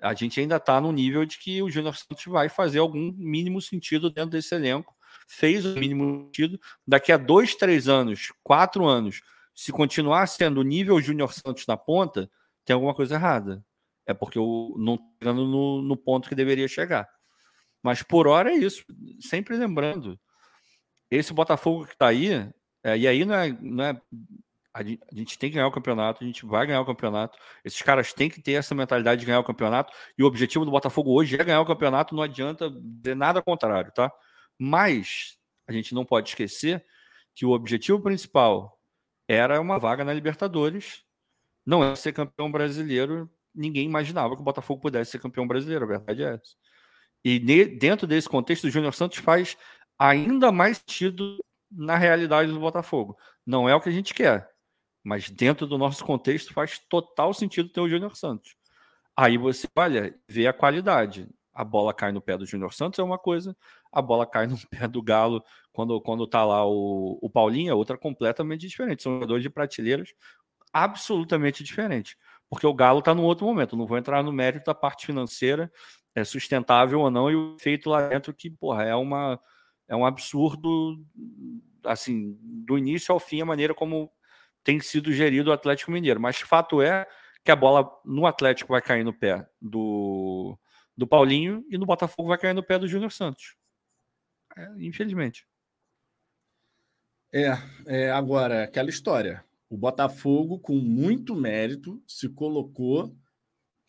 A gente ainda está no nível de que o Júnior Santos vai fazer algum mínimo sentido dentro desse elenco. Fez o mínimo sentido. Daqui a dois, três anos, quatro anos, se continuar sendo o nível Júnior Santos na ponta, tem alguma coisa errada. É porque eu não estou chegando no, no ponto que deveria chegar. Mas por hora é isso. Sempre lembrando, esse Botafogo que está aí é, e aí não é, não é a gente tem que ganhar o campeonato, a gente vai ganhar o campeonato. Esses caras têm que ter essa mentalidade de ganhar o campeonato. E o objetivo do Botafogo hoje é ganhar o campeonato, não adianta dizer nada contrário, tá? Mas a gente não pode esquecer que o objetivo principal era uma vaga na Libertadores, não é ser campeão brasileiro. Ninguém imaginava que o Botafogo pudesse ser campeão brasileiro, a verdade é essa. E dentro desse contexto, o Júnior Santos faz ainda mais sentido na realidade do Botafogo. Não é o que a gente quer, mas dentro do nosso contexto faz total sentido ter o Júnior Santos. Aí você olha, vê a qualidade. A bola cai no pé do Júnior Santos é uma coisa, a bola cai no pé do Galo quando, quando tá lá o, o Paulinho é outra completamente diferente. São jogadores de prateleiras absolutamente diferentes. Porque o Galo está num outro momento. Não vou entrar no mérito da parte financeira, é sustentável ou não, e o feito lá dentro que, porra, é uma é um absurdo, assim, do início ao fim, a maneira como tem sido gerido o Atlético Mineiro. Mas fato é que a bola no Atlético vai cair no pé do, do Paulinho e no Botafogo vai cair no pé do Júnior Santos. É, infelizmente. É, é, agora, aquela história. O Botafogo, com muito mérito, se colocou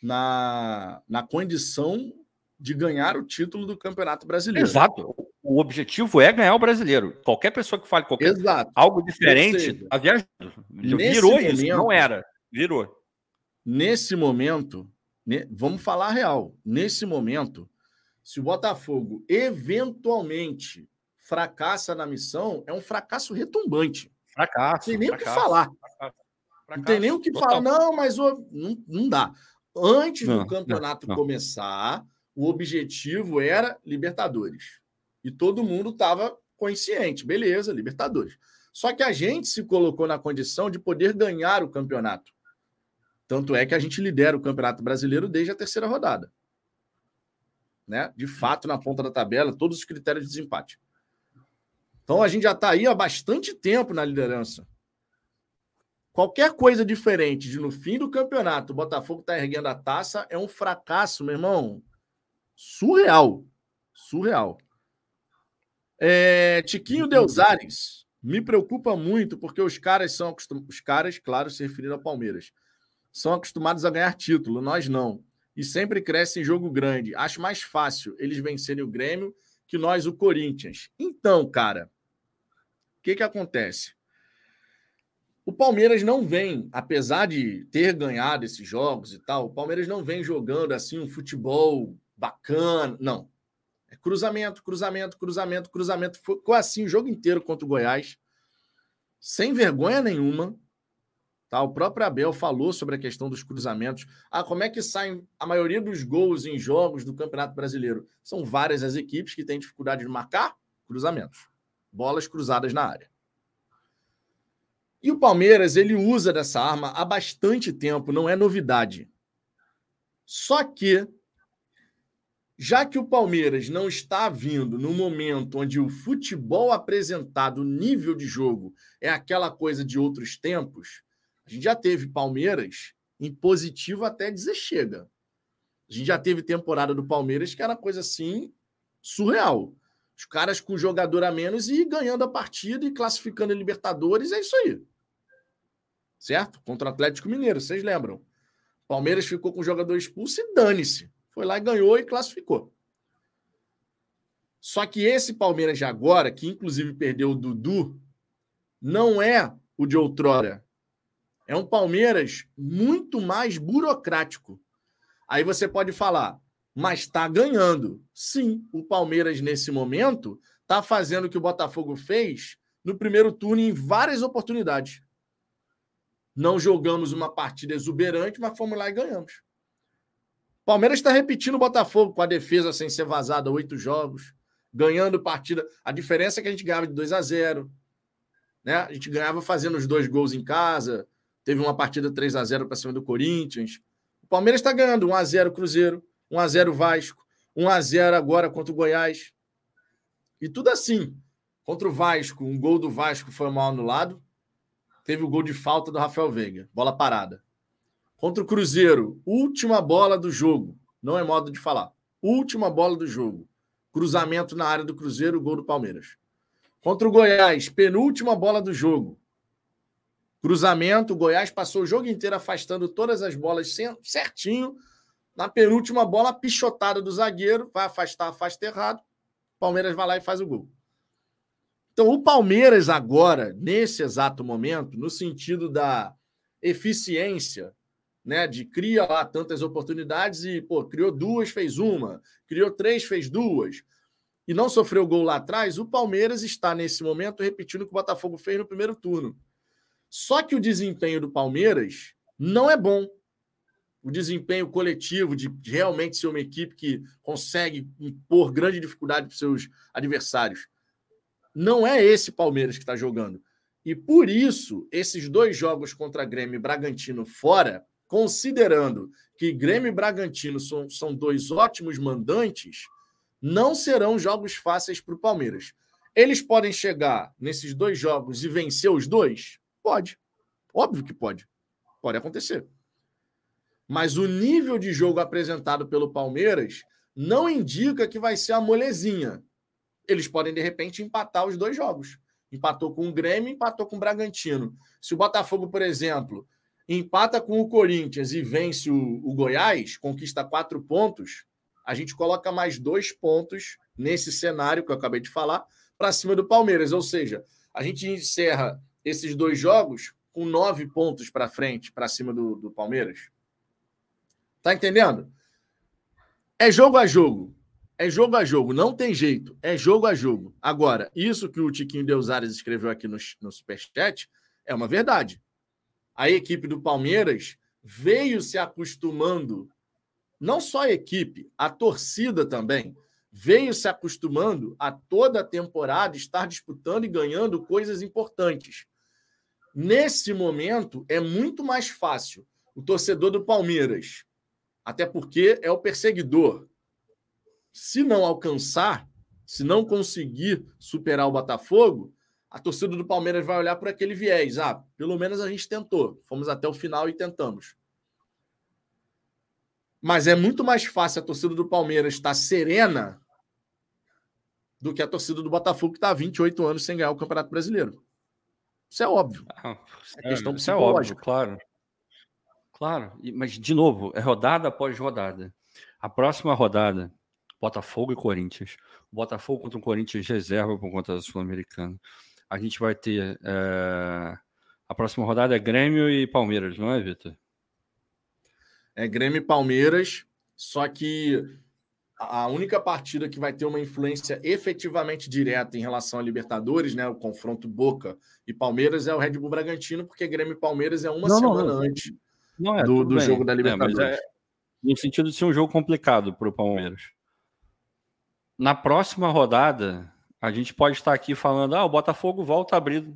na, na condição de ganhar o título do Campeonato Brasileiro. Exato. O objetivo é ganhar o brasileiro. Qualquer pessoa que fale qualquer Exato. algo diferente está viajando. Virou momento, isso, não era. Virou. Nesse momento, ne, vamos falar real. Nesse momento, se o Botafogo eventualmente fracassa na missão, é um fracasso retumbante. Fracasso. Não tem nem o que falar. Fracasso, não tem nem o que falar. Não, mas o, não, não dá. Antes não, do campeonato não, começar, o objetivo era Libertadores. E todo mundo estava consciente, beleza, Libertadores. Só que a gente se colocou na condição de poder ganhar o campeonato. Tanto é que a gente lidera o Campeonato Brasileiro desde a terceira rodada. Né? De fato, na ponta da tabela, todos os critérios de desempate. Então a gente já está aí há bastante tempo na liderança. Qualquer coisa diferente de no fim do campeonato o Botafogo está erguendo a taça é um fracasso, meu irmão. Surreal. Surreal. É, Tiquinho Deusares me preocupa muito porque os caras são acostumados. Os caras, claro, se referindo ao Palmeiras, são acostumados a ganhar título, nós não. E sempre crescem em jogo grande. Acho mais fácil eles vencerem o Grêmio que nós, o Corinthians. Então, cara, o que, que acontece? O Palmeiras não vem, apesar de ter ganhado esses jogos e tal, o Palmeiras não vem jogando assim um futebol bacana. Não. É cruzamento, cruzamento, cruzamento, cruzamento. Ficou assim o jogo inteiro contra o Goiás. Sem vergonha nenhuma. Tá? O próprio Abel falou sobre a questão dos cruzamentos. Ah, como é que saem a maioria dos gols em jogos do Campeonato Brasileiro? São várias as equipes que têm dificuldade de marcar cruzamentos. Bolas cruzadas na área. E o Palmeiras, ele usa dessa arma há bastante tempo, não é novidade. Só que já que o Palmeiras não está vindo no momento onde o futebol apresentado, o nível de jogo, é aquela coisa de outros tempos, a gente já teve Palmeiras em positivo até dizer chega. A gente já teve temporada do Palmeiras que era coisa assim surreal. Os caras com jogador a menos e ganhando a partida e classificando em Libertadores, é isso aí. Certo? Contra o Atlético Mineiro, vocês lembram? Palmeiras ficou com o jogador expulso e dane-se. Foi lá e ganhou e classificou. Só que esse Palmeiras de agora, que inclusive perdeu o Dudu, não é o de outrora. É um Palmeiras muito mais burocrático. Aí você pode falar, mas está ganhando. Sim, o Palmeiras, nesse momento, está fazendo o que o Botafogo fez no primeiro turno em várias oportunidades. Não jogamos uma partida exuberante, mas fomos lá e ganhamos. Palmeiras está repetindo o Botafogo com a defesa sem ser vazada, oito jogos, ganhando partida. A diferença é que a gente ganhava de 2 a 0 né? A gente ganhava fazendo os dois gols em casa. Teve uma partida 3 a 0 para cima do Corinthians. O Palmeiras está ganhando 1 a 0 Cruzeiro, 1 a 0 Vasco, 1 a 0 agora contra o Goiás. E tudo assim. Contra o Vasco, um gol do Vasco foi mal anulado. Teve o gol de falta do Rafael Veiga, bola parada. Contra o Cruzeiro, última bola do jogo. Não é modo de falar. Última bola do jogo. Cruzamento na área do Cruzeiro, gol do Palmeiras. Contra o Goiás, penúltima bola do jogo. Cruzamento, o Goiás passou o jogo inteiro afastando todas as bolas certinho. Na penúltima bola, pichotada do zagueiro, vai afastar, afasta errado. Palmeiras vai lá e faz o gol. Então, o Palmeiras agora, nesse exato momento, no sentido da eficiência né? De cria lá tantas oportunidades e, pô, criou duas, fez uma, criou três, fez duas, e não sofreu gol lá atrás, o Palmeiras está, nesse momento, repetindo o que o Botafogo fez no primeiro turno. Só que o desempenho do Palmeiras não é bom. O desempenho coletivo de realmente ser uma equipe que consegue impor grande dificuldade para seus adversários. Não é esse Palmeiras que está jogando. E por isso, esses dois jogos contra Grêmio e Bragantino fora considerando que Grêmio e Bragantino são, são dois ótimos mandantes, não serão jogos fáceis para o Palmeiras. Eles podem chegar nesses dois jogos e vencer os dois? Pode. Óbvio que pode. Pode acontecer. Mas o nível de jogo apresentado pelo Palmeiras não indica que vai ser a molezinha. Eles podem, de repente, empatar os dois jogos. Empatou com o Grêmio, empatou com o Bragantino. Se o Botafogo, por exemplo, empata com o Corinthians e vence o, o Goiás, conquista quatro pontos, a gente coloca mais dois pontos nesse cenário que eu acabei de falar para cima do Palmeiras. Ou seja, a gente encerra esses dois jogos com nove pontos para frente, para cima do, do Palmeiras. Tá entendendo? É jogo a jogo. É jogo a jogo. Não tem jeito. É jogo a jogo. Agora, isso que o Tiquinho Deusares escreveu aqui no, no Superchat é uma verdade. A equipe do Palmeiras veio se acostumando, não só a equipe, a torcida também, veio se acostumando a toda a temporada estar disputando e ganhando coisas importantes. Nesse momento, é muito mais fácil o torcedor do Palmeiras, até porque é o perseguidor. Se não alcançar, se não conseguir superar o Botafogo, a torcida do Palmeiras vai olhar por aquele viés. Ah, pelo menos a gente tentou. Fomos até o final e tentamos. Mas é muito mais fácil a torcida do Palmeiras estar serena do que a torcida do Botafogo, que está há 28 anos sem ganhar o Campeonato Brasileiro. Isso é óbvio. [LAUGHS] Ah, é questão isso é óbvio, claro. Claro, mas de novo, é rodada após rodada. A próxima rodada, Botafogo e Corinthians. Botafogo contra o Corinthians reserva por conta da Sul-Americana. A gente vai ter. É... A próxima rodada é Grêmio e Palmeiras, não é, Vitor? É Grêmio e Palmeiras, só que a única partida que vai ter uma influência efetivamente direta em relação a Libertadores, né, o confronto Boca e Palmeiras é o Red Bull Bragantino, porque Grêmio e Palmeiras é uma não, semana não, não. antes é, do, do jogo da é, Libertadores. É, no sentido de ser um jogo complicado para o Palmeiras. Na próxima rodada, a gente pode estar aqui falando: ah, o Botafogo volta a abrir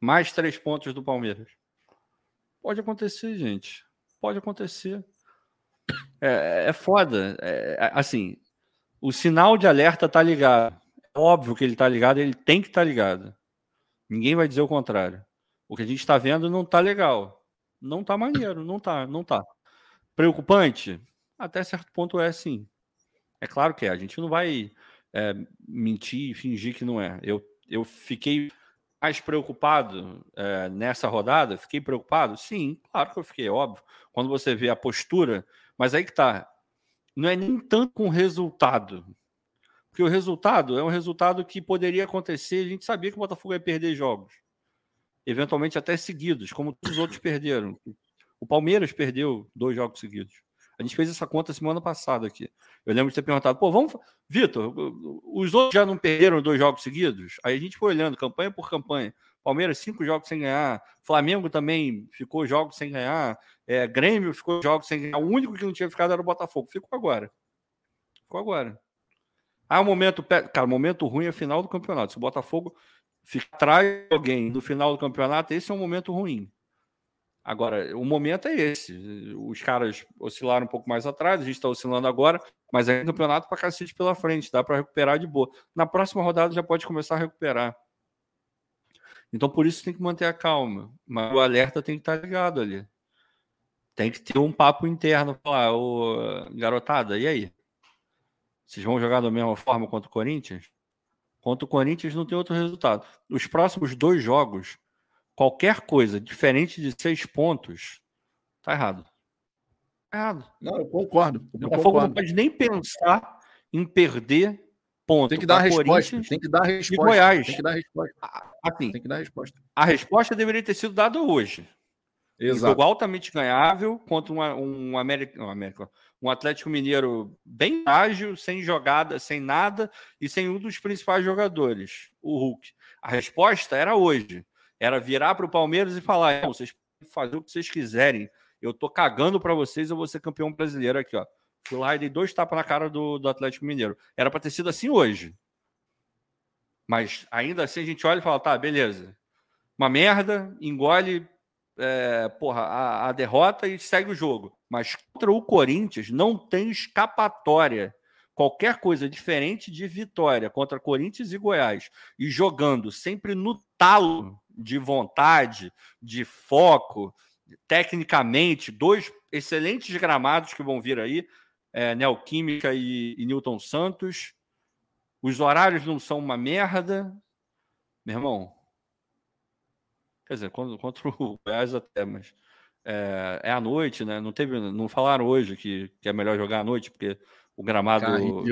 mais três pontos do Palmeiras. Pode acontecer, gente. Pode acontecer. É, é foda. É, é, assim, o sinal de alerta tá ligado. É óbvio que ele tá ligado, ele tem que estar tá ligado. Ninguém vai dizer o contrário. O que a gente está vendo não tá legal. Não tá maneiro, não tá, não tá. Preocupante? Até certo ponto é sim. É claro que é. A gente não vai é, mentir e fingir que não é. Eu, eu fiquei mais preocupado é, nessa rodada? Fiquei preocupado? Sim, claro que eu fiquei, óbvio. Quando você vê a postura, mas aí que tá. Não é nem tanto com o resultado. Porque o resultado é um resultado que poderia acontecer. A gente sabia que o Botafogo ia perder jogos. Eventualmente até seguidos, como os outros perderam. O Palmeiras perdeu dois jogos seguidos. A gente fez essa conta semana passada aqui. Eu lembro de ter perguntado, pô, vamos. Vitor, os outros já não perderam dois jogos seguidos? Aí a gente foi olhando, campanha por campanha. Palmeiras, cinco jogos sem ganhar. Flamengo também ficou jogos sem ganhar. É, Grêmio ficou jogos sem ganhar. O único que não tinha ficado era o Botafogo. Ficou agora. Ficou agora. Ah, o momento. Cara, momento ruim é final do campeonato. Se o Botafogo ficar atrás alguém no final do campeonato, esse é um momento ruim. Agora, o momento é esse. Os caras oscilaram um pouco mais atrás, a gente está oscilando agora, mas é um campeonato para cacete pela frente, dá para recuperar de boa. Na próxima rodada já pode começar a recuperar. Então, por isso tem que manter a calma. Mas o alerta tem que estar ligado ali. Tem que ter um papo interno. Falar, ô, garotada, e aí? Vocês vão jogar da mesma forma contra o Corinthians? Contra o Corinthians não tem outro resultado. Os próximos dois jogos qualquer coisa diferente de seis pontos, tá errado. Tá errado. Não, eu concordo. O Botafogo não pode nem pensar em perder ponto. Tem que dar a resposta. Tem que dar a resposta. Goiás. Tem que dar a resposta. Assim, tem que dar a resposta. A resposta deveria ter sido dada hoje. Exato. Um jogo altamente ganhável contra um, um, América, um, América, um Atlético Mineiro bem ágil, sem jogada, sem nada e sem um dos principais jogadores, o Hulk. A resposta era hoje era virar para o Palmeiras e falar: vocês podem fazer o que vocês quiserem. Eu tô cagando para vocês, eu vou ser campeão brasileiro aqui, ó. Fui lá e dei dois tapas na cara do, do Atlético Mineiro. Era para ter sido assim hoje. Mas ainda assim a gente olha e fala: tá, beleza. Uma merda, engole é, porra, a, a derrota e segue o jogo. Mas contra o Corinthians não tem escapatória qualquer coisa diferente de vitória contra Corinthians e Goiás e jogando sempre no talo de vontade, de foco, tecnicamente, dois excelentes gramados que vão vir aí, é, Neoquímica e, e Newton Santos. Os horários não são uma merda. Meu irmão, quer dizer, contra, contra [LAUGHS] o Goiás até, mas é, é à noite, né? Não teve, não falaram hoje que, que é melhor jogar à noite, porque o gramado né? não,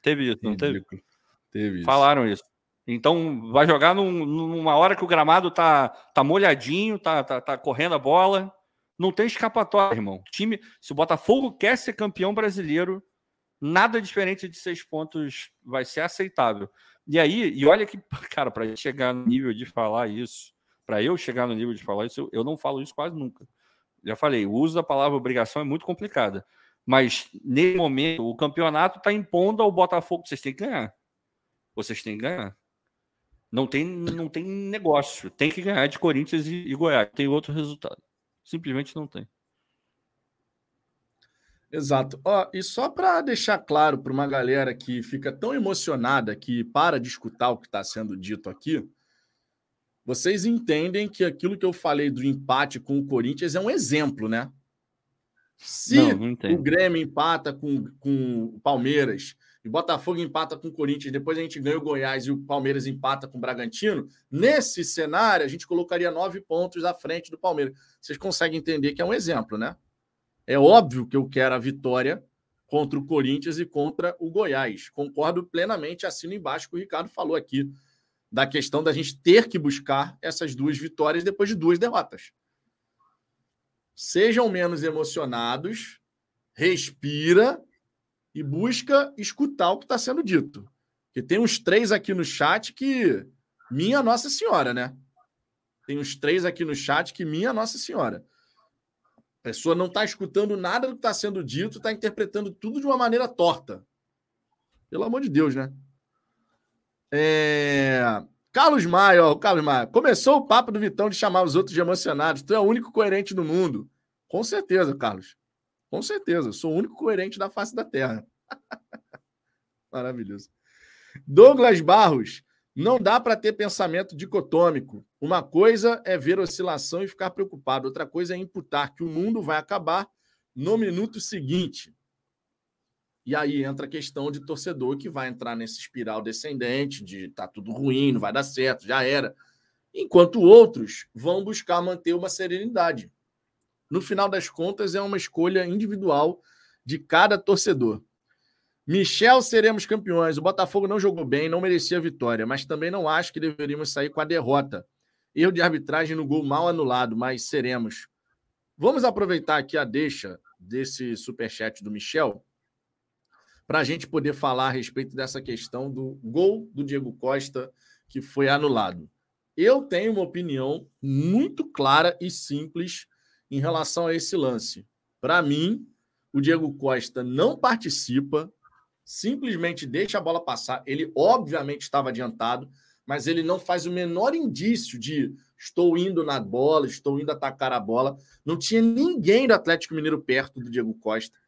teve isso, não teve? Teve isso. Falaram isso. Então vai jogar num, numa hora que o gramado tá, tá molhadinho, tá, tá, tá correndo a bola. Não tem escapatória, irmão. Time, se o Botafogo quer ser campeão brasileiro, nada diferente de seis pontos vai ser aceitável. E aí, e olha que, [LAUGHS] cara, para chegar no nível de falar isso, para eu chegar no nível de falar isso, eu, eu não falo isso quase nunca. Já falei, o uso da palavra obrigação é muito complicada. Mas, nesse momento, o campeonato está impondo ao Botafogo. Vocês têm que ganhar. Vocês têm que ganhar. Não tem, não tem negócio. Tem que ganhar de Corinthians e, e Goiás. Tem outro resultado. Simplesmente não tem. Exato. Ó, e só para deixar claro para uma galera que fica tão emocionada que para de escutar o que está sendo dito aqui, vocês entendem que aquilo que eu falei do empate com o Corinthians é um exemplo, né? Se não, não o Grêmio empata com, com o Palmeiras e Botafogo empata com o Corinthians, depois a gente ganha o Goiás e o Palmeiras empata com o Bragantino, nesse cenário a gente colocaria nove pontos à frente do Palmeiras. Vocês conseguem entender que é um exemplo, né? É óbvio que eu quero a vitória contra o Corinthians e contra o Goiás. Concordo plenamente, assino embaixo que o Ricardo falou aqui, da questão da gente ter que buscar essas duas vitórias depois de duas derrotas sejam menos emocionados, respira e busca escutar o que está sendo dito. Porque tem uns três aqui no chat que. Minha Nossa Senhora, né? Tem uns três aqui no chat que minha Nossa Senhora. A pessoa não está escutando nada do que está sendo dito, está interpretando tudo de uma maneira torta. Pelo amor de Deus, né? É... Carlos Maia, ó, Carlos Maia, começou o papo do Vitão de chamar os outros de emocionados. Tu é o único coerente no mundo. Com certeza, Carlos. Com certeza. Sou o único coerente da face da Terra. [LAUGHS] Maravilhoso. Douglas Barros, não dá para ter pensamento dicotômico. Uma coisa é ver oscilação e ficar preocupado, outra coisa é imputar que o mundo vai acabar no minuto seguinte. E aí entra a questão de torcedor que vai entrar nesse espiral descendente de tá tudo ruim, não vai dar certo, já era. Enquanto outros vão buscar manter uma serenidade. No final das contas, é uma escolha individual de cada torcedor. Michel, seremos campeões. O Botafogo não jogou bem, não merecia a vitória, mas também não acho que deveríamos sair com a derrota. Erro de arbitragem no gol mal anulado, mas seremos. Vamos aproveitar aqui a deixa desse superchat do Michel para a gente poder falar a respeito dessa questão do gol do Diego Costa que foi anulado. Eu tenho uma opinião muito clara e simples em relação a esse lance. Para mim, o Diego Costa não participa, simplesmente deixa a bola passar. Ele, obviamente, estava adiantado, mas ele não faz o menor indício de estou indo na bola, estou indo atacar a bola. Não tinha ninguém do Atlético Mineiro perto do Diego Costa.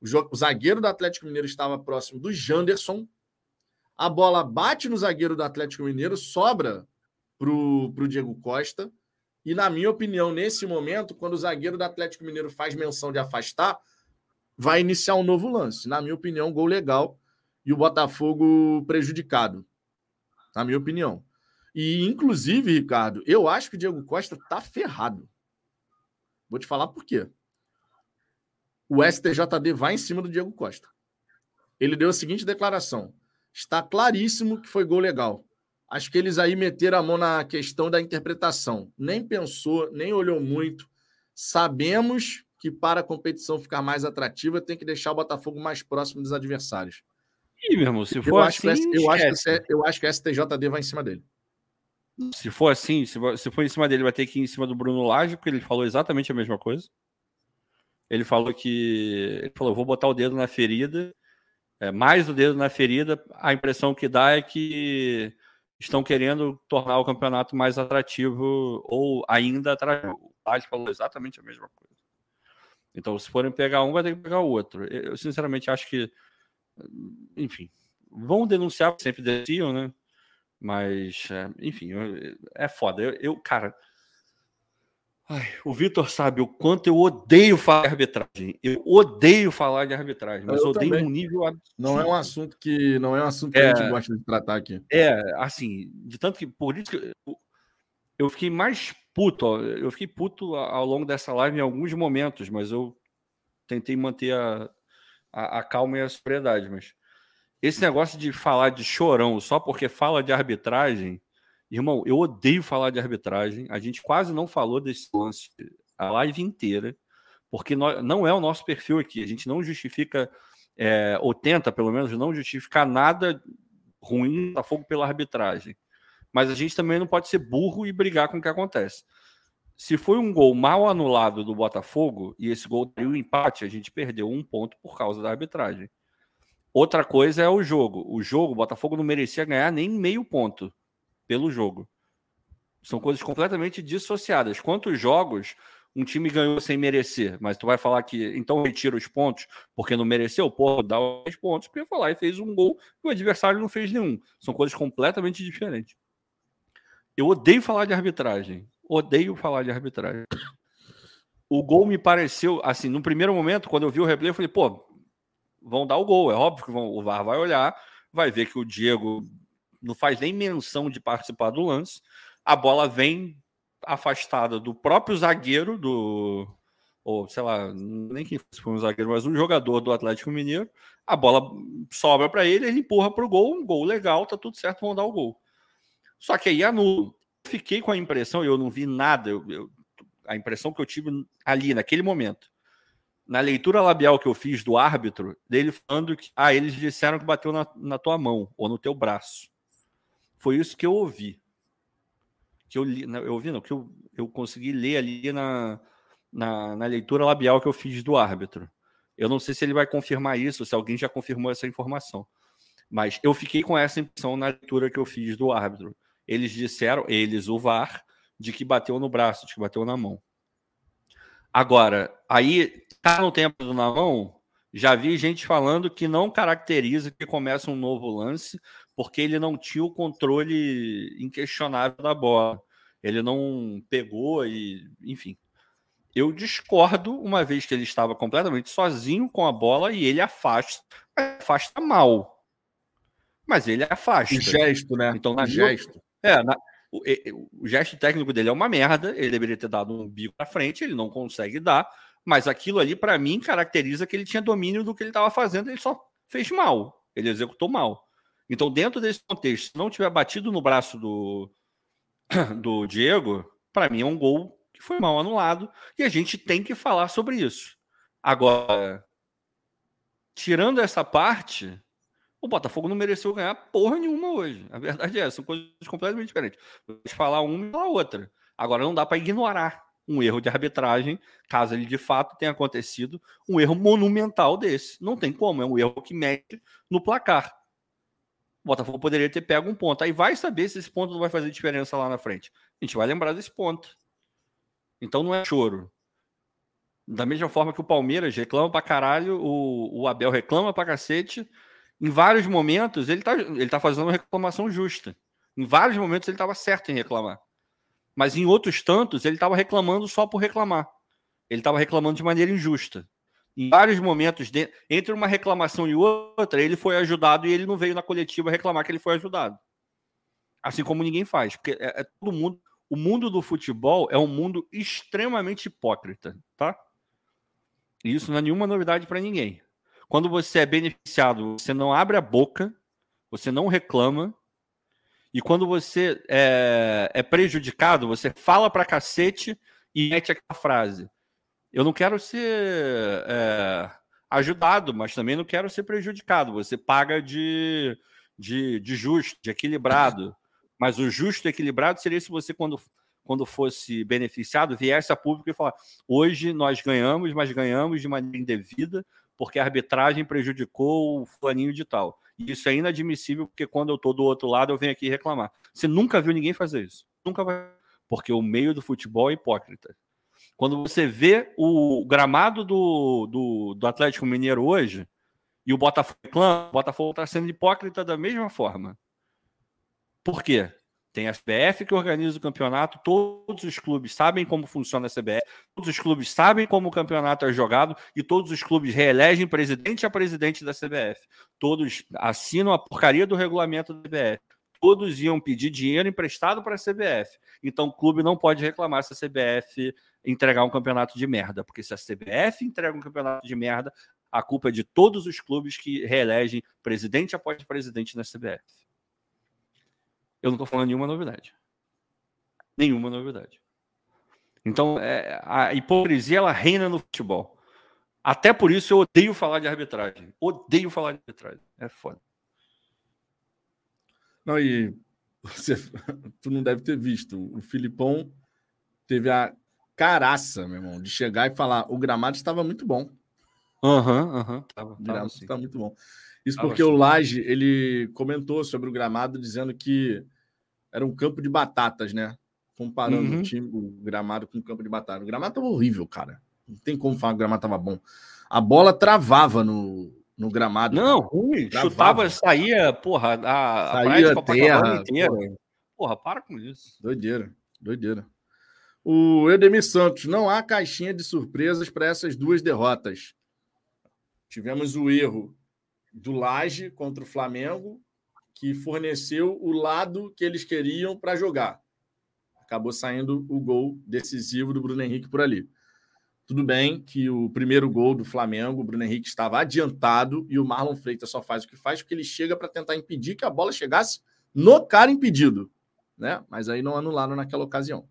O, zagueiro do Atlético Mineiro estava próximo do Janderson. A bola bate no zagueiro do Atlético Mineiro, sobra para o Diego Costa. E, na minha opinião, nesse momento, quando o zagueiro do Atlético Mineiro faz menção de afastar, vai iniciar um novo lance. Na minha opinião, gol legal e o Botafogo prejudicado. Na minha opinião. E, inclusive, Ricardo, eu acho que o Diego Costa tá ferrado. Vou te falar por quê o STJD vai em cima do Diego Costa. Ele deu a seguinte declaração: está claríssimo que foi gol legal. Acho que eles aí meteram a mão na questão da interpretação. Nem pensou, nem olhou muito. Sabemos que para a competição ficar mais atrativa, tem que deixar o Botafogo mais próximo dos adversários. Ih, meu irmão, se for assim, acho eu, acho que, eu acho que o STJD vai em cima dele. Se for assim, se for em cima dele, vai ter que ir em cima do Bruno Lage, porque ele falou exatamente a mesma coisa. Ele falou que. Ele falou: vou botar o dedo na ferida. É, mais o dedo na ferida, a impressão que dá é que estão querendo tornar o campeonato mais atrativo ou ainda atrativo. O Lage falou exatamente a mesma coisa. Então, se forem pegar um, vai ter que pegar o outro. Eu, sinceramente, acho que. Enfim, vão denunciar, sempre denunciam, né? Mas, é, enfim, é foda. Eu, eu cara, Ai, o Vitor sabe o quanto eu odeio falar de arbitragem. Eu odeio falar de arbitragem, mas eu odeio também. um nível absurdo. Não é um assunto que não é um assunto que é, a gente gosta de tratar aqui. É, assim, de tanto que por isso que eu, eu fiquei mais puto, ó, eu fiquei puto ao longo dessa live em alguns momentos, mas eu tentei manter a, a, a calma e a sobriedade, mas esse negócio de falar de chorão só porque fala de arbitragem, Irmão, eu odeio falar de arbitragem. A gente quase não falou desse lance a live inteira, porque nós, não é o nosso perfil aqui. A gente não justifica, é, ou tenta, pelo menos, não justificar nada ruim da fogo pela arbitragem. Mas a gente também não pode ser burro e brigar com o que acontece. Se foi um gol mal anulado do Botafogo e esse gol deu empate, a gente perdeu um ponto por causa da arbitragem. Outra coisa é o jogo. O jogo, o Botafogo não merecia ganhar nem meio ponto pelo jogo. São coisas completamente dissociadas. Quantos jogos um time ganhou sem merecer, mas tu vai falar que então retira os pontos porque não mereceu? Pô, dá os pontos porque foi lá e fez um gol e o adversário não fez nenhum. São coisas completamente diferentes. Eu odeio falar de arbitragem. Odeio falar de arbitragem. O gol me pareceu, assim, no primeiro momento, quando eu vi o replay, eu falei, pô, vão dar o gol. É óbvio que vão, o VAR vai olhar, vai ver que o Diego não faz nem menção de participar do lance. A bola vem afastada do próprio zagueiro do ou sei lá, nem quem foi um zagueiro, mas um jogador do Atlético Mineiro. A bola sobra para ele, ele empurra para o gol, um gol legal, tá tudo certo, vão dar o gol. Só que aí anula. Fiquei com a impressão, eu não vi nada, eu, eu, a impressão que eu tive ali, naquele momento, na leitura labial que eu fiz do árbitro, dele falando que ah, eles disseram que bateu na, na tua mão ou no teu braço. Foi isso que eu ouvi. Que eu li, eu ouvi, não, que eu, eu consegui ler ali na, na, na leitura labial que eu fiz do árbitro. Eu não sei se ele vai confirmar isso, se alguém já confirmou essa informação. Mas eu fiquei com essa impressão na leitura que eu fiz do árbitro. Eles disseram, eles, o VAR, de que bateu no braço, de que bateu na mão. Agora, aí tá no tempo do na mão, já vi gente falando que não caracteriza que começa um novo lance, porque ele não tinha o controle inquestionável da bola. Ele não pegou e, enfim. Eu discordo, uma vez que ele estava completamente sozinho com a bola e ele afasta, afasta mal. Mas ele afasta. O gesto, né? Então, na o gesto. É, na, o, o, gesto técnico dele é uma merda. Ele deveria ter dado um bico para frente, ele não consegue dar. Mas aquilo ali, para mim, caracteriza que ele tinha domínio do que ele estava fazendo, ele só fez mal. Ele executou mal. Então, dentro desse contexto, se não tiver batido no braço do, [CLEARS THROAT] do Diego, para mim é um gol que foi mal anulado e a gente tem que falar sobre isso. Agora, tirando essa parte, o Botafogo não mereceu ganhar porra nenhuma hoje. A verdade é essa, são coisas completamente diferentes. Pode falar uma e falar outra. Agora não dá para ignorar um erro de arbitragem, caso ele de fato tenha acontecido, um erro monumental desse. Não tem como, é um erro que mete no placar. Botafogo poderia ter pego um ponto. Aí vai saber se esse ponto não vai fazer diferença lá na frente. A gente vai lembrar desse ponto. Então não é choro. Da mesma forma que o Palmeiras reclama pra caralho, o, o Abel reclama pra cacete. Em vários momentos, ele tá, ele tá fazendo uma reclamação justa. Em vários momentos, ele estava certo em reclamar. Mas em outros tantos, ele estava reclamando só por reclamar. Ele estava reclamando de maneira injusta em vários momentos, de, entre uma reclamação e outra, ele foi ajudado e ele não veio na coletiva reclamar que ele foi ajudado. Assim como ninguém faz, porque é, é todo mundo. O mundo do futebol é um mundo extremamente hipócrita, tá? E isso não é nenhuma novidade para ninguém. Quando você é beneficiado, você não abre a boca, você não reclama, e quando você é, é prejudicado, você fala pra cacete e mete aquela frase eu não quero ser é, ajudado, mas também não quero ser prejudicado. Você paga de, de, de justo, de equilibrado. Mas o justo e equilibrado seria se você, quando, quando fosse beneficiado, viesse a público e falar: hoje nós ganhamos, mas ganhamos de maneira indevida, porque a arbitragem prejudicou o fulaninho de tal. E isso é inadmissível, porque quando eu estou do outro lado, eu venho aqui reclamar. Você nunca viu ninguém fazer isso. Nunca vai. Porque o meio do futebol é hipócrita. Quando você vê o gramado do, do, do Atlético Mineiro hoje e o Botafogo o Botafogo está sendo hipócrita da mesma forma. Por quê? tem a CBF que organiza o campeonato, todos os clubes sabem como funciona a CBF, todos os clubes sabem como o campeonato é jogado e todos os clubes reelegem presidente a presidente da CBF. Todos assinam a porcaria do regulamento da CBF. Todos iam pedir dinheiro emprestado para a CBF. Então o clube não pode reclamar se a CBF entregar um campeonato de merda, porque se a CBF entrega um campeonato de merda, a culpa é de todos os clubes que reelegem presidente após presidente na CBF. Eu não estou falando nenhuma novidade. Nenhuma novidade. Então, é, a hipocrisia ela reina no futebol. Até por isso eu odeio falar de arbitragem. Odeio falar de arbitragem. É foda. Não, e você, [LAUGHS] tu não deve ter visto. O Filipão teve a caraça, meu irmão, de chegar e falar: o gramado estava muito bom. Aham, uhum, aham. Uhum, o gramado estava muito bom. Isso porque assim. o Laje ele comentou sobre o gramado, dizendo que era um campo de batatas, né? Comparando uhum. o, time, o gramado com o campo de batata. O gramado estava horrível, cara. Não tem como falar que o gramado estava bom. A bola travava no, no gramado. Não, ruim. Chutava, saía, porra, a, saía a terra inteira. Porra. porra, para com isso. Doideira, doideira. O Edemir Santos, não há caixinha de surpresas para essas duas derrotas. Tivemos o erro do Laje contra o Flamengo, que forneceu o lado que eles queriam para jogar. Acabou saindo o gol decisivo do Bruno Henrique por ali. Tudo bem que o primeiro gol do Flamengo, o Bruno Henrique estava adiantado e o Marlon Freitas só faz o que faz porque ele chega para tentar impedir que a bola chegasse no cara impedido, né? Mas aí não anularam naquela ocasião.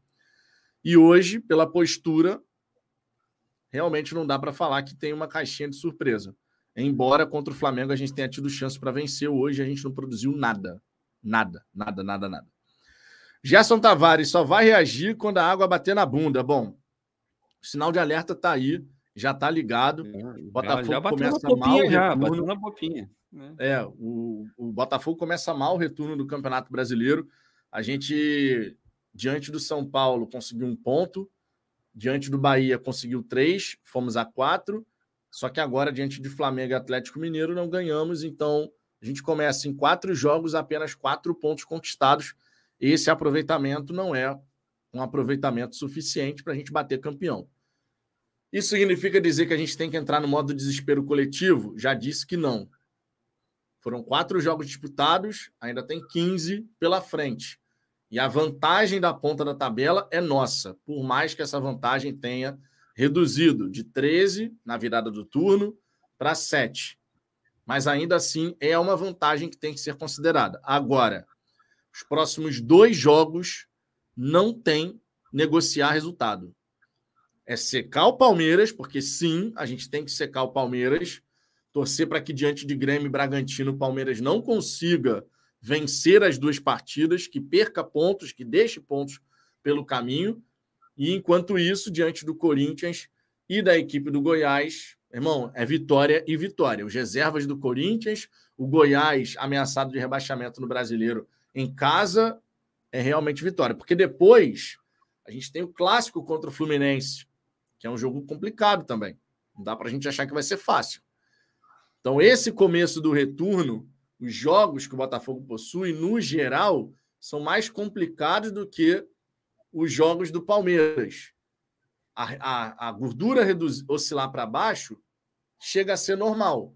E hoje, pela postura, realmente não dá para falar que tem uma caixinha de surpresa. Embora contra o Flamengo a gente tenha tido chance para vencer, hoje a gente não produziu nada. Nada, nada, nada, nada. Gerson Tavares só vai reagir quando a água bater na bunda. Bom, o sinal de alerta está aí, já está ligado. o Botafogo já, começa mal. Já, retorno. na bopinha. Né? É, o, o Botafogo começa mal o retorno do Campeonato Brasileiro. A gente, diante do São Paulo, conseguiu um ponto. Diante do Bahia, conseguiu três. Fomos a quatro só que agora, diante de Flamengo e Atlético Mineiro, não ganhamos. Então, a gente começa em quatro jogos, apenas quatro pontos conquistados. Esse aproveitamento não é um aproveitamento suficiente para a gente bater campeão. Isso significa dizer que a gente tem que entrar no modo desespero coletivo? Já disse que não. Foram quatro jogos disputados, ainda tem 15 pela frente. E a vantagem da ponta da tabela é nossa, por mais que essa vantagem tenha reduzido de 13 na virada do turno para 7. Mas ainda assim é uma vantagem que tem que ser considerada. Agora, os próximos dois jogos não tem negociar resultado. É secar o Palmeiras, porque sim, a gente tem que secar o Palmeiras, torcer para que diante de Grêmio e Bragantino o Palmeiras não consiga vencer as duas partidas, que perca pontos, que deixe pontos pelo caminho e enquanto isso, diante do Corinthians e da equipe do Goiás, irmão, é vitória e vitória. Os reservas do Corinthians, o Goiás ameaçado de rebaixamento no brasileiro em casa, é realmente vitória. Porque depois a gente tem o clássico contra o Fluminense, que é um jogo complicado também. Não dá para a gente achar que vai ser fácil. Então, esse começo do retorno, os jogos que o Botafogo possui, no geral, são mais complicados do que os jogos do Palmeiras. A, a, a gordura oscilar para baixo chega a ser normal.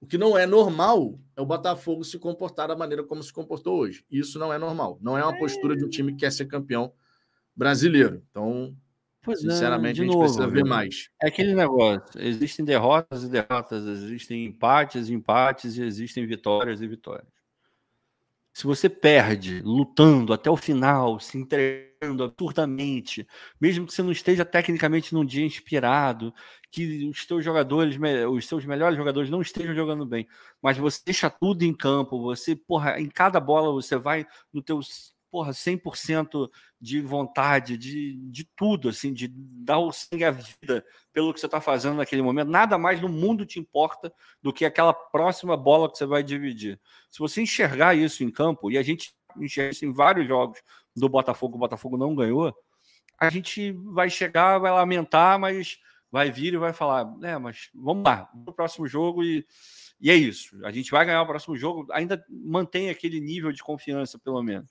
O que não é normal o Botafogo se comportar da maneira como se comportou hoje. Isso não é normal. Não é uma postura de um time que quer ser campeão brasileiro. Então, pois sinceramente, a gente novo, precisa ver mais. É aquele negócio: existem derrotas e derrotas, existem empates e empates, e existem vitórias e vitórias se você perde lutando até o final, se entregando absurdamente, mesmo que você não esteja tecnicamente num dia inspirado, que os seus jogadores, os seus melhores jogadores não estejam jogando bem, mas você deixa tudo em campo, você, porra, em cada bola você vai no teu porra, 100% de vontade, de, de tudo, assim, de dar o sangue à vida pelo que você está fazendo naquele momento. Nada mais no mundo te importa do que aquela próxima bola que você vai dividir. Se você enxergar isso em campo, e a gente enxerga isso em vários jogos do Botafogo, o Botafogo não ganhou, a gente vai chegar, vai lamentar, mas vai vir e vai falar, é, mas vamos lá, no próximo jogo e, e é isso. A gente vai ganhar o próximo jogo, ainda mantém aquele nível de confiança, pelo menos.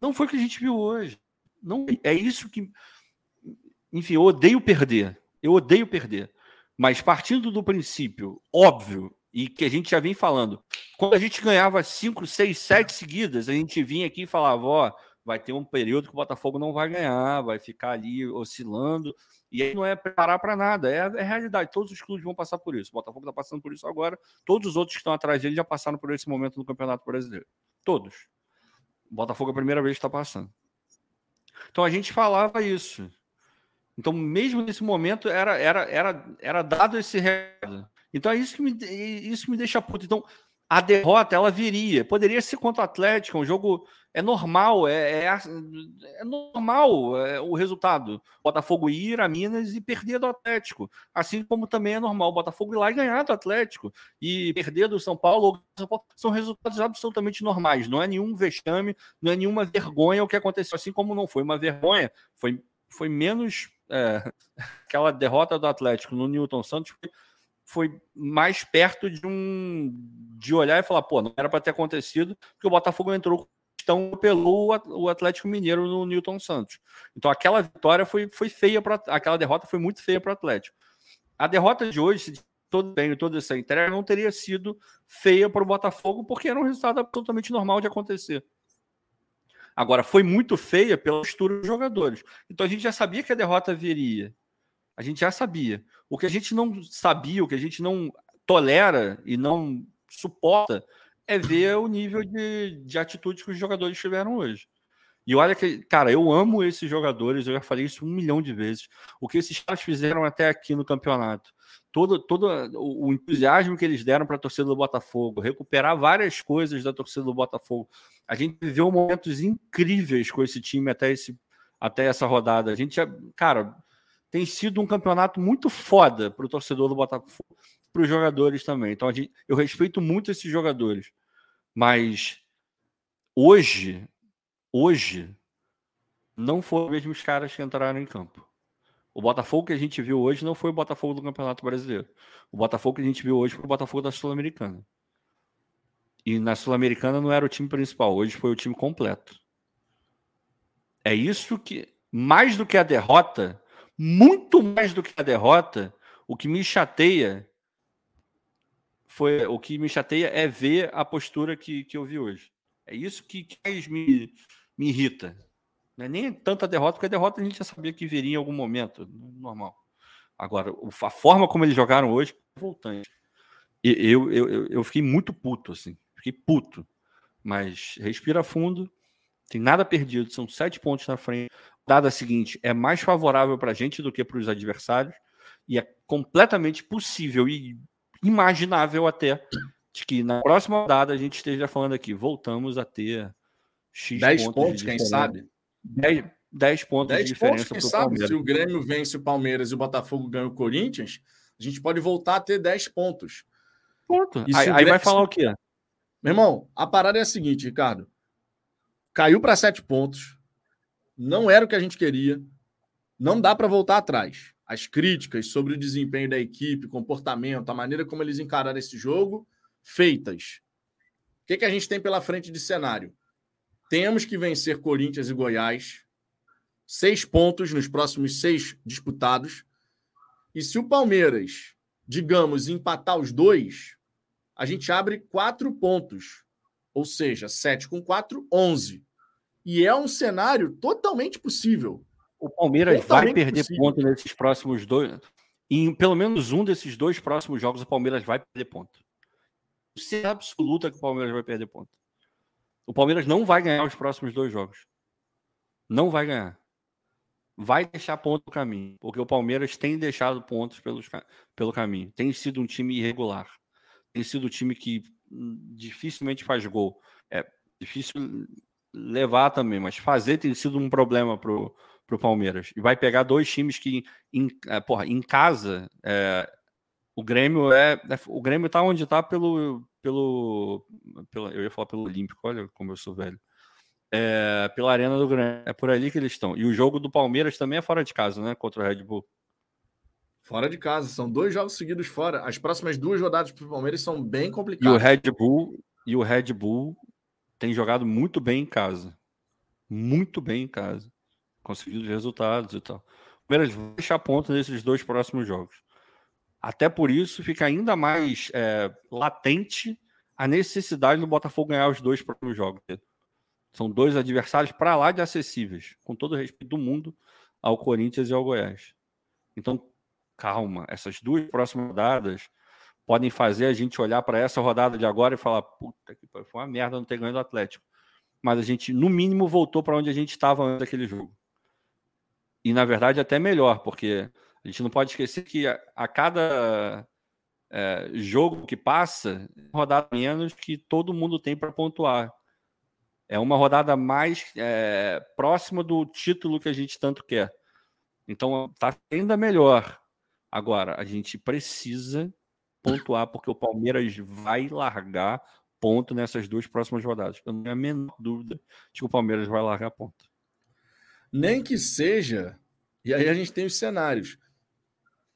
Não foi o que a gente viu hoje. Não é isso que. Enfim, eu odeio perder. Eu odeio perder. Mas partindo do princípio óbvio e que a gente já vem falando, quando a gente ganhava 5, 6, 7 seguidas, a gente vinha aqui e falava: ó, vai ter um período que o Botafogo não vai ganhar, vai ficar ali oscilando. E aí não é preparar para nada, é é realidade. Todos os clubes vão passar por isso. O Botafogo está passando por isso agora. Todos os outros que estão atrás dele já passaram por esse momento no Campeonato Brasileiro. Todos. O Botafogo é a primeira vez que está passando. Então a gente falava isso. Então, mesmo nesse momento, era, era, era, era dado esse recado. Então é isso que me, isso me deixa puto. Então, a derrota ela viria. Poderia ser contra o Atlético, um jogo é normal, é, é, é normal é, o resultado. Botafogo ir a Minas e perder do Atlético. Assim como também é normal o Botafogo ir lá e ganhar do Atlético. E perder do São Paulo, São resultados absolutamente normais. Não é nenhum vexame, não é nenhuma vergonha o que aconteceu. Assim como não foi uma vergonha, foi, foi menos. É, [LAUGHS] aquela derrota do Atlético no Newton Santos foi mais perto de um de olhar e falar, pô, não era para ter acontecido, porque o Botafogo entrou então pelo o Atlético Mineiro no Newton Santos. Então aquela vitória foi, foi feia para aquela derrota foi muito feia para o Atlético. A derrota de hoje, se todo bem, toda essa entrega não teria sido feia para o Botafogo, porque era um resultado absolutamente normal de acontecer. Agora, foi muito feia pela postura dos jogadores. Então a gente já sabia que a derrota viria. A gente já sabia. O que a gente não sabia, o que a gente não tolera e não suporta é ver o nível de, de atitude que os jogadores tiveram hoje. E olha que, cara, eu amo esses jogadores, eu já falei isso um milhão de vezes. O que esses caras fizeram até aqui no campeonato. Todo, todo o entusiasmo que eles deram para a torcida do Botafogo, recuperar várias coisas da torcida do Botafogo. A gente viveu momentos incríveis com esse time até, esse, até essa rodada. A gente, cara, tem sido um campeonato muito foda para o torcedor do Botafogo, para os jogadores também. Então gente, eu respeito muito esses jogadores, mas hoje, hoje não foram os mesmos caras que entraram em campo. O Botafogo que a gente viu hoje não foi o Botafogo do Campeonato Brasileiro. O Botafogo que a gente viu hoje foi o Botafogo da Sul-Americana. E na Sul-Americana não era o time principal, hoje foi o time completo. É isso que, mais do que a derrota, muito mais do que a derrota, o que me chateia foi o que me chateia é ver a postura que, que eu vi hoje. É isso que, que mais me, me irrita. Não é nem tanta derrota, porque a derrota a gente já sabia que viria em algum momento, normal. Agora, a forma como eles jogaram hoje, voltante. Eu, eu, eu, eu fiquei muito puto, assim. Fiquei puto. Mas respira fundo, tem nada perdido, são sete pontos na frente dada seguinte é mais favorável para a gente do que para os adversários, e é completamente possível e imaginável até de que na próxima rodada a gente esteja falando aqui, voltamos a ter X 10 pontos, pontos quem sabe? 10, 10 pontos 10 de diferença pontos, quem sabe? Se o Grêmio vence o Palmeiras e o Botafogo ganha o Corinthians, a gente pode voltar a ter 10 pontos. Ponto. Aí, aí Grêmio... vai falar o quê? Meu irmão, a parada é a seguinte, Ricardo. Caiu para 7 pontos não era o que a gente queria. Não dá para voltar atrás. As críticas sobre o desempenho da equipe, comportamento, a maneira como eles encararam esse jogo, feitas. O que, que a gente tem pela frente de cenário? Temos que vencer Corinthians e Goiás. Seis pontos nos próximos seis disputados. E se o Palmeiras, digamos, empatar os dois, a gente abre quatro pontos. Ou seja, sete com quatro, onze. E é um cenário totalmente possível. O Palmeiras totalmente vai perder possível. ponto nesses próximos dois. Em pelo menos um desses dois próximos jogos, o Palmeiras vai perder ponto. Isso é absoluta que o Palmeiras vai perder ponto. O Palmeiras não vai ganhar os próximos dois jogos. Não vai ganhar. Vai deixar ponto no caminho. Porque o Palmeiras tem deixado pontos pelos, pelo caminho. Tem sido um time irregular. Tem sido um time que hum, dificilmente faz gol. É difícil levar também, mas fazer tem sido um problema pro, pro Palmeiras. E vai pegar dois times que, em, é, porra, em casa, é, o Grêmio é, é, O Grêmio tá onde tá pelo. pelo, pelo eu ia falar pelo Olímpico, olha como eu sou velho. É, pela Arena do Grêmio. É por ali que eles estão. E o jogo do Palmeiras também é fora de casa, né? Contra o Red Bull. Fora de casa, são dois jogos seguidos fora. As próximas duas rodadas para o Palmeiras são bem complicadas. E o Red Bull e o Red Bull tem jogado muito bem em casa. muito bem em casa, conseguindo resultados e tal. O Palmeiras vai deixar ponto nesses dois próximos jogos. Até por isso fica ainda mais é, latente a necessidade do Botafogo ganhar os dois próximos jogos. São dois adversários para lá de acessíveis, com todo o respeito do mundo ao Corinthians e ao Goiás. Então, calma, essas duas próximas rodadas podem fazer a gente olhar para essa rodada de agora e falar: puta que foi uma merda não ter ganho do Atlético. Mas a gente, no mínimo, voltou para onde a gente estava antes daquele jogo. E, na verdade, até melhor, porque a gente não pode esquecer que a, a cada é, jogo que passa, rodada menos que todo mundo tem para pontuar. É uma rodada mais é, próxima do título que a gente tanto quer. Então tá ainda melhor. Agora, a gente precisa pontuar, porque o Palmeiras vai largar ponto nessas duas próximas rodadas. Eu não tenho a menor dúvida de que o Palmeiras vai largar ponto. Nem que seja. E aí a gente tem os cenários.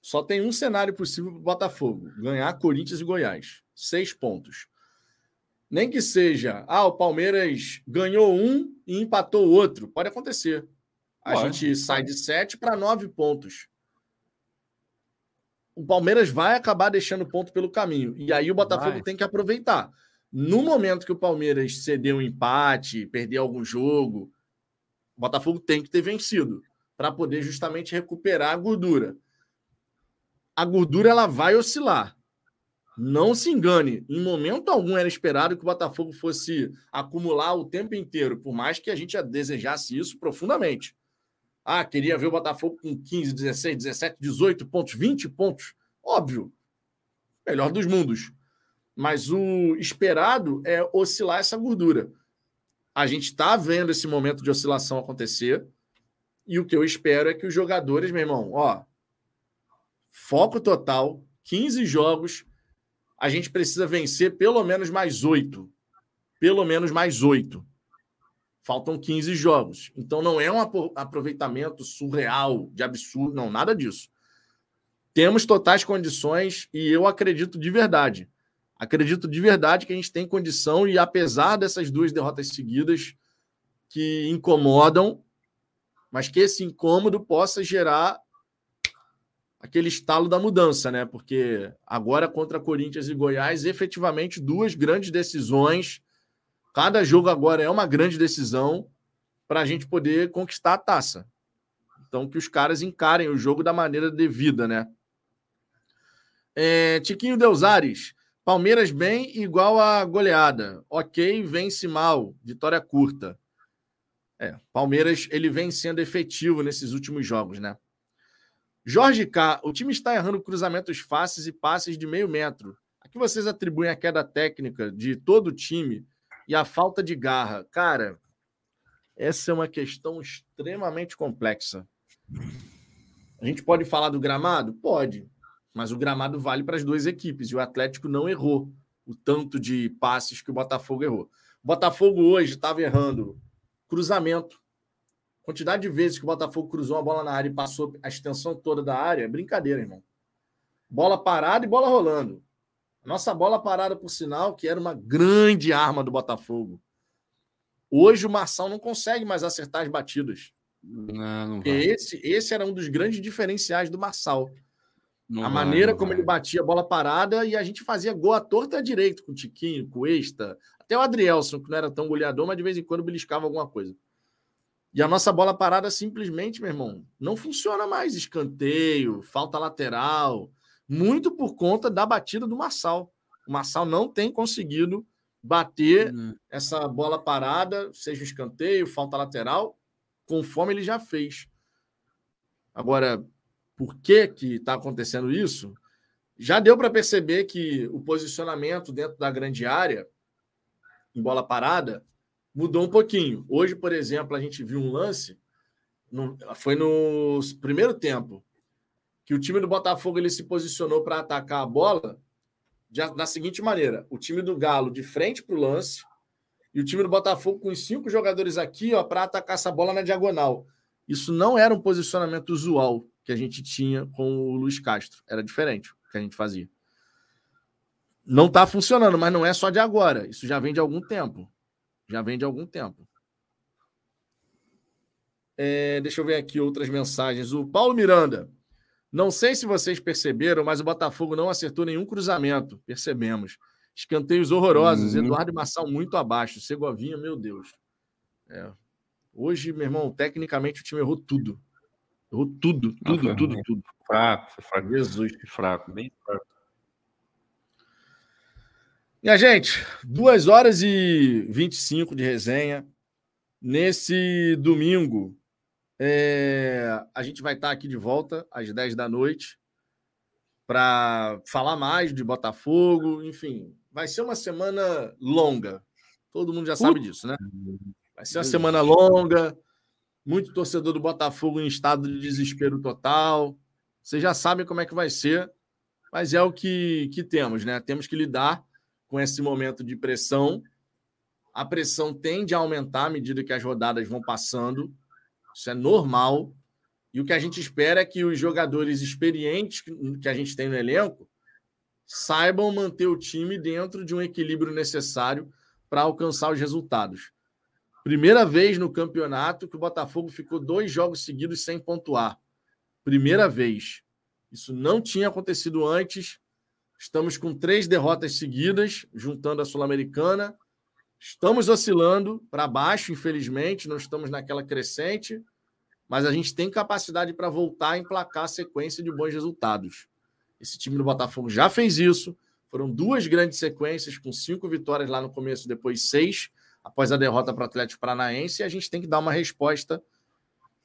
Só tem um cenário possível para o Botafogo: ganhar Corinthians e Goiás. Seis pontos. Nem que seja, ah, o Palmeiras ganhou um e empatou o outro. Pode acontecer. A Pode. gente sai de sete para nove pontos. O Palmeiras vai acabar deixando ponto pelo caminho. E aí o Botafogo vai. tem que aproveitar. No momento que o Palmeiras ceder um empate, perder algum jogo, o Botafogo tem que ter vencido para poder justamente recuperar a gordura a gordura ela vai oscilar. Não se engane, em momento algum era esperado que o Botafogo fosse acumular o tempo inteiro, por mais que a gente desejasse isso profundamente. Ah, queria ver o Botafogo com 15, 16, 17, 18 pontos, 20 pontos. Óbvio, melhor dos mundos. Mas o esperado é oscilar essa gordura. A gente está vendo esse momento de oscilação acontecer. E o que eu espero é que os jogadores, meu irmão, ó, foco total, 15 jogos. A gente precisa vencer pelo menos mais oito. Pelo menos mais oito. Faltam 15 jogos. Então não é um aproveitamento surreal, de absurdo, não, nada disso. Temos totais condições e eu acredito de verdade. Acredito de verdade que a gente tem condição e apesar dessas duas derrotas seguidas que incomodam, mas que esse incômodo possa gerar aquele estalo da mudança, né? Porque agora contra Corinthians e Goiás, efetivamente duas grandes decisões. Cada jogo agora é uma grande decisão para a gente poder conquistar a taça. Então que os caras encarem o jogo da maneira devida, né? É, Tiquinho Deusares, Palmeiras bem igual a goleada. Ok, vence mal, vitória curta. É, Palmeiras ele vem sendo efetivo nesses últimos jogos, né? Jorge K. O time está errando cruzamentos fáceis e passes de meio metro. A que vocês atribuem a queda técnica de todo o time e a falta de garra? Cara, essa é uma questão extremamente complexa. A gente pode falar do gramado? Pode. Mas o gramado vale para as duas equipes e o Atlético não errou o tanto de passes que o Botafogo errou. O Botafogo hoje estava errando cruzamento, Quantidade de vezes que o Botafogo cruzou a bola na área e passou a extensão toda da área, é brincadeira, irmão. Bola parada e bola rolando. Nossa bola parada, por sinal, que era uma grande arma do Botafogo. Hoje o Marçal não consegue mais acertar as batidas. Não, não. Esse, esse era um dos grandes diferenciais do Marçal. Não a vai, maneira como vai. ele batia a bola parada e a gente fazia gol à torta à direita com o Tiquinho, com o Esta. Até o Adrielson, que não era tão goleador, mas de vez em quando beliscava alguma coisa. E a nossa bola parada simplesmente, meu irmão, não funciona mais. Escanteio, falta lateral, muito por conta da batida do Marçal. O Marçal não tem conseguido bater uhum. essa bola parada, seja escanteio, falta lateral, conforme ele já fez. Agora, por que que está acontecendo isso? Já deu para perceber que o posicionamento dentro da grande área, em bola parada, mudou um pouquinho. Hoje, por exemplo, a gente viu um lance, no, foi no primeiro tempo, que o time do Botafogo ele se posicionou para atacar a bola da seguinte maneira: o time do Galo de frente para o lance e o time do Botafogo com os cinco jogadores aqui ó para atacar essa bola na diagonal. Isso não era um posicionamento usual que a gente tinha com o Luiz Castro. Era diferente o que a gente fazia. Não está funcionando, mas não é só de agora. Isso já vem de algum tempo. Já vem de algum tempo. É, deixa eu ver aqui outras mensagens. O Paulo Miranda. Não sei se vocês perceberam, mas o Botafogo não acertou nenhum cruzamento. Percebemos. Escanteios horrorosos. Uhum. Eduardo e Massal muito abaixo. Segovinha, meu Deus. É. Hoje, meu irmão, tecnicamente o time errou tudo. Errou tudo, tudo, não, tudo, tudo. Fraco, foi fraco. Jesus. Fraco, bem fraco. Minha gente, 2 horas e 25 de resenha. Nesse domingo, é, a gente vai estar aqui de volta às 10 da noite para falar mais de Botafogo. Enfim, vai ser uma semana longa. Todo mundo já sabe disso, né? Vai ser uma semana longa. Muito torcedor do Botafogo em estado de desespero total. Vocês já sabem como é que vai ser, mas é o que, que temos, né? Temos que lidar com esse momento de pressão. A pressão tende a aumentar à medida que as rodadas vão passando. Isso é normal. E o que a gente espera é que os jogadores experientes que a gente tem no elenco saibam manter o time dentro de um equilíbrio necessário para alcançar os resultados. Primeira vez no campeonato que o Botafogo ficou dois jogos seguidos sem pontuar. Primeira vez. Isso não tinha acontecido antes. Estamos com três derrotas seguidas, juntando a Sul-Americana Estamos oscilando para baixo, infelizmente, não estamos naquela crescente, mas a gente tem capacidade para voltar a emplacar a sequência de bons resultados. Esse time do Botafogo já fez isso. Foram duas grandes sequências, com cinco vitórias lá no começo, depois seis, após a derrota para o Atlético Paranaense, e a gente tem que dar uma resposta.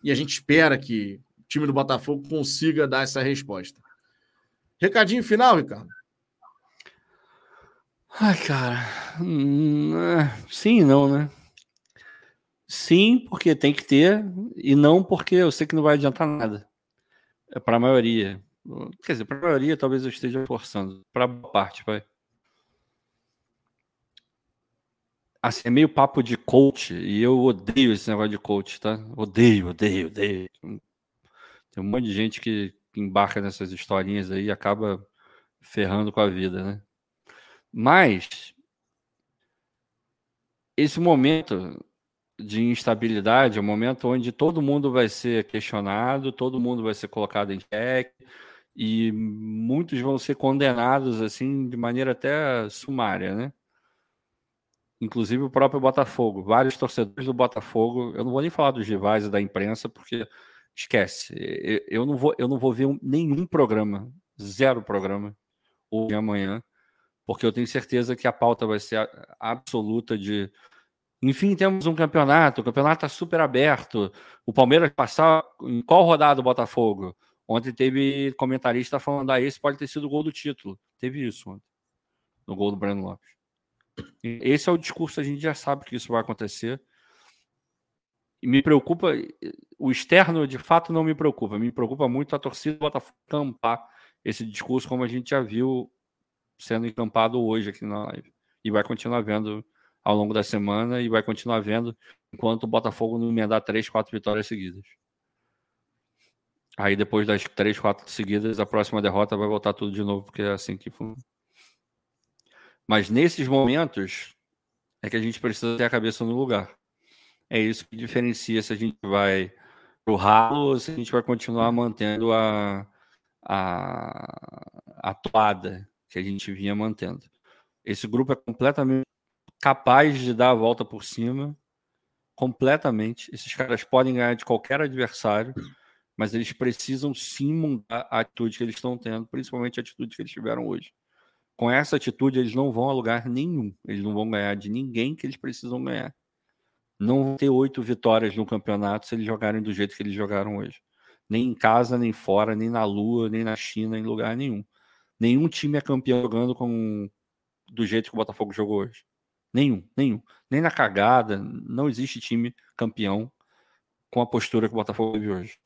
E a gente espera que o time do Botafogo consiga dar essa resposta. Recadinho final, Ricardo. Ai, cara. Hum, é, sim e não, né? Sim, porque tem que ter, e não porque eu sei que não vai adiantar nada. É para a maioria. Quer dizer, para a maioria talvez eu esteja forçando. Para a parte, vai. Assim, é meio papo de coach, e eu odeio esse negócio de coach, tá? Odeio, odeio, odeio. Tem um monte de gente que embarca nessas historinhas aí e acaba ferrando com a vida, né? Mas esse momento de instabilidade é um momento onde todo mundo vai ser questionado, todo mundo vai ser colocado em xeque e muitos vão ser condenados assim de maneira até sumária, né? Inclusive o próprio Botafogo, vários torcedores do Botafogo, eu não vou nem falar dos rivais e da imprensa porque esquece, eu não vou eu não vou ver nenhum programa, zero programa hoje e amanhã porque eu tenho certeza que a pauta vai ser absoluta de. Enfim, temos um campeonato, o campeonato está super aberto. O Palmeiras passar em qual rodada o Botafogo? Ontem teve comentarista falando: ah, esse pode ter sido o gol do título. Teve isso ontem, no gol do Breno Lopes. Esse é o discurso, a gente já sabe que isso vai acontecer. E me preocupa, o externo de fato não me preocupa, me preocupa muito a torcida do Botafogo tampar esse discurso, como a gente já viu sendo encampado hoje aqui na live. E vai continuar vendo ao longo da semana e vai continuar vendo enquanto o Botafogo não emendar três, quatro vitórias seguidas. Aí depois das três, quatro seguidas, a próxima derrota vai voltar tudo de novo, porque é assim que funciona. Mas nesses momentos é que a gente precisa ter a cabeça no lugar. É isso que diferencia se a gente vai pro ralo ou se a gente vai continuar mantendo a, a, a toada que a gente vinha mantendo. Esse grupo é completamente capaz de dar a volta por cima, completamente. Esses caras podem ganhar de qualquer adversário, mas eles precisam sim mudar a atitude que eles estão tendo, principalmente a atitude que eles tiveram hoje. Com essa atitude, eles não vão a lugar nenhum. Eles não vão ganhar de ninguém que eles precisam ganhar. Não vão ter oito vitórias no campeonato se eles jogarem do jeito que eles jogaram hoje. Nem em casa, nem fora, nem na Lua, nem na China, em lugar nenhum. Nenhum time é campeão jogando com do jeito que o Botafogo jogou hoje. Nenhum, nenhum. Nem na cagada, não existe time campeão com a postura que o Botafogo teve hoje.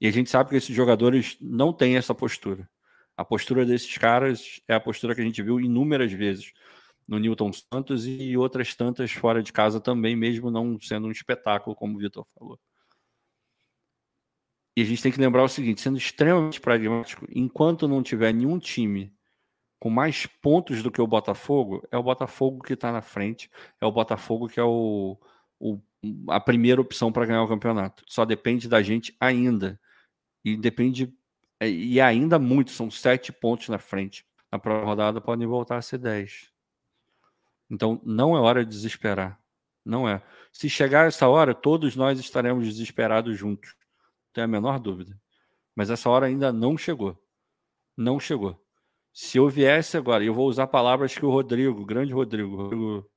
E a gente sabe que esses jogadores não têm essa postura. A postura desses caras é a postura que a gente viu inúmeras vezes no Newton Santos e outras tantas fora de casa também, mesmo não sendo um espetáculo, como o Vitor falou. E a gente tem que lembrar o seguinte: sendo extremamente pragmático, enquanto não tiver nenhum time com mais pontos do que o Botafogo, é o Botafogo que está na frente, é o Botafogo que é o, o a primeira opção para ganhar o campeonato. Só depende da gente ainda. E depende. É, e ainda muito, são sete pontos na frente. Na próxima rodada podem voltar a ser dez. Então não é hora de desesperar. Não é. Se chegar essa hora, todos nós estaremos desesperados juntos. Tenho a menor dúvida. Mas essa hora ainda não chegou. Não chegou. Se eu viesse agora, eu vou usar palavras que o Rodrigo, o grande Rodrigo, Rodrigo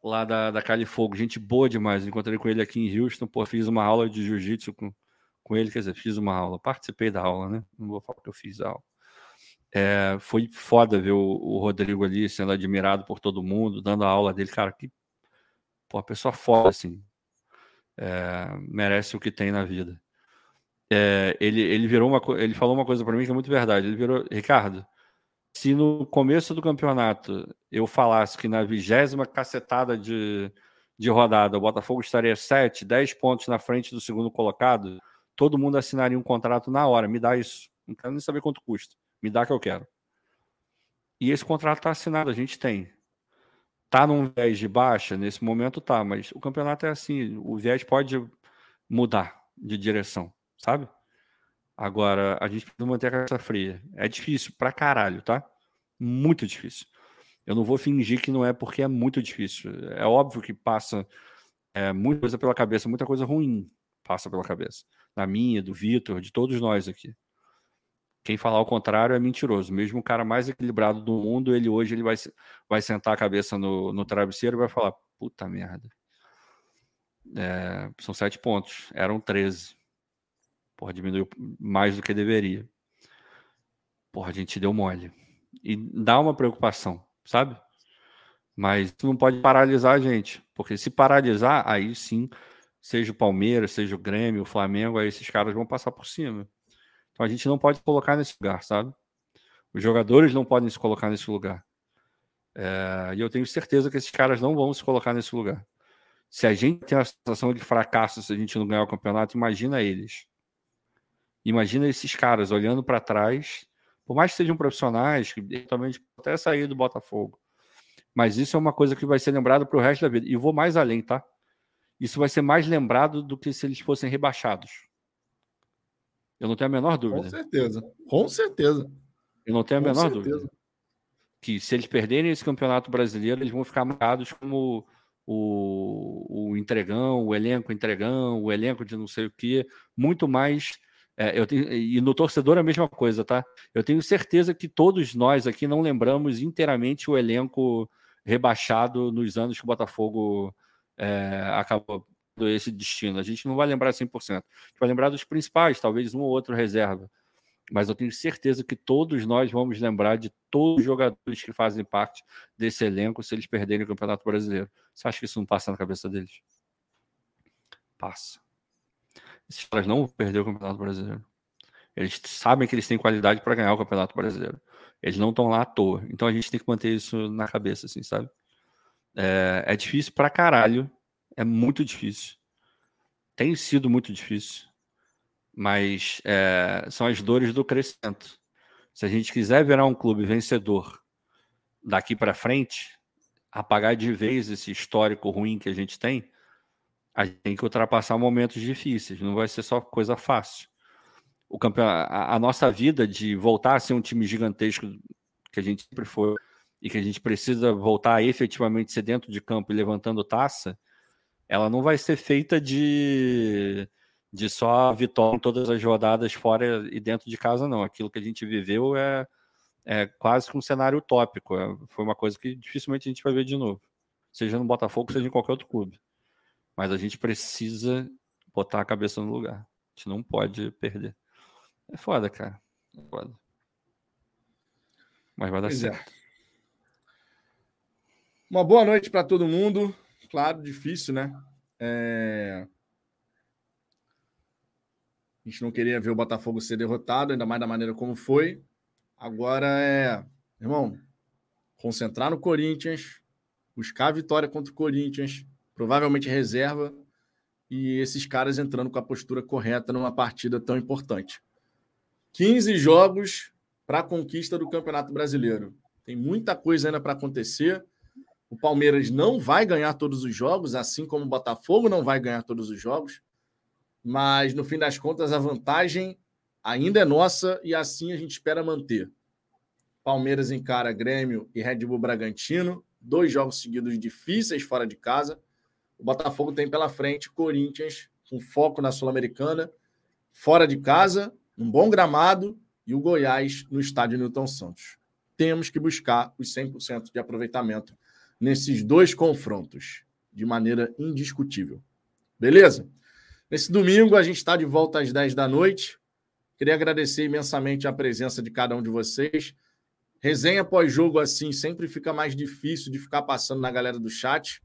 lá da, da Cali Fogo, gente boa demais. Encontrei com ele aqui em Houston, pô, fiz uma aula de jiu-jitsu com, com ele, quer dizer, fiz uma aula, participei da aula, né? Não vou falar que eu fiz a aula. É, foi foda ver o, o, Rodrigo ali sendo admirado por todo mundo, dando a aula dele, cara, que pô, pessoa foda, assim, é, merece o que tem na vida. É, ele, ele virou uma ele falou uma coisa para mim que é muito verdade. Ele virou, Ricardo, se no começo do campeonato eu falasse que na vigésima cacetada de, de rodada o Botafogo estaria 7, 10 pontos na frente do segundo colocado, todo mundo assinaria um contrato na hora. Me dá isso. Não quero nem saber quanto custa. Me dá que eu quero. E esse contrato está assinado, a gente tem. Tá num viés de baixa, nesse momento tá, mas o campeonato é assim, o viés pode mudar de direção, sabe? Agora, a gente precisa manter a cabeça fria. É difícil pra caralho, tá? Muito difícil. Eu não vou fingir que não é porque é muito difícil. É óbvio que passa é, muita coisa pela cabeça, muita coisa ruim passa pela cabeça. Na minha, do Vitor, de todos nós aqui. Quem falar o contrário é mentiroso. Mesmo o cara mais equilibrado do mundo, ele hoje ele vai, vai sentar a cabeça no, no travesseiro e vai falar: puta merda. É, são sete pontos, eram 13. Porra, diminuiu mais do que deveria. Porra, a gente deu mole. E dá uma preocupação, sabe? Mas não pode paralisar a gente. Porque se paralisar, aí sim, seja o Palmeiras, seja o Grêmio, o Flamengo, aí esses caras vão passar por cima. Então a gente não pode colocar nesse lugar, sabe? Os jogadores não podem se colocar nesse lugar. É, e eu tenho certeza que esses caras não vão se colocar nesse lugar. Se a gente tem a sensação de fracasso se a gente não ganhar o campeonato, imagina eles. Imagina esses caras olhando para trás, por mais que sejam profissionais, que eventualmente até sair do Botafogo. Mas isso é uma coisa que vai ser lembrado para o resto da vida. E vou mais além, tá? Isso vai ser mais lembrado do que se eles fossem rebaixados. Eu não tenho a menor dúvida. Com certeza. Com certeza. Eu não tenho a Com menor certeza. dúvida. Que se eles perderem esse campeonato brasileiro, eles vão ficar marcados como o, o entregão, o elenco entregão, o elenco de não sei o quê, muito mais é, eu tenho, e no torcedor é a mesma coisa, tá? Eu tenho certeza que todos nós aqui não lembramos inteiramente o elenco rebaixado nos anos que o Botafogo é, acabou esse destino. A gente não vai lembrar 100%. A gente vai lembrar dos principais, talvez um ou outro reserva. Mas eu tenho certeza que todos nós vamos lembrar de todos os jogadores que fazem parte desse elenco se eles perderem o Campeonato Brasileiro. Você acha que isso não passa na cabeça deles? Passa. Esses caras não vão perder o Campeonato Brasileiro. Eles sabem que eles têm qualidade para ganhar o Campeonato Brasileiro. Eles não estão lá à toa. Então a gente tem que manter isso na cabeça, assim, sabe? É, é difícil pra caralho. É muito difícil. Tem sido muito difícil. Mas é, são as dores do crescimento. Se a gente quiser virar um clube vencedor daqui para frente, apagar de vez esse histórico ruim que a gente tem, a gente tem que ultrapassar momentos difíceis, não vai ser só coisa fácil. O campeonato, a, a nossa vida de voltar a ser um time gigantesco que a gente sempre foi e que a gente precisa voltar a efetivamente ser dentro de campo e levantando taça, ela não vai ser feita de, de só vitória em todas as rodadas fora e dentro de casa, não. Aquilo que a gente viveu é, é quase que um cenário utópico. É, foi uma coisa que dificilmente a gente vai ver de novo. Seja no Botafogo, seja em qualquer outro clube. Mas a gente precisa botar a cabeça no lugar. A gente não pode perder. É foda, cara. É foda. Mas vai dar pois é. certo. É. Uma boa noite para todo mundo. Claro, difícil, né? É... A gente não queria ver o Botafogo ser derrotado, ainda mais da maneira como foi. Agora é, irmão, concentrar no Corinthians, buscar a vitória contra o Corinthians, provavelmente reserva, e esses caras entrando com a postura correta numa partida tão importante. 15 jogos para a conquista do Campeonato Brasileiro. Tem muita coisa ainda para acontecer. O Palmeiras não vai ganhar todos os jogos, assim como o Botafogo não vai ganhar todos os jogos. Mas, no fim das contas, a vantagem ainda é nossa e assim a gente espera manter. Palmeiras encara Grêmio e Red Bull Bragantino, dois jogos seguidos difíceis fora de casa. O Botafogo tem pela frente Corinthians, com foco na Sul-Americana, fora de casa, um bom gramado e o Goiás no estádio Newton Santos. Temos que buscar os 100% de aproveitamento nesses dois confrontos, de maneira indiscutível. Beleza? Nesse domingo, a gente está de volta às 10 da noite. Queria agradecer imensamente a presença de cada um de vocês. Resenha pós-jogo assim sempre fica mais difícil de ficar passando na galera do chat,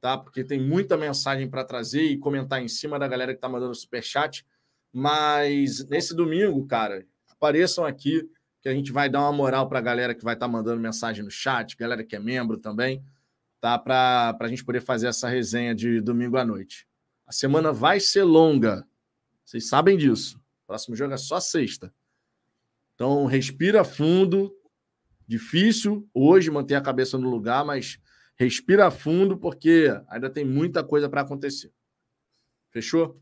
tá? Porque tem muita mensagem para trazer e comentar em cima da galera que está mandando super chat. Mas nesse domingo, cara, apareçam aqui que a gente vai dar uma moral para a galera que vai estar tá mandando mensagem no chat, galera que é membro também, tá? Para a gente poder fazer essa resenha de domingo à noite. A semana vai ser longa, vocês sabem disso. próximo jogo é só sexta. Então, respira fundo. Difícil hoje manter a cabeça no lugar, mas respira fundo porque ainda tem muita coisa para acontecer. Fechou?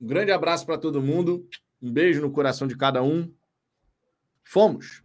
Um grande abraço para todo mundo. Um beijo no coração de cada um. Fomos!